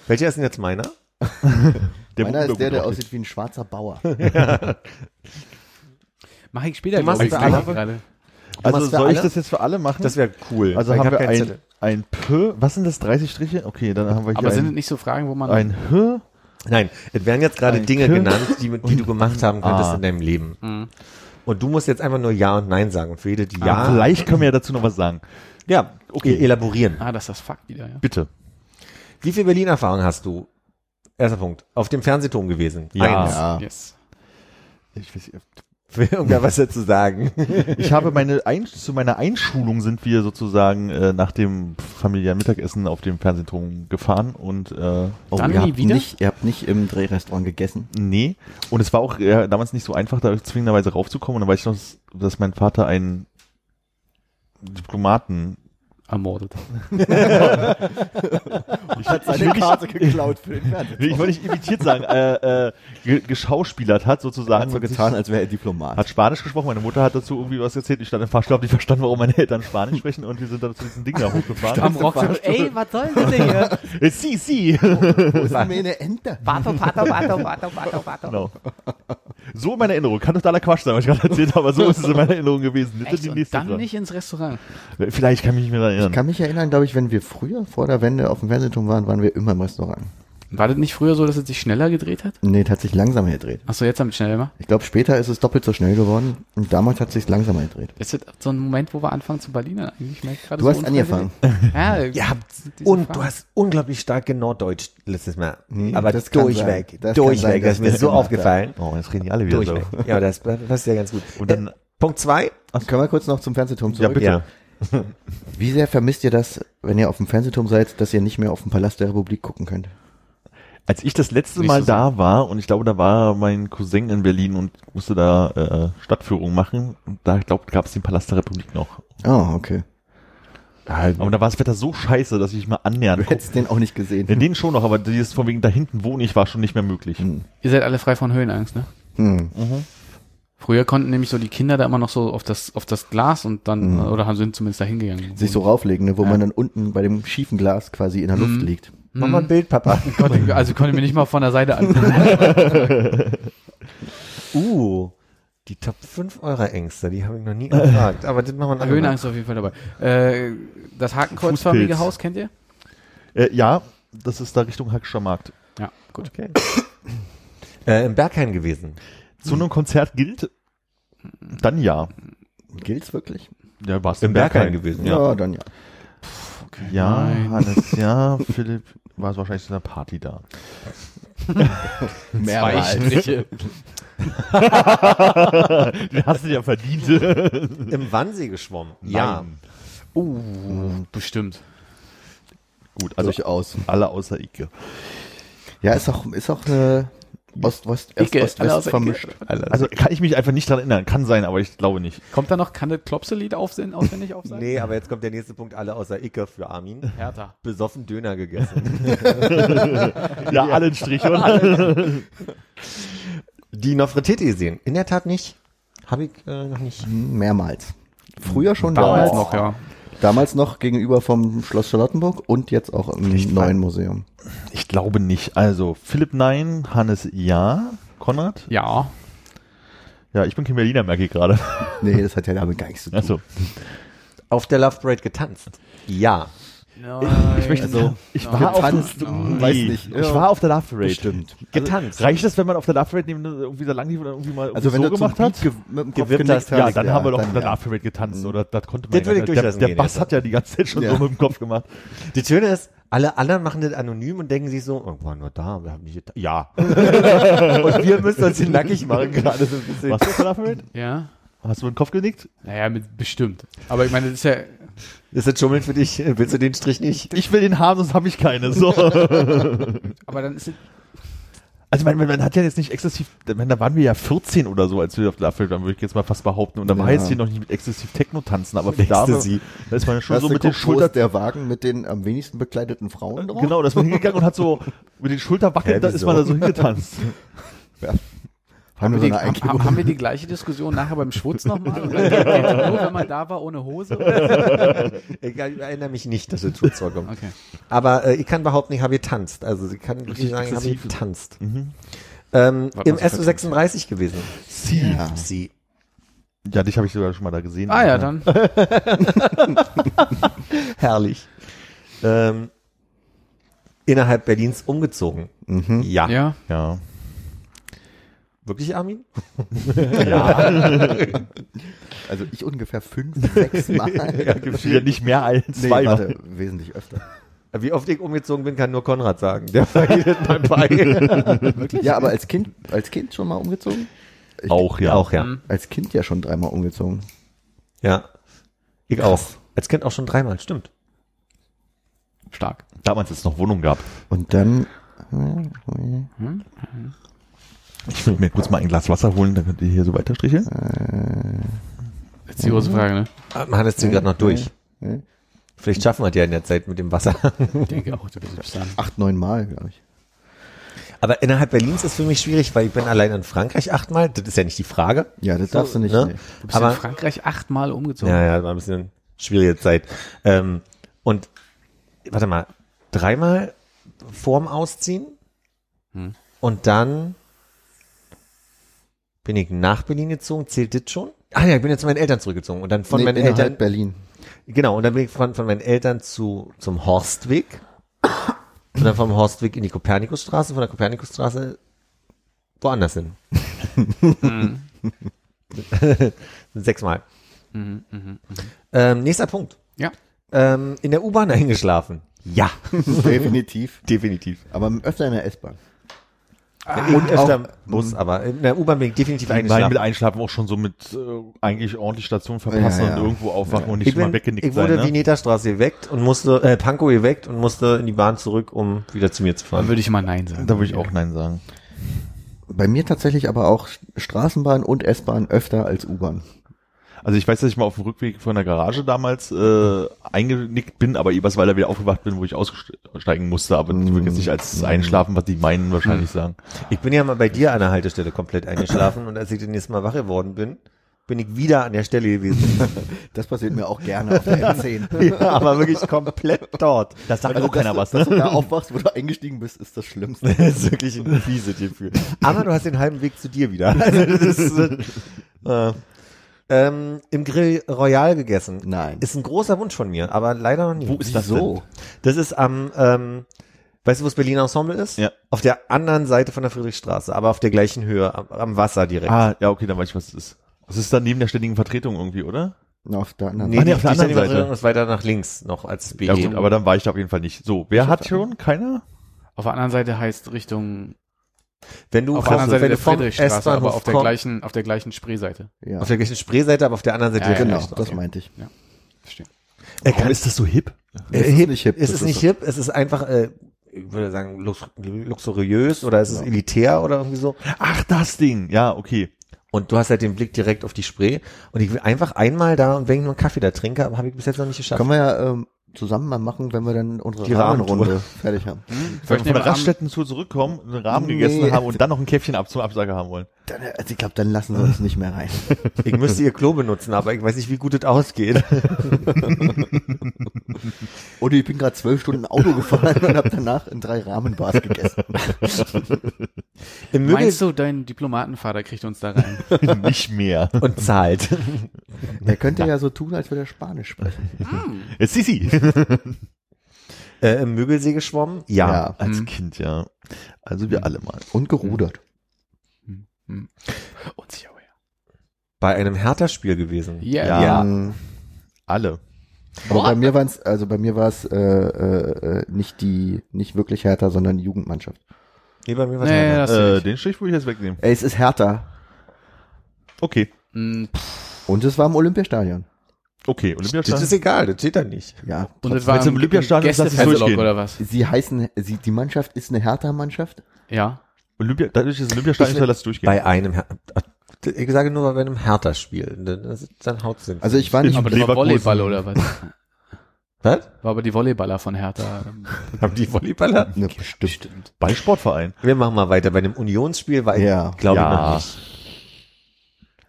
Welcher ist denn jetzt meiner? Der meiner ist der, der aussieht. wie ein schwarzer Bauer. Mach ich später. Du machst glaub ich, für alle? gerade. Also soll ich alle? das jetzt für alle machen? Das wäre cool. also ich haben hab wir ein, Zettel. ein P, was sind das, 30 Striche? Okay, dann haben wir hier Aber sind es ein, nicht so Fragen, wo man. ein H, Nein, es werden jetzt gerade Dinge K- genannt, die, die du gemacht haben könntest Ah. in deinem Leben. Mhm. Und du musst jetzt einfach nur Ja und Nein sagen. Und für jede, die Ja, vielleicht können wir ja dazu noch was sagen. ja, okay, elaborieren. Ah, das ist das Fuck wieder, ja. Bitte. Wie viel Berlin-Erfahrung hast du? Erster Punkt. Auf dem Fernsehturm gewesen. Ja. Eins. Ja. Yes. Ich, weiß, nicht, Will irgendwer was dazu sagen? ich habe meine ein, zu meiner Einschulung sind wir sozusagen äh, nach dem familiären Mittagessen auf dem Fernsehturm gefahren und äh, Oh, Dann ihr nie habt wieder? Nicht, ihr habt nicht im Drehrestaurant gegessen. nee und es war auch äh, damals nicht so einfach da zwingenderweise raufzukommen und dann weiß ich noch, dass, dass mein Vater einen Diplomaten Ermordet. ich, Hat seine Karte geklaut für den Fernsehen. Ich wollte nicht imitiert sagen, äh, äh, ge geschauspielert hat sozusagen. Hat so getan, als wäre er Diplomat. hat Spanisch gesprochen, meine Mutter hat dazu irgendwie was erzählt, ich stand im Fahrstuhl, hab nicht verstanden, warum meine Eltern Spanisch sprechen und wir sind dann zu diesem Ding da hochgefahren. Am Rock. Ey, was soll das denn hier? Äh, Sie, sie. Wo ist meine Ente? Pato, pato, pato, pato, pato, pato. Genau. So in meiner Erinnerung. Kann totaler Quatsch sein, was ich gerade erzählt habe, aber so ist es in meiner Erinnerung gewesen. Echt? Und dann Frage. nicht ins Restaurant. Vielleicht kann ich mich nicht mehr daran Ich kann mich erinnern, glaube ich, wenn wir früher vor der Wende auf dem Fernsehturm waren, waren wir immer im Restaurant. War das nicht früher so, dass es sich schneller gedreht hat? Nee, es hat sich langsamer gedreht. Achso, jetzt haben wir schneller gemacht. Ich glaube, später ist es doppelt so schnell geworden und damals hat es sich langsamer gedreht. Ist das so ein Moment, wo wir anfangen zu Berliner eigentlich? Ich merke gerade Du so hast angefangen. Ja, Ja, und Frage. du hast unglaublich stark Norddeutsch letztes Mal. Hm, Aber das durchweg. Das durchweg. sein, das ist mir so aufgefallen. Oh, jetzt reden die alle wieder Durchweg. so. Ja, das passt ja ganz gut. Und dann, äh, Punkt zwei. Können wir kurz noch zum Fernsehturm zurück? bitte. Ja. Wie sehr vermisst ihr das, wenn ihr auf dem Fernsehturm seid, dass ihr nicht mehr auf den Palast der Republik gucken könnt? als ich das letzte Mal so da war, und ich glaube, da war mein Cousin in Berlin und musste da äh, Stadtführung machen, und da, ich glaube, gab es den Palast der Republik noch. Oh, okay. Aber da war das Wetter so scheiße, dass ich mal annähernd Du hättest den auch nicht gesehen. In denen schon noch, aber dieses von wegen da hinten wohne ich war schon nicht mehr möglich. Hm. Ihr seid alle frei von Höhenangst, ne? Hm. Früher konnten nämlich so die Kinder da immer noch so auf das, auf das Glas und dann, Mhm. oder haben sind zumindest da hingegangen. Sich so rauflegen, ne, wo Ja. man dann unten bei dem schiefen Glas quasi in der Luft Mhm. liegt. Mach mal ein Bild, Papa. Konnte, also konnte mir nicht mal von der Seite angucken. Uh, die Top 5 eurer Ängste, die habe ich noch nie gefragt. Aber das machen wir nachher. Höhenangst auf jeden Fall dabei. Äh, das hakenkreuzförmige. Haus kennt ihr? Äh, ja, das ist da Richtung Hackscher Markt. Ja, gut. Okay. Äh, Im Berghain gewesen. Zu einem Konzert gilt, dann ja. Gilt's wirklich? Ja, warst Im Berghain gewesen, ja. dann ja. Ja, Nein. Hannes, ja, Philipp war wahrscheinlich zu einer Party da. Zwei Striche. Den hast du ja verdient. Im Wannsee geschwommen. Ja. Nein. Uh, bestimmt. Gut, also Durchaus. alle außer Ike. Ja, ist auch, ist auch eine Ost-West, Icke, Ost-West alle außer vermischt. Also kann ich mich einfach nicht dran erinnern. Kann sein, aber ich glaube nicht. Kommt da noch, kann das Klopse-Lied aufsehen, auswendig aufsagen? Nee, aber jetzt kommt der nächste Punkt, alle außer Icke für Armin. Hertha. Besoffen Döner gegessen. Ja, alle einen Strich, oder? Die Nofretete gesehen. In der Tat nicht. Habe ich äh, noch nicht. Hm, Mehrmals. Früher schon, Damals damals, noch, ja. Damals noch gegenüber vom Schloss Charlottenburg und jetzt auch im neuen Museum. Ich glaube nicht. Also Philipp nein, Hannes ja, Konrad? Ja. Ja, ich bin kein Berliner, merke ich gerade. Nee, das hat ja damit gar nichts zu tun. Achso. Auf der Love Parade getanzt. Ja. Ich möchte Also, ich war auf getanzt, nee, weiß nicht. Ich war auf der Love Parade. Bestimmt. Getanzt. Reicht es, wenn man auf der Love Parade neben irgendwie so lang lief oder irgendwie mal Also wenn so gemacht hat? Ge mit dem Kopf hast, hast, Ja, dann haben wir doch auf der ja. Love Parade getanzt, oder? Das konnte man Das ich der, der Bass jetzt. hat ja die ganze Zeit schon Ja. so mit dem Kopf gemacht. Die Schöne ist, alle anderen machen das anonym und denken sich so, oh, waren wir da, wir haben nicht geta- Ja. und wir müssen uns hier nackig machen gerade. so ein bisschen. Warst du auf der Love Parade? Ja. Hast du mit dem Kopf genickt? Naja, mit, bestimmt. Aber ich meine, das ist ja, Ist das Schummeln für dich? Willst du den Strich nicht? Ich will den haben, sonst habe ich keine. So. aber dann ist es, Also man, man, man hat ja jetzt nicht exzessiv, meine, da waren wir ja 14 oder so, als wir auf Parade waren, würde ich jetzt mal fast behaupten. Und da war Ja. jetzt hier noch nicht mit exzessiv Techno tanzen, aber da, Ecstasy. da ist man ja schon Hast so mit den Schultern der Wagen mit den am wenigsten bekleideten Frauen drauf? Genau, da ist man hingegangen und hat so mit den Hä, da ist man da so hingetanzt. Haben wir die, haben, haben wir die gleiche Diskussion nachher beim Schwutz nochmal? Nur, wenn man da war ohne Hose? Oder? Ich erinnere mich nicht, dass es Schutz vorkommt. Okay. Aber äh, ich kann behaupten, ich habe getanzt. Also sie kann Richtig sagen, ich habe getanzt. Mhm. Ähm, Im mal, so SU36 gewesen. Sie. Ja. Sie. Ja, dich habe ich sogar schon mal da gesehen. Ah ja, dann. Herrlich. Ähm, innerhalb Berlins umgezogen. Mhm. Ja. Ja. Ja. Wirklich, Armin? Also ich ungefähr fünf, sechs Mal. Ja, ja nicht mehr als nee, zwei. warte, wesentlich öfter. Wie oft ich umgezogen bin, kann nur Konrad sagen. Der war hier mal bei. Ja, aber als Kind, als Kind schon mal umgezogen? Ich, Auch, ja. Auch, ja. Mhm. Als Kind ja schon dreimal umgezogen. Ja. Ich auch. Als Kind auch schon dreimal, stimmt. Stark. Damals es noch Wohnung gab. Und dann, Ich will mir kurz mal ein Glas Wasser holen, dann könnt ihr hier so weiter stricheln. Jetzt die große Frage, ne? Ah, Man hat es gerade noch durch. Vielleicht schaffen wir es ja in der Zeit mit dem Wasser. Ich denke auch, du bist dann. acht, neun Mal, glaube ich. Aber innerhalb Berlins ist für mich schwierig, weil ich bin allein in Frankreich achtmal. Das ist ja nicht die Frage. Ja, das darfst du nicht. ne? nee. Du bist Aber in Frankreich achtmal umgezogen. Ja, ja, war ein bisschen schwierige Zeit. Ähm, und warte mal, dreimal vorm Ausziehen Hm. und dann bin ich nach Berlin gezogen. Zählt das schon? Ah ja, ich bin jetzt zu meinen Eltern zurückgezogen und dann von nee, meinen innerhalb Eltern. Berlin. Genau, und dann bin ich von, von meinen Eltern zu zum Horstweg und dann vom Horstweg in die Kopernikusstraße, von der Kopernikusstraße woanders hin. Mhm. Sechsmal. Mhm, mhm, mhm. Ähm, nächster Punkt. Ja. Ähm, in der U-Bahn eingeschlafen. Ja, Definitiv. definitiv. Aber öfter in der S-Bahn. Und öfter im Bus, aber in der U-Bahn bin ich definitiv Ich meine, mit eingeschlafen. Einschlafen auch schon so mit äh, eigentlich ordentlich Station verpassen Ja, ja. und irgendwo aufwachen und nicht Ich, so mal bin, weggenickt ich wurde sein. Ne? Vineta-Straße geweckt und musste, äh, Pankow geweckt und musste in die Bahn zurück, um wieder zu mir zu Dann fahren. würde ich mal Nein sagen. Da würde ich auch Nein sagen. Bei mir tatsächlich aber auch Straßenbahn und S-Bahn öfter als U-Bahn. Also ich weiß, dass ich mal auf dem Rückweg von der Garage damals äh, eingenickt bin, aber eben, weil er wieder aufgewacht bin, wo ich aussteigen musste, aber ich würde jetzt nicht als Einschlafen, was die meinen wahrscheinlich sagen. Ich bin ja mal bei dir an der Haltestelle komplett eingeschlafen und als ich das nächste Mal wach geworden bin, bin ich wieder an der Stelle gewesen. Das passiert mir auch gerne auf der N10. ja, aber wirklich komplett dort. Das sagt Also, auch keiner dass, was, Dass du ne? da aufwachst, wo du eingestiegen bist, ist das Schlimmste. Das ist wirklich ein fieses Gefühl. Aber du hast den halben Weg zu dir wieder. Also das ist, äh, ähm, Im Grill Royal gegessen. Nein. Ist ein großer Wunsch von mir, aber leider noch nie. Wo ist das so? Das ist am, ähm, Weißt du, wo das Berliner Ensemble ist? Ja. Auf der anderen Seite von der Friedrichstraße, aber auf der gleichen Höhe, am, am Wasser direkt. Ah, ja, okay, dann weiß ich, was es ist. Das ist dann neben der ständigen Vertretung irgendwie, oder? Auf der anderen Nee, Ah, nee, auf der anderen Seite. ist weiter nach links noch als BG. Ja, gut, aber dann war ich da auf jeden Fall nicht. So, wer hat schon? Keiner? Auf der anderen Seite heißt Richtung, wenn du auf der anderen wenn Seite du der vom Friedrichstraße, S-Bahnhof aber auf der gleichen, auf der gleichen Spreeseite. Ja, auf der gleichen Spreeseite, aber auf der anderen Seite Ja, der genau, ja, das okay. meinte ich. Verstehe. Er Warum ist das so hip? äh, Das ist hip, nicht hip, Ist es ist nicht so. hip? Es ist einfach, äh, ich würde sagen, lux luxuriös oder ist es elitär oder irgendwie so. Ach, das Ding. Ja, okay. Und du hast halt den Blick direkt auf die Spree. Und ich will einfach einmal da und wenn ich nur einen Kaffee da trinke, aber habe ich bis jetzt noch nicht geschafft. Können wir ja ähm, zusammen mal machen, wenn wir dann unsere Die Rahmenrunde fertig haben. Hm? Wenn wir von ich der den Rahmen- Raststätten-Tour zurückkommen, einen Rahmen Nee. gegessen haben und dann noch ein Käffchen ab zum Absage haben wollen. Dann, äh, also ich glaube, dann lassen wir uns nicht mehr rein. Ich müsste ihr Klo benutzen, aber ich weiß nicht, wie gut es ausgeht. Oder ich bin gerade zwölf Stunden Auto gefahren und habe danach in drei Rahmenbars gegessen. Im Möbel Meinst du, dein Diplomatenvater kriegt uns da rein? nicht mehr. und zahlt. Der könnte ja so tun, als würde er Spanisch sprechen. Jetzt Sisi. äh, Im Mögelsee geschwommen? Ja. Ja. Als Mhm. Kind, ja. Also wir alle mal. Und gerudert. Hm. Unsicher, ja. Bei einem Hertha-Spiel gewesen. Ja. Ja. ja. Alle. Aber bei mir war es, also bei mir war es äh, äh, äh, nicht die, nicht wirklich Hertha, sondern die Jugendmannschaft. Nee, bei mir war Nee, Hertha. das Äh, den Strich würde ich jetzt wegnehmen. Ey, es ist Hertha. Okay. Hm, Und es war im Olympiastadion. Okay, Das ist Olympiastadion. egal, das steht da nicht. Ja. Und das war es im Olympiastadion ist, es Gästefeldlock durchgehen. oder was? Sie heißen, sie, die Mannschaft ist eine Hertha-Mannschaft. Ja. Olympia, dadurch, dass es Olympiastadion ist, lass durchgehen. Bei einem Her ich sage nur bei einem Hertha-Spiel. Das ist dann haut Sinn. Also ich war nicht, Aber das war. Volleyball oder was? Was? War aber die Volleyballer von Hertha. Haben die Volleyballer? ne, bestimmt. Bei Sportverein. Wir machen mal weiter. Bei einem Unionsspiel war Ja. ich, glaube ich, Ja. noch nicht.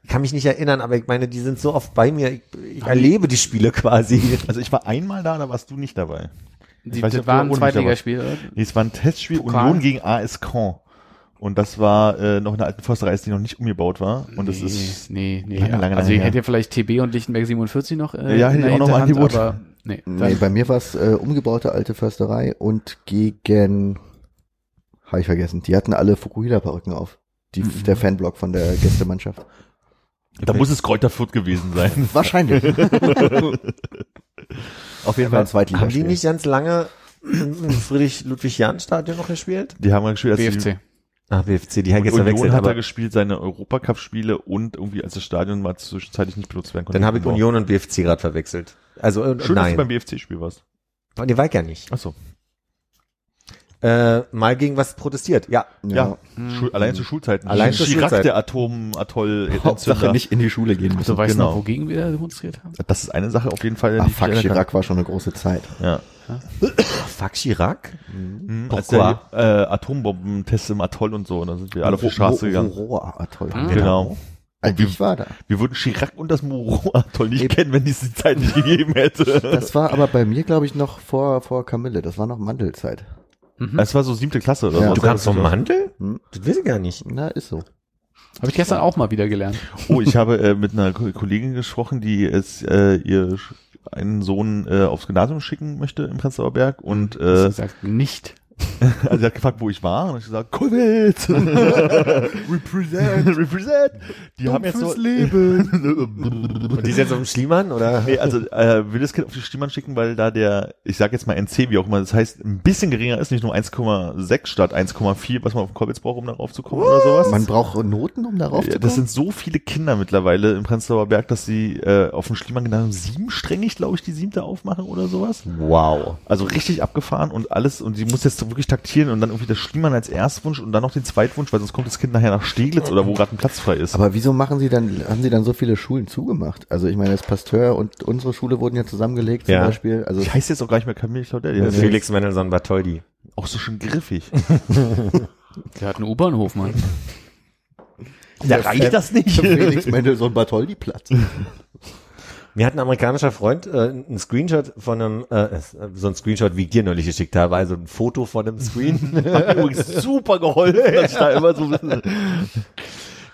Ich kann mich nicht erinnern, aber ich meine, die sind so oft bei mir. Ich, ich erlebe die Spiele quasi. Also ich war einmal da, da warst du nicht dabei. Die, weiß das war ein Zweitligaspiel. oder? Nee, es war ein Testspiel Pokal? Union gegen AS Caen. Und das war äh, noch eine alte Försterei, die noch nicht umgebaut war. Und das nee, ist nee, nee. lange, lange, also lange ich her. hätte ja vielleicht TB und Lichtenberg 47 noch äh, Ja, hätte ich auch noch mal Hinterhand, angeboten. aber nee. Nee, bei mir war es äh, umgebaute alte Försterei und gegen, habe ich vergessen, die hatten alle Fukuhila-Perücken auf. Die, Mhm. Der Fanblock von der Gästemannschaft. da muss es Kräuter Fürth gewesen sein. Wahrscheinlich. Auf jeden Fall ein Haben Zweitligaspiel. die nicht ganz lange im Friedrich-Ludwig-Jahn-Stadion noch gespielt? Die haben gespielt als BFC. Ah, BFC, die hat jetzt Union hat da gespielt, seine Europacup-Spiele und irgendwie als das Stadion mal zwischenzeitlich nicht benutzt werden konnte. dann habe ich. Union und BFC gerade verwechselt. Also, äh, Schön, dass du nein. beim BFC-Spiel warst. Nee, war ich ja nicht. Achso. Äh, mal gegen was protestiert. Ja. Ja. Hm. Schul allein zu Schulzeiten. Allein zu Chirac, Schulzeiten. der Atom-Atoll Hauptsache nicht in die Schule gehen Du müssen. weißt genau. noch, wogegen wir da demonstriert haben? Das ist eine Sache auf jeden Fall. Ach, ich fuck. Chirac war schon eine große Zeit. Ja. Fuck Chirac? Mhm, als der äh, Atombombentests im Atoll und so, und da sind wir alle auf die Straße gegangen. Rohr, toll. Hm. Genau. Also ich war da. Wir würden Chirac und das Moro-Atoll nicht kennen, wenn es die Zeit nicht gegeben hätte. Das war aber bei mir, glaube ich, noch vor, vor Camille. Das war noch Mandelzeit. Es war so siebte Klasse oder Ja. so. Du kamst vom Mandel? Hm. Das weiß ich gar nicht. Na, ist so. Habe ich gestern auch mal wieder gelernt. Oh, ich habe äh, mit einer Ko- Kollegin gesprochen, die es äh, ihr einen Sohn äh, aufs Gymnasium schicken möchte im Prenzlauer Berg und äh, sagt nicht. also sie hat gefragt, wo ich war und ich gesagt, Kovic! Represent! Represent! Die haben jetzt so Und die ist jetzt auf dem Schliemann, oder? Nee, also äh, will das Kind auf die Stimmern schicken, weil da der, ich sag jetzt mal NC, wie auch immer, das heißt, ein bisschen geringer ist, nicht nur 1,6 statt 1,4, was man auf den Kolbitz braucht, um darauf zu kommen oder sowas. Man braucht Noten, um darauf ja, zu das kommen. sind so viele Kinder mittlerweile im Prenzlauer Berg, dass sie äh, auf dem Schliemann genau siebensträngig, glaube ich, die siebte aufmachen oder sowas. Wow. Also richtig abgefahren und alles und sie muss jetzt wirklich taktieren und dann irgendwie das Schliemann als Erstwunsch und dann noch den Zweitwunsch, weil sonst kommt das Kind nachher nach Steglitz oder wo gerade ein Platz frei ist. Aber wieso machen sie dann, haben sie dann so viele Schulen zugemacht? Also ich meine, das Pasteur und unsere Schule wurden ja zusammengelegt zum Ja. Beispiel. Also die heißt jetzt auch gar nicht mehr Camille Claudel, die heißt Felix Mendelssohn Bartholdy. auch so schön griffig. Der hat einen U-Bahnhof, Mann. Da reicht das nicht. Felix Mendelssohn Bartholdy Platz. Mir hat ein amerikanischer Freund äh, einen Screenshot von einem, äh, so ein Screenshot, wie ich dir neulich geschickt habe, also ein Foto von einem Screen Hat mir übrigens super geholfen, dass ich da immer so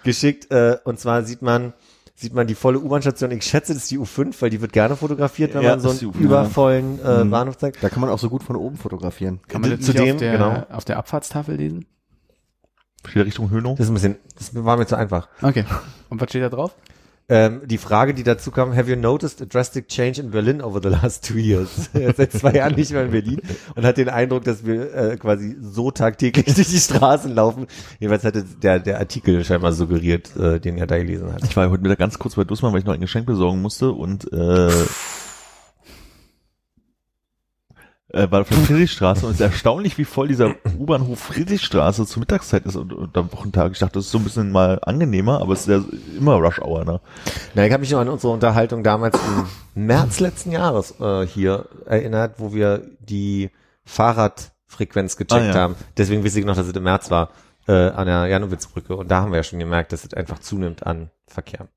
geschickt. Äh, und zwar sieht man sieht man die volle U-Bahn-Station. Ich schätze, das ist die U5, weil die wird gerne fotografiert, wenn Ja, man so einen die U5, übervollen äh, Mhm. Bahnhof zeigt. Da kann man auch so gut von oben fotografieren. Kann man das Zudem, auf der, genau. auf der Abfahrtstafel lesen? Steht Richtung Höhnung. Das ist ein bisschen, das war mir zu einfach. Okay. Und was steht da drauf? Ähm, die Frage, die dazu kam, have you noticed a drastic change in Berlin over the last two years? seit zwei Jahren nicht mehr in Berlin und hat den Eindruck, dass wir äh, quasi so tagtäglich durch die Straßen laufen. Jedenfalls hatte der, der Artikel scheinbar suggeriert, äh, den er da gelesen hat. Ich war heute wieder ganz kurz bei Dussmann, weil ich noch ein Geschenk besorgen musste und äh, äh, war auf der Friedrichstraße und es ist erstaunlich, wie voll dieser U-Bahnhof Friedrichstraße zur Mittagszeit ist und, und am Wochentag. Ich dachte, das ist so ein bisschen mal angenehmer, aber es ist ja immer Rush Hour, ne? Na, ich habe mich noch an unsere Unterhaltung damals im März letzten Jahres äh, hier erinnert, wo wir die Fahrradfrequenz gecheckt Ah, ja. haben. Deswegen wusste ich noch, dass es im März war, äh, an der Janowitzbrücke. Und da haben wir ja schon gemerkt, dass es einfach zunimmt an Verkehr.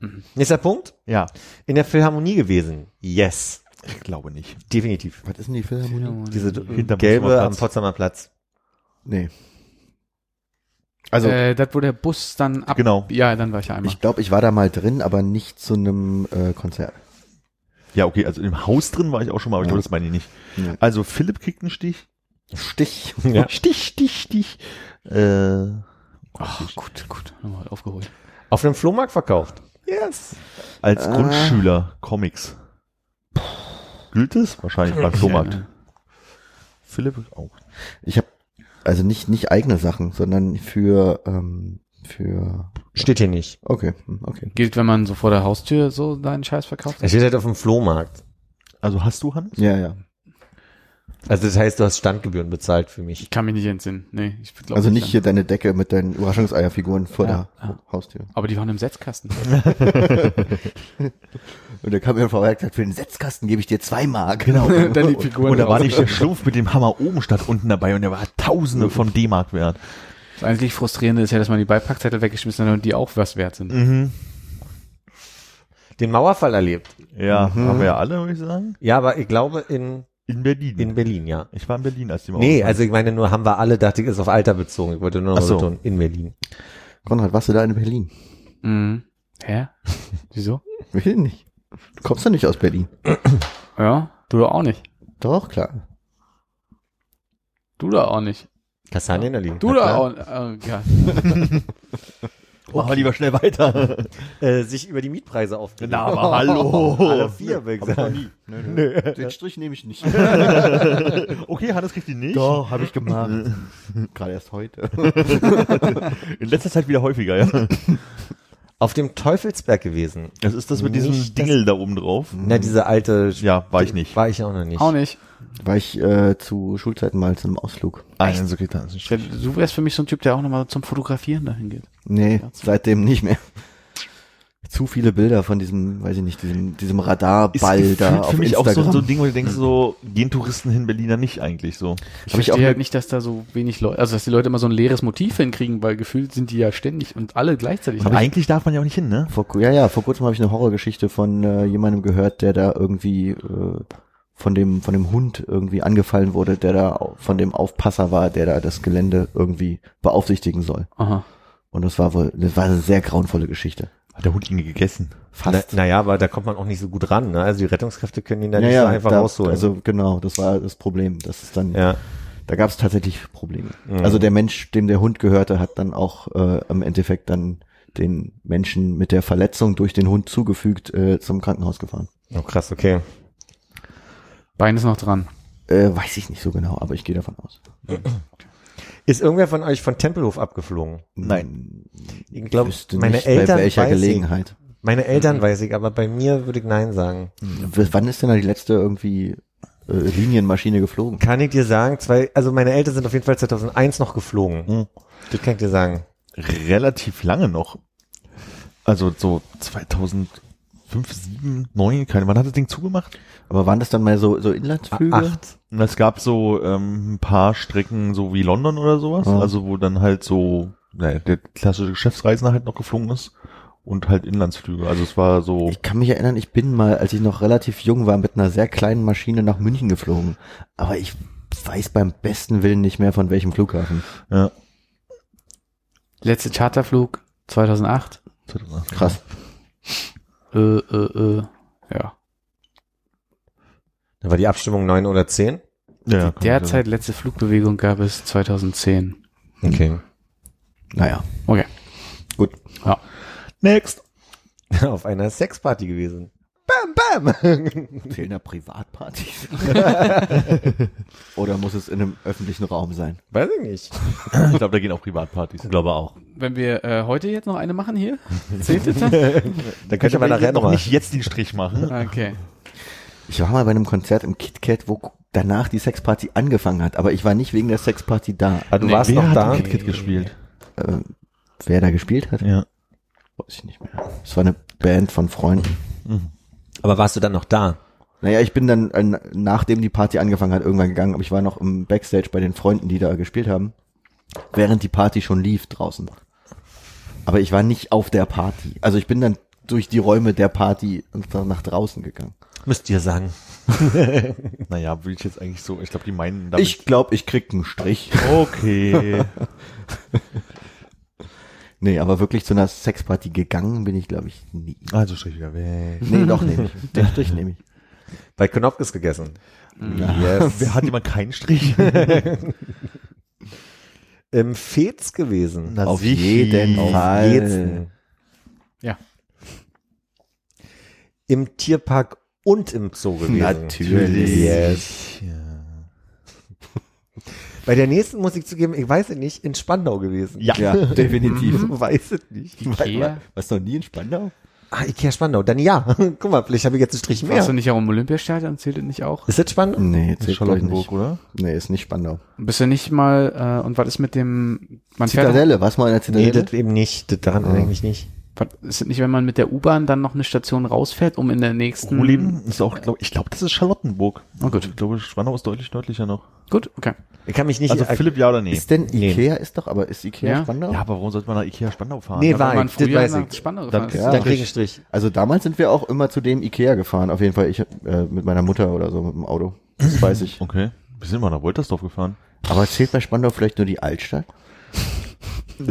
Mhm. Nächster Punkt. Ja, In der Philharmonie gewesen. Yes. Ich glaube nicht. Definitiv. Was ist denn die Philharmonie? Diese Hinterm gelbe Potsdamer am Platz. Potsdamer Platz. Nee. Also, äh, das, wo der Bus dann ab. Genau. Ja, dann war ich ja einmal. ich glaube, ich war da mal drin, aber nicht zu einem äh, Konzert. Ja, okay, also im Haus drin war ich auch schon mal, aber ich Ja. glaube, das meine ich nicht. Ja. Also Philipp kriegt einen Stich. Stich. Ja. Stich, Stich, Stich. Äh, Ach, gut, gut. Nochmal aufgeholt. Auf einem Flohmarkt verkauft. Yes. als Ah. Grundschüler Comics. Gilt es? Wahrscheinlich beim Flohmarkt. Ja. Philipp auch. Ich habe also nicht nicht eigene Sachen, sondern für ähm, für Steht hier nicht. okay, hm, okay. Gilt, wenn man so vor der Haustür so deinen Scheiß verkauft? Er steht halt auf dem Flohmarkt. Also hast du, Hannes? Ja, ja. Also das heißt, du hast Standgebühren bezahlt für mich. Ich kann mich nicht entsinnen. Nee, ich glaube Also nicht hier deine Decke mit deinen Überraschungseierfiguren vor Ja, der ja. Haustür. Aber die waren im Setzkasten. Und der kam mir vorbei und gesagt, für den Setzkasten gebe ich dir zwei Mark. Genau. dann die Figuren Und da war nicht der Schlumpf mit dem Hammer oben statt unten dabei und der war Tausende von D-Mark wert. Das eigentlich Frustrierende ist ja, dass man die Beipackzettel weggeschmissen hat und die auch was wert sind. Mhm. Den Mauerfall erlebt. Ja, Mhm. haben wir ja alle, würde ich sagen. Ja, aber ich glaube in, In Berlin. in Berlin, ja. ich war in Berlin, als die Mauer Nee, also ich meine nur, haben wir alle, dachte ich, ist auf Alter bezogen. Ich wollte nur noch Ach so. betonen, in Berlin. Konrad, warst du da in Berlin? Mhm. Hä? Wieso? Will nicht. Du kommst doch nicht aus Berlin. Ja, du doch auch nicht. Doch, klar. Du da auch nicht. Kastanien erliegen. Du da auch äh, ja. Machen wir lieber schnell weiter. Äh, sich über die Mietpreise aufregen. Na, aber hallo. Alle vier, würde ich sagen. Den Strich nehme ich nicht. okay, Hannes kriegt die nicht. Doch, habe ich gemacht. Gerade erst heute. In letzter Zeit wieder häufiger, ja. Auf dem Teufelsberg gewesen. Das ist das mit diesem Nicht das- Dingel da oben drauf. Na, diese alte. Ja, war ich nicht. War ich auch noch nicht. Auch nicht. War ich äh, zu Schulzeiten mal zu einem Ausflug. Ah, also es Ich- Du wärst für mich so ein Typ, der auch nochmal zum Fotografieren dahin geht. Nee, seitdem nicht mehr. Zu viele Bilder von diesem, weiß ich nicht, diesem, diesem Radarball da auf für mich auch Instagram. so, so ein Ding, wo du denkst, so, gehen Touristen hin Berliner nicht eigentlich so. Ich Hab ich verstehe auch halt nicht, dass da so wenig Leute, also dass die Leute immer so ein leeres Motiv hinkriegen, weil gefühlt sind die ja ständig und alle gleichzeitig. Aber eigentlich darf man ja auch nicht hin, ne? Vor, ja, ja, vor kurzem habe ich eine Horrorgeschichte von äh, jemandem gehört, der da irgendwie äh, von dem von dem Hund irgendwie angefallen wurde, der da von dem Aufpasser war, der da das Gelände irgendwie beaufsichtigen soll. Aha. Und das war wohl, das war eine sehr grauenvolle Geschichte. Hat der Hund ihn gegessen? Na, naja, aber da kommt man auch nicht so gut ran. Ne? Also die Rettungskräfte können ihn da Ja, nicht so einfach da, rausholen. Also genau, das war das Problem. Das ist dann, ja. da gab es tatsächlich Probleme. Mhm. Also der Mensch, dem der Hund gehörte, hat dann auch äh, im Endeffekt dann den Menschen mit der Verletzung durch den Hund zugefügt äh, zum Krankenhaus gefahren. Oh krass, okay. Bein ist noch dran. Äh, weiß ich nicht so genau, aber ich gehe davon aus. Ist irgendwer von euch von Tempelhof abgeflogen? Nein. Ich glaube, meine nicht, Eltern bei welcher weiß Gelegenheit. Ich. Meine Eltern weiß ich, aber bei mir würde ich nein sagen. W- Wann ist denn da die letzte irgendwie äh, Linienmaschine geflogen? Kann ich dir sagen, zwei, also meine Eltern sind auf jeden Fall 2001 noch geflogen. Hm. Das kann ich dir sagen. Relativ lange noch. Also so 2005, 7, 9, keine, wann hat das Ding zugemacht? Aber waren das dann mal so, so Inlandsflüge? Acht. Und es gab so ähm, ein paar Strecken, so wie London oder sowas, Ja. also wo dann halt so naja, der klassische Geschäftsreisender halt noch geflogen ist und halt Inlandsflüge. Also es war so, Ich kann mich erinnern, ich bin mal, als ich noch relativ jung war, mit einer sehr kleinen Maschine nach München geflogen. Aber ich weiß beim besten Willen nicht mehr von welchem Flughafen. ja, Letzte Charterflug 2008. Krass. Äh, äh, äh. Ja. Da war die Abstimmung 9 oder 10. Ja, Die derzeit letzte Flugbewegung gab es 2010. Okay. Naja. Okay. Gut. Ja. Next. Auf einer Sexparty gewesen. Bam, bam. Fehlender Privatpartys. Oder muss es in einem öffentlichen Raum sein? Weiß ich nicht. Ich glaube, da gehen auch Privatpartys. Ich glaube auch. Wenn wir äh, heute jetzt noch eine machen hier, zählt das dann? Da könnte man nachher noch nicht jetzt den Strich machen. Okay. Ich war mal bei einem Konzert im KitKat, wo danach die Sexparty angefangen hat, aber ich war nicht wegen der Sexparty da. Ah, du Nee, warst Wer noch hat da. Kit Kit gespielt? Äh, wer da gespielt hat, Ja. weiß ich nicht mehr. Es war eine Band von Freunden. Aber warst du dann noch da? Naja, ich bin dann, äh, nachdem die Party angefangen hat, irgendwann gegangen, aber ich war noch im Backstage bei den Freunden, die da gespielt haben, während die Party schon lief draußen. Aber ich war nicht auf der Party. Also ich bin dann durch die Räume der Party und dann nach draußen gegangen. Müsst ihr sagen. Naja, will ich jetzt eigentlich so, ich glaube, die meinen damit. Ich glaube, ich krieg einen Strich. Okay. Nee, aber wirklich zu einer Sexparty gegangen bin ich, glaube ich, nie. also Strich wieder weg. Nee, doch nehme ich. Den Strich nehme ich. Bei Knopkes gegessen. Yes. Wer hat jemand keinen Strich? Im Fez gewesen. Na, Auf jeden Auf Fall. Jetzen. Ja. Im Tierpark und im Zoo gewesen. Natürlich. Yes. Bei der nächsten muss ich zugeben, ich weiß es nicht, in Spandau gewesen. Ja. Ja, definitiv. Weiß es nicht. Ikea? Was noch nie in Spandau? Ah, Ikea Spandau. Dann ja. Guck mal, vielleicht habe ich jetzt einen Strich Warst du mehr. nicht auch im Olympiastadion? Zählt das nicht auch? Ist das Spandau? Nee, zählt Charlottenburg, nicht. oder? Nee, ist nicht Spandau. Bist du nicht mal, äh, und was ist mit dem, man fährt, Zitadelle, was mal in der Nee, Zitadelle? das eben nicht. Das daran erinnere ich mich nicht. was, ist das nicht, wenn man mit der U-Bahn dann noch eine Station rausfährt, um in der nächsten... Ruhleben ist auch, glaub, ich glaube, das ist Charlottenburg. Oh, gut. Ich glaube, Spandau ist deutlich nördlicher noch. Gut, okay. Ich kann mich nicht Also Philipp, ja oder nee? ist denn Nee. Ikea ist doch, aber ist Ikea Ja. Spandau? Ja, aber warum sollte man nach Ikea Spandau fahren? Nee, war man. Das früher weiß ich. Spandau Dann- gefahren ist. Ja. Dann krieg ich einen Strich. Also damals sind wir auch immer zu dem Ikea gefahren, auf jeden Fall ich äh, mit meiner Mutter oder so mit dem Auto. Das weiß ich. Okay. Wir sind mal nach Woltersdorf gefahren. Aber zählt bei Spandau vielleicht nur die Altstadt?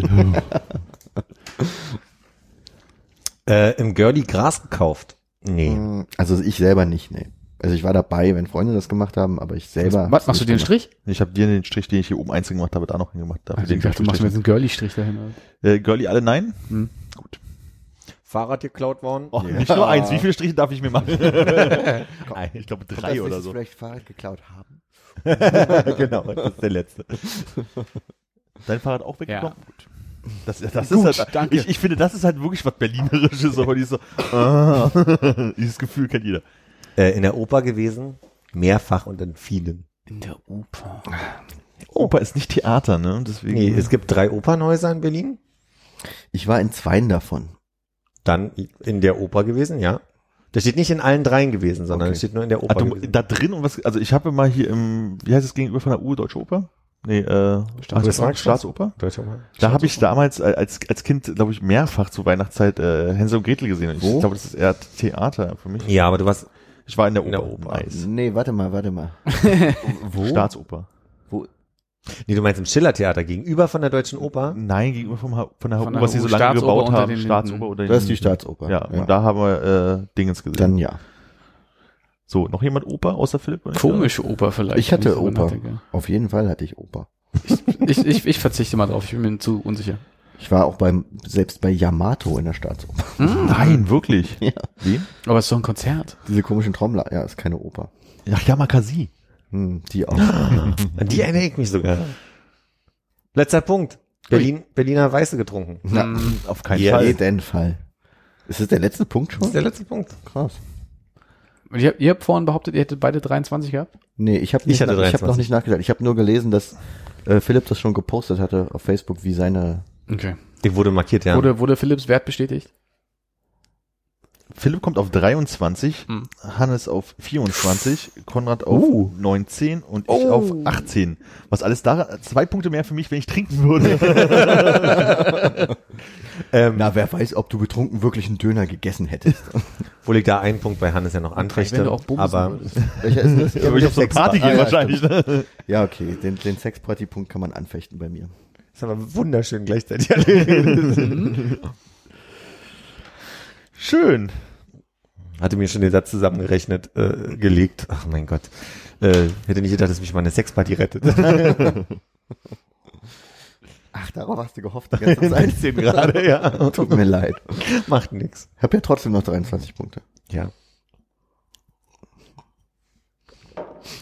Äh, Im Girlie Gras gekauft. Nee. Hm, Also ich selber nicht, nee. Also ich war dabei, wenn Freunde das gemacht haben, aber ich selber. Was, machst du den Strich? Ich habe dir den Strich, den ich hier oben einzeln gemacht habe, da noch hingemacht. Da Also ich dachte, du machst mir jetzt einen Girly-Strich dahin. äh, Girlie, alle nein? Hm. Gut. Fahrrad geklaut worden. Oh, Nicht nur eins. Wie viele Striche darf ich mir machen? ich glaube drei oder so. vielleicht Fahrrad geklaut haben? genau, das ist der letzte. Dein Fahrrad auch weggekommen? Ja. Gut. Das, das Gut, ist halt, danke. Ich, ich finde, das ist halt wirklich was Berlinerisches, aber so, ah, dieses Gefühl kennt jeder. Äh, in der Oper gewesen. Mehrfach und in vielen. In der Oper. Oper ist nicht Theater, ne? Deswegen. Nee, es gibt drei Opernhäuser in Berlin. Ich war in zweien davon. Dann in der Oper gewesen, ja. Das steht nicht in allen dreien gewesen, sondern Okay. es steht nur in der Ah, Oper du, gewesen. da drin und was, also ich habe mal hier im, wie heißt es gegenüber von der Uhr Deutsche Oper? Nee, äh, Staatsoper? Staatsoper. Deutsche Oper. Da habe ich damals als, als Kind, glaube ich, mehrfach zur Weihnachtszeit äh, Hänsel und Gretel gesehen. Ich glaube, das ist eher Theater für mich. Ja, aber du warst Ich war in der In der Oper. Oper. Nice. Nee, warte mal, warte mal. Wo? Staatsoper. Wo? Nee, du meinst im Schillertheater gegenüber von der Deutschen Oper? Nein, gegenüber vom, Ha- von der Von der was sie so lange Staatsoper gebaut haben. Staatsoper oder Das ist die. Staatsoper. Ja, und da haben wir äh, Dingens gesehen. Dann ja. so, noch jemand Oper außer Philipp? Komische Oper vielleicht. Ich hatte Oper. Auf jeden Fall hatte ich Oper. Ich, ich, ich verzichte mal drauf, ich bin mir zu unsicher. Ich war auch beim, selbst bei Yamato in der Staatsoper. Nein, wirklich. Ja. Wen? Aber es ist doch ein Konzert. Diese komischen Trommler, ja, ist keine Oper. Ja, Yamakasi. Hm, die auch. An die erinnere ich mich sogar. Letzter Punkt. Berlin, Berliner Weiße getrunken. Na, Auf keinen Ja, Fall. jeden Fall. Ist das der letzte Punkt Das schon? ist der letzte Punkt. Krass. Und ihr, ihr habt vorhin behauptet, ihr hättet beide 23 gehabt? Nee, ich habe Ich ich hab 23. noch nicht nachgedacht. Ich habe nur gelesen, dass äh, Philipp das schon gepostet hatte auf Facebook, wie seine Okay. Die wurde markiert, ja. Wurde, wurde Philipps Wert bestätigt? Philipp kommt auf 23, Hm. Hannes auf 24, Konrad auf Uh. 19 und ich Oh. auf 18. Was alles da, zwei Punkte mehr für mich, wenn ich trinken würde. ähm, Na, wer weiß, ob du betrunken wirklich einen Döner gegessen hättest. wo liegt da ein Punkt bei Hannes ja noch wenn antrichte. du auch bumsen Aber würdest. Welcher ist das? Aber ich auf so eine Party Ah, gehen ja, wahrscheinlich. Ne? Ja, okay, den, den Sexparty-Punkt kann man anfechten bei mir. Ist aber wunderschön gleichzeitig. Schön. Hatte mir schon den Satz zusammengerechnet, äh, gelegt. Ach mein Gott. Äh, hätte nicht gedacht, dass mich mal eine Sexparty rettet. Ach, darauf hast du gehofft Zeit. Bisschen gerade, ja. Tut mir leid. Macht nix. Ich habe ja trotzdem noch 23 Punkte. Ja.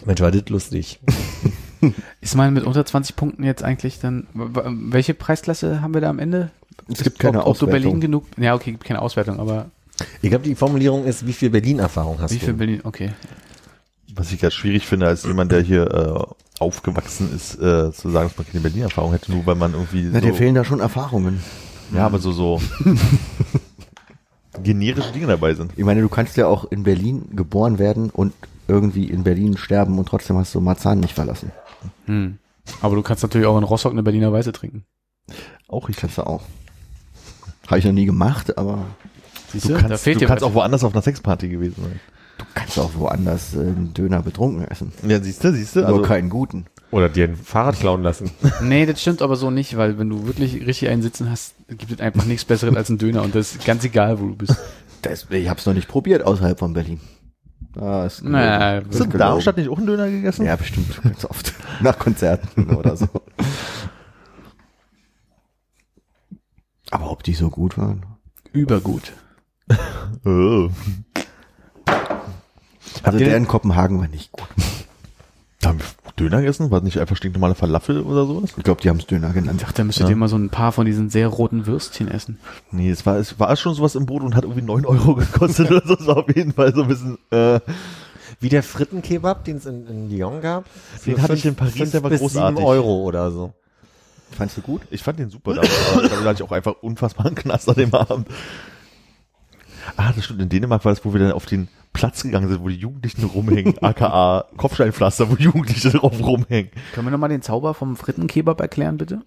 Mensch, war das lustig. Ist man mit unter 20 Punkten jetzt eigentlich dann, welche Preisklasse haben wir da am Ende? Es gibt keine ob, ob du Auswertung. Berlin genug, ja okay, gibt keine Auswertung, aber Ich glaube, die Formulierung ist, wie viel Berlin-Erfahrung hast wie du? viel Berlin, okay. Was ich ganz schwierig finde, als jemand, der hier äh, aufgewachsen ist, äh, zu sagen, dass man keine Berlin-Erfahrung hätte, nur weil man irgendwie Na, so, dir fehlen da schon Erfahrungen. ja, aber so, so generische Dinge dabei sind. Ich meine, du kannst ja auch in Berlin geboren werden und irgendwie in Berlin sterben und trotzdem hast du Marzahn nicht verlassen. Hm. Aber du kannst natürlich auch in Rostock eine Berliner Weiße trinken. Auch richtig. Kannst du auch. Habe ich noch nie gemacht, aber Siehst Du da kannst, fehlt du dir kannst auch woanders auf einer Sexparty gewesen sein. du kannst auch woanders äh, einen Döner betrunken essen. Ja, siehst du, siehst du. Nur Also, keinen guten. Oder dir ein Fahrrad klauen lassen. Nee, das stimmt aber so nicht, weil wenn du wirklich richtig einen sitzen hast, gibt es einfach nichts besseres als ein Döner und das ist ganz egal, wo du bist. Das, ich habe es noch nicht probiert außerhalb von Berlin. Ah, ist gelogen. Naja, hast du in. Darmstadt nicht auch einen Döner gegessen? Ja, bestimmt ganz oft. Nach Konzerten oder so. Aber ob die so gut waren? Übergut. Oh. Also der in Kopenhagen war nicht gut. Döner gegessen? War nicht einfach stinknormale Falafel oder sowas? Ich glaube, die haben es Döner genannt. Ich dachte, da müsstet Ja. ihr mal so ein paar von diesen sehr roten Würstchen essen. Nee, es war, es war schon sowas im Brot und hat irgendwie 9 Euro gekostet oder so. Das war auf jeden Fall so ein bisschen, äh, Wie der Frittenkebab, den es in, in Lyon gab. Den hatte ich in Paris, fünf der war bis großartig. sieben Euro oder so. Fandst du gut? ich fand den super damals, da hatte ich auch einfach unfassbaren Knast an dem Abend. Ah, das stimmt. In Dänemark war das, wo wir dann auf den Platz gegangen sind, wo die Jugendlichen rumhängen, aka Kopfsteinpflaster, wo Jugendliche drauf rumhängen. Können wir nochmal den Zauber vom Frittenkebab erklären, bitte?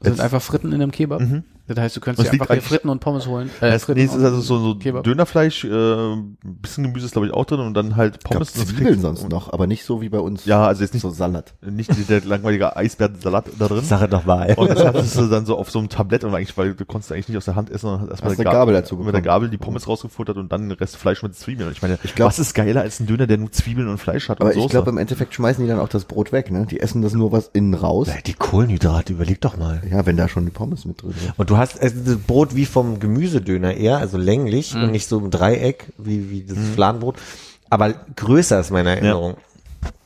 Das sind einfach Fritten in einem Kebab. Mhm. Das heißt, du könntest Das dir einfach hier Fritten und Pommes holen. Äh, Es, nee, es ist also so, so Kebab. Dönerfleisch, äh, ein bisschen Gemüse ist glaube ich auch drin und dann halt Ich glaub, Pommes. und das Zwiebeln sonst noch, aber nicht so wie bei uns. Ja, also jetzt nicht, so Salat. nicht der langweilige Eisbärensalat da drin. Sache doch wahr. Und das hattest du dann so auf so einem Tablett und eigentlich, weil du konntest eigentlich nicht aus der Hand essen, sondern hast erstmal Hast eine Gabel dazu mit der. Gabel die Pommes rausgefuttert und dann den Rest Fleisch mit Zwiebeln. Und ich meine, Ich glaub- was ist geiler als ein Döner, der nur Zwiebeln und Fleisch hat Aber und ich Soße? glaube, im Endeffekt schmeißen die dann auch das Brot weg, ne? Die essen das nur was innen raus. Die Kohlenhydrate, überleg doch mal. Ja, wenn da schon die Pommes mit drin sind. Und du hast also das Brot wie vom Gemüsedöner eher, also länglich und nicht so im Dreieck wie, wie das Fladenbrot. Aber größer ist meine Erinnerung.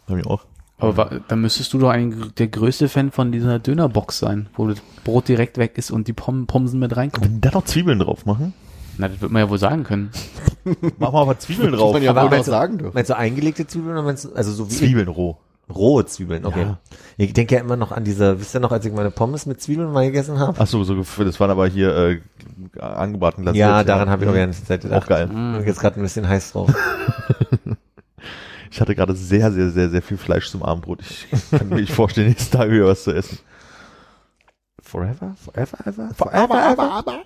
Hab ich auch. Aber dann müsstest du doch eigentlich der größte Fan von dieser Dönerbox sein, wo das Brot direkt weg ist und die Pom Pomsen mit reinkommen. Wenn da noch Zwiebeln drauf machen, Na, das wird man ja wohl sagen können. machen wir aber Zwiebeln drauf. man ja Aber wohl meinst noch du- sagen dürfen. Meinst du eingelegte Zwiebeln oder meinst du, also so wie Zwiebeln roh. Rohe Zwiebeln? Okay. Ja. Ich denke ja immer noch an diese, wisst ihr noch, als ich meine Pommes mit Zwiebeln mal gegessen habe? Ach so, so, das waren aber hier äh, angebraten Glas. Ja, daran habe ich auch die ganze Zeit gedacht. Auch geil. Bin jetzt gerade ein bisschen heiß drauf. Ich hatte gerade sehr, sehr, sehr, sehr viel Fleisch zum Abendbrot. Ich kann mir nicht vorstellen, nächsten Tag wieder was zu essen. Forever? Forever, ever? Aber, aber, aber.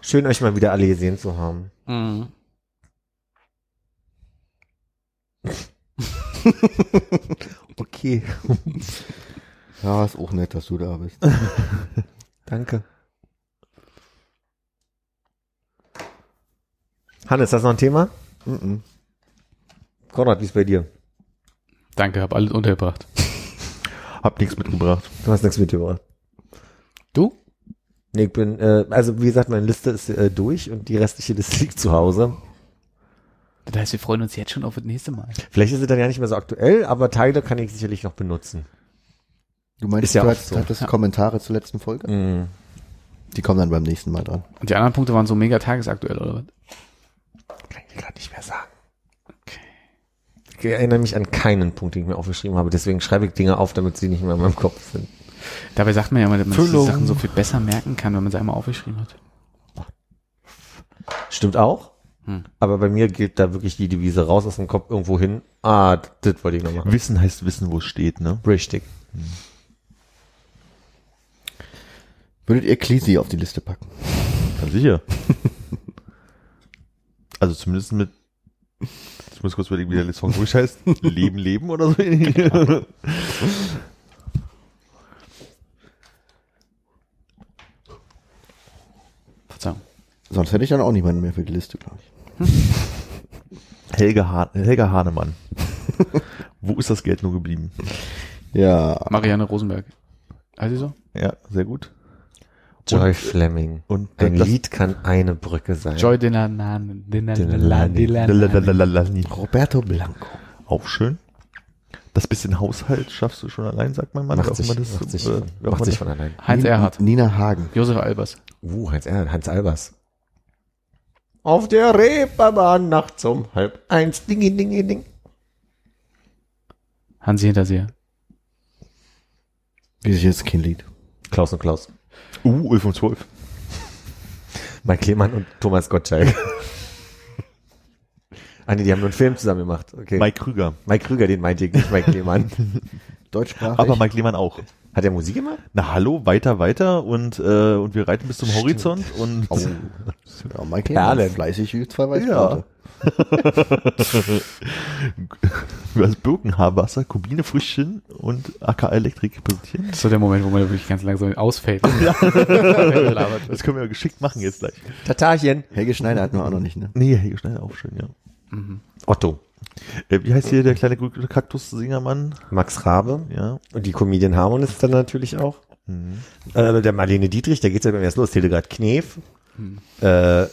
Schön, euch mal wieder alle gesehen zu haben. Mhm. Okay. Ja, ist auch nett, dass du da bist. Danke. Hannes, hast du noch ein Thema? Mhm. Konrad, wie ist bei dir? Danke, hab alles untergebracht. Hab nichts mitgebracht. Du hast nichts mitgebracht. Du? Nee, ich bin, äh, also wie gesagt, meine Liste ist äh, durch und die restliche Liste liegt zu Hause. Das heißt, wir freuen uns jetzt schon auf das nächste Mal. Vielleicht ist sie dann ja nicht mehr so aktuell, aber Teile kann ich sicherlich noch benutzen. Du meinst, Ist ja du hattest, so. hattest Kommentare zur letzten Folge? Mhm. Die kommen dann beim nächsten Mal dran. Und die anderen Punkte waren so mega tagesaktuell, oder was? Kann ich dir gerade nicht mehr sagen. Ich erinnere mich an keinen Punkt, den ich mir aufgeschrieben habe. Deswegen schreibe ich Dinge auf, damit sie nicht mehr in meinem Kopf sind. Dabei sagt man ja immer, dass man sich die Füllung. Sachen so viel besser merken kann, wenn man sie einmal aufgeschrieben hat. Stimmt auch. Hm. Aber bei mir gilt da wirklich die Devise raus aus dem Kopf irgendwo hin. Ah, das wollte ich noch machen. Wissen heißt wissen, wo es steht, ne? Richtig. Würdet ihr Clisi auf die Liste packen? Ja, sicher. also zumindest mit, ich muss kurz überlegen, wie der Song wirklich heißt. Leben, Leben oder so. sonst hätte ich dann auch niemanden mehr für die Liste, glaube ich. Helge, ha Helge Hahnemann. Wo ist das Geld nur geblieben? Ja, Marianne Rosenberg. Also so? Ja, sehr gut. Joy Fleming. Und Ein das- Lied kann eine Brücke sein. Joy. Lalalala. Roberto Blanco. Auch schön. Das bisschen Haushalt schaffst du schon allein, sagt mein Mann. Macht sich, das, macht sich, äh, auch macht sich von allein. Heinz Erhardt. Nina Hagen. Josef Albers. Uh, Heinz, Erhard, Hans Albers. Auf der Reeperbahn nachts um halb eins. Dingi, dingi, ding. Hansi Hinterseher. Wie sich jetzt kein Lied. Klaus und Klaus. Uh, 11 und 12. Mike Klemann und Thomas Gottschalk. ah, nee, die haben nur einen Film zusammen gemacht. Okay. Mike, Mike Krüger. Krüger, den meinte ich nicht, Mike Klemann. Deutschsprachig. Aber Mike Lehmann auch. Hat er Musik gemacht? Na hallo, weiter, weiter und, äh, und wir reiten bis zum Horizont und Oh. Ja, Michael Perlen. fleißig wie zwei Ja. Weißbrote. du hast Birkenhaarwasser, Kubinefrüchtchen und AK Elektrik präsentieren. Das ist so der Moment, wo man wirklich ganz langsam ausfällt. Wird. Das können wir geschickt machen jetzt gleich. Tatarchen. Helge Schneider hatten wir auch noch nicht, ne? Nee, Helge Schneider auch schön, ja. Otto. Äh, wie heißt hier der kleine grüne Kaktus-Singermann? Max Rabe. Ja. Und die Comedian Harmonist dann natürlich auch. Mhm. Äh, der Marlene Dietrich, da geht's ja beim ersten los. Hildegard Knef. Äh,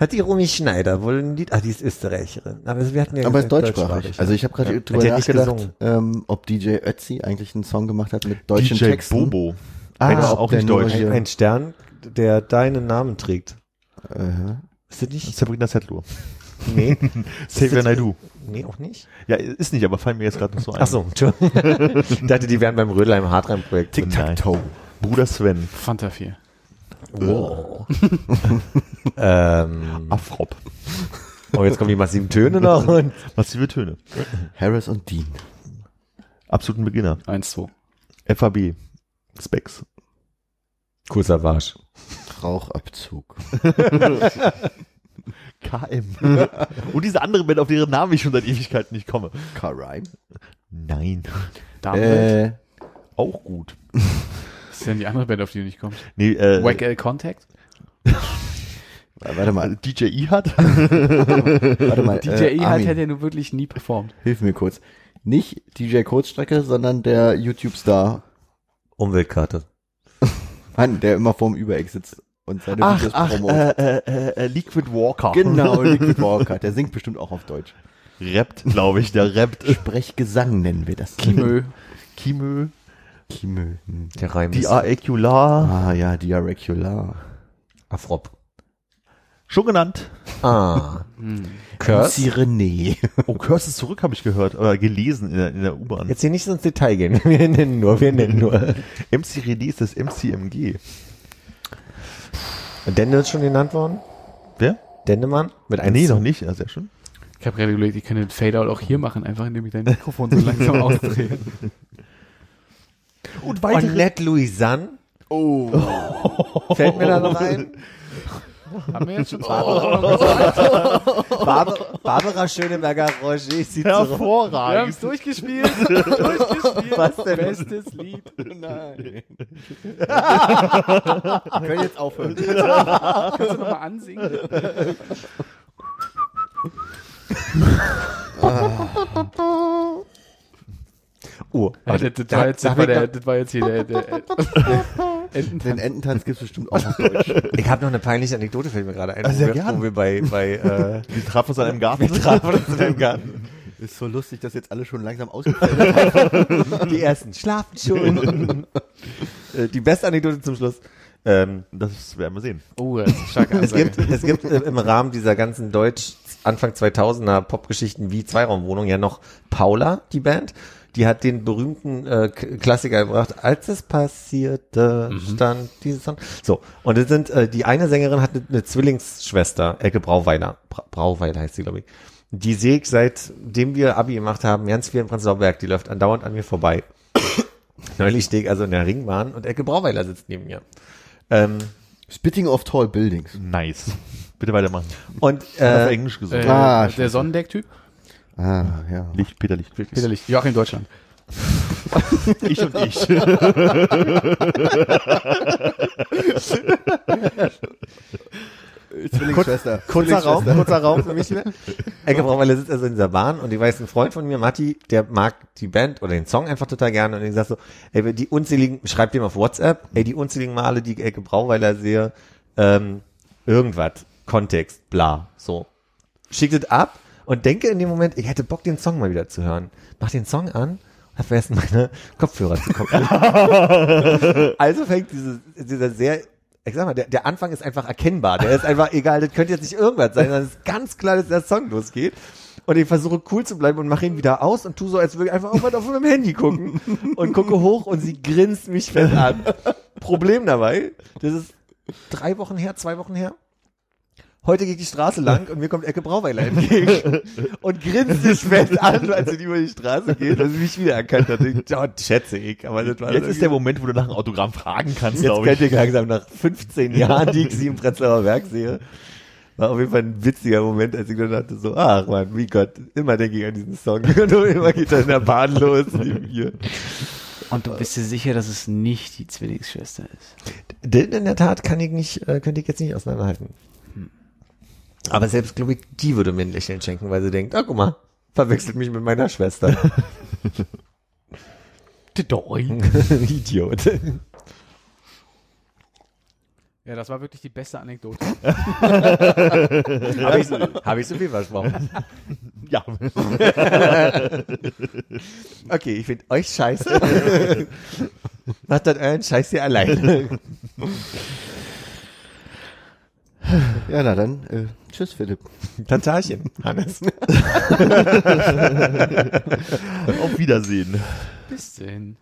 hat die Romy Schneider wohl ein Lied? Ah, die ist Österreicherin. Aber wir hatten ja Aber ist gesagt, deutschsprachig. Also ich habe gerade Ja. drüber nachgedacht, ähm, ob DJ Ötzi eigentlich einen Song gemacht hat mit deutschen DJ Texten. Bobo. Ah, ob auch nicht deutsch. ein, ein Stern, der deinen Namen trägt. Äh, Ist das nicht? Sabrina Settler. Nee. Xavier Naidoo. Nee, auch nicht. Ja, ist nicht, aber fallen mir jetzt gerade noch so ein. Ach so, Entschuldigung. ich dachte, die wären beim Rödelheim Hartrein-Projekt. Tic-Tac-Toe. Bruder Sven. Fanta 4. Wow. ähm, Afrop. oh, jetzt kommen die massiven Töne noch. Und Massive Töne. Harris und Dean. Absoluten Beginner. 1, 2. FAB. Specs. Kurzer Warsch. Rauchabzug. KM. Und diese andere Band, auf deren Namen ich schon seit Ewigkeiten nicht komme. Car Rhyme. Nein. Damenwelt. Äh, Auch gut. Was ist denn die andere Band, auf die du nicht kommst? Nee, äh, Wack L Contact? warte mal, DJ E hat. warte mal. DJ äh, E hat, hat ja nur wirklich nie performt. hilf mir kurz. Nicht DJ Kurzstrecke, sondern der YouTube-Star. Umweltkarte. Mann, der immer vorm Übereck sitzt und seine Ach, Videos ach, promotet. äh, äh, äh, Liquid Walker. Genau, Liquid Walker. Der singt bestimmt auch auf Deutsch. Rappt, glaube ich, der rappt. Sprechgesang nennen wir das. Kimö. Kimö. Kimö. Hm. Der Reim ist Diaecular. Ah ja, Diarecular. Afrop. Schon genannt. Ah. Curse. MC René. Oh, Curse ist zurück, habe ich gehört. Oder gelesen in der, in der U-Bahn. Jetzt hier nicht so ins Detail gehen. Wir nennen nur, wir nennen nur. MC René ist das MCMG. Denne ist schon genannt worden? Wer? Dennemann? Mit einem Nee, noch nicht. Ja, sehr schön. Ich habe gerade überlegt, ich könnte den Fadeout auch hier machen, einfach indem ich dein Mikrofon so langsam ausdrehe. Und Annette Louisanne. Oh. Fällt mir da noch ein? Haben wir jetzt schon Barbara, Barbara Schöneberger-Roger sieht zurück. Wir haben Hervorragend. es durchgespielt. durchgespielt. Was denn? Bestes Lied. Nein. Können jetzt aufhören. Kannst du nochmal ansingen? Oh, Ja, das, das, war jetzt, das, war der, das war jetzt hier der, der Ententanz. Den Ententanz gibt's bestimmt auch auf Deutsch. Ich habe noch eine peinliche Anekdote, fällt mir gerade ein. Sehr wo, wir, wo wir bei, bei äh, Wir trafen uns an einem Garten. wir trafen uns in einem Garten. Ist so lustig, dass jetzt alle schon langsam ausgefallen sind. Die ersten schlafen schon. Äh, Die beste Anekdote zum Schluss. Ähm, Das werden wir sehen. Oh, das ist eine starke es gibt, es gibt äh, im Rahmen dieser ganzen Deutsch Anfang 2000er Popgeschichten wie Zweiraumwohnung ja noch Paula, die Band. Die hat den berühmten äh, Klassiker gebracht, als es passierte, stand dieses Song. So, und es sind, äh, die eine Sängerin hat eine, eine Zwillingsschwester, Elke Brauweiler, Bra Brauweiler heißt sie, glaube ich. Die sehe ich, seitdem wir Abi gemacht haben, ganz viel in Prenzlauer Berg, die läuft andauernd an mir vorbei. Neulich stehe ich also in der Ringbahn und Elke Brauweiler sitzt neben mir. Ähm, Spitting of Tall Buildings. Nice. Bitte weitermachen. und Äh, auf Englisch gesungen. Äh, Ah, der scheiße. Sonnendeck-Typ? Ah, ja. Licht, Peter Licht. Peter Licht. Joachim Deutschland. Ich und ich. Zwillingsschwester. Kurzer Raum, kurzer Raum für mich wieder. Ecke Brauweiler sitzt also in dieser Bahn und ich weiß, ein Freund von mir, Matti, der mag die Band oder den Song einfach total gerne und ich sag so, ey, die unzähligen, schreibt ihm auf WhatsApp, ey, die unzähligen Male, die ich Ecke Brauweiler sehe, ähm, irgendwas, Kontext, bla, so. Schickt es ab und denke in dem Moment, ich hätte Bock, den Song mal wieder zu hören. Mach den Song an und hab vergessen, meine Kopfhörer zu gucken. also fängt diese, dieser sehr, ich sag mal, der, der Anfang ist einfach erkennbar. Der ist einfach egal, das könnte jetzt nicht irgendwas sein, sondern es ist ganz klar, dass der Song losgeht. Und ich versuche cool zu bleiben und mache ihn wieder aus und tu so, als würde ich einfach auf, auf meinem Handy gucken. Und gucke hoch und sie grinst mich fett an. Problem dabei, das ist drei Wochen her, zwei Wochen her. Heute geht die Straße lang und mir kommt Ecke Brauweiler entgegen und grinst sich fett an, als sie über die Straße geht, dass sie mich wieder erkannt hat. Ich, oh, schätze ich, aber das war Jetzt ist der Moment, wo du nach einem Autogramm fragen kannst, Jetzt glaube könnt ich. ihr langsam nach 15 Jahren, die ich sie im Prenzlauer Berg sehe. War auf jeden Fall ein witziger Moment, als ich dann dachte so, ach man, wie Gott, immer denke ich an diesen Song. Und immer geht er in der Bahn los, neben. Und du bist dir sicher, dass es nicht die Zwillingsschwester ist? Den in der Tat kann ich nicht, äh, könnte ich jetzt nicht auseinanderhalten. Aber selbst, glaube ich, die würde mir ein Lächeln schenken, weil sie denkt, ah, guck mal, verwechselt mich mit meiner Schwester. Idiot. Ja, das war wirklich die beste Anekdote. Habe ich, hab ich so viel versprochen. Ja. Okay, ich finde euch scheiße. Macht das euren Scheiß hier alleine. Ja, na dann, äh, tschüss Philipp. Tatarchen, Hannes. Auf Wiedersehen. Bis denn.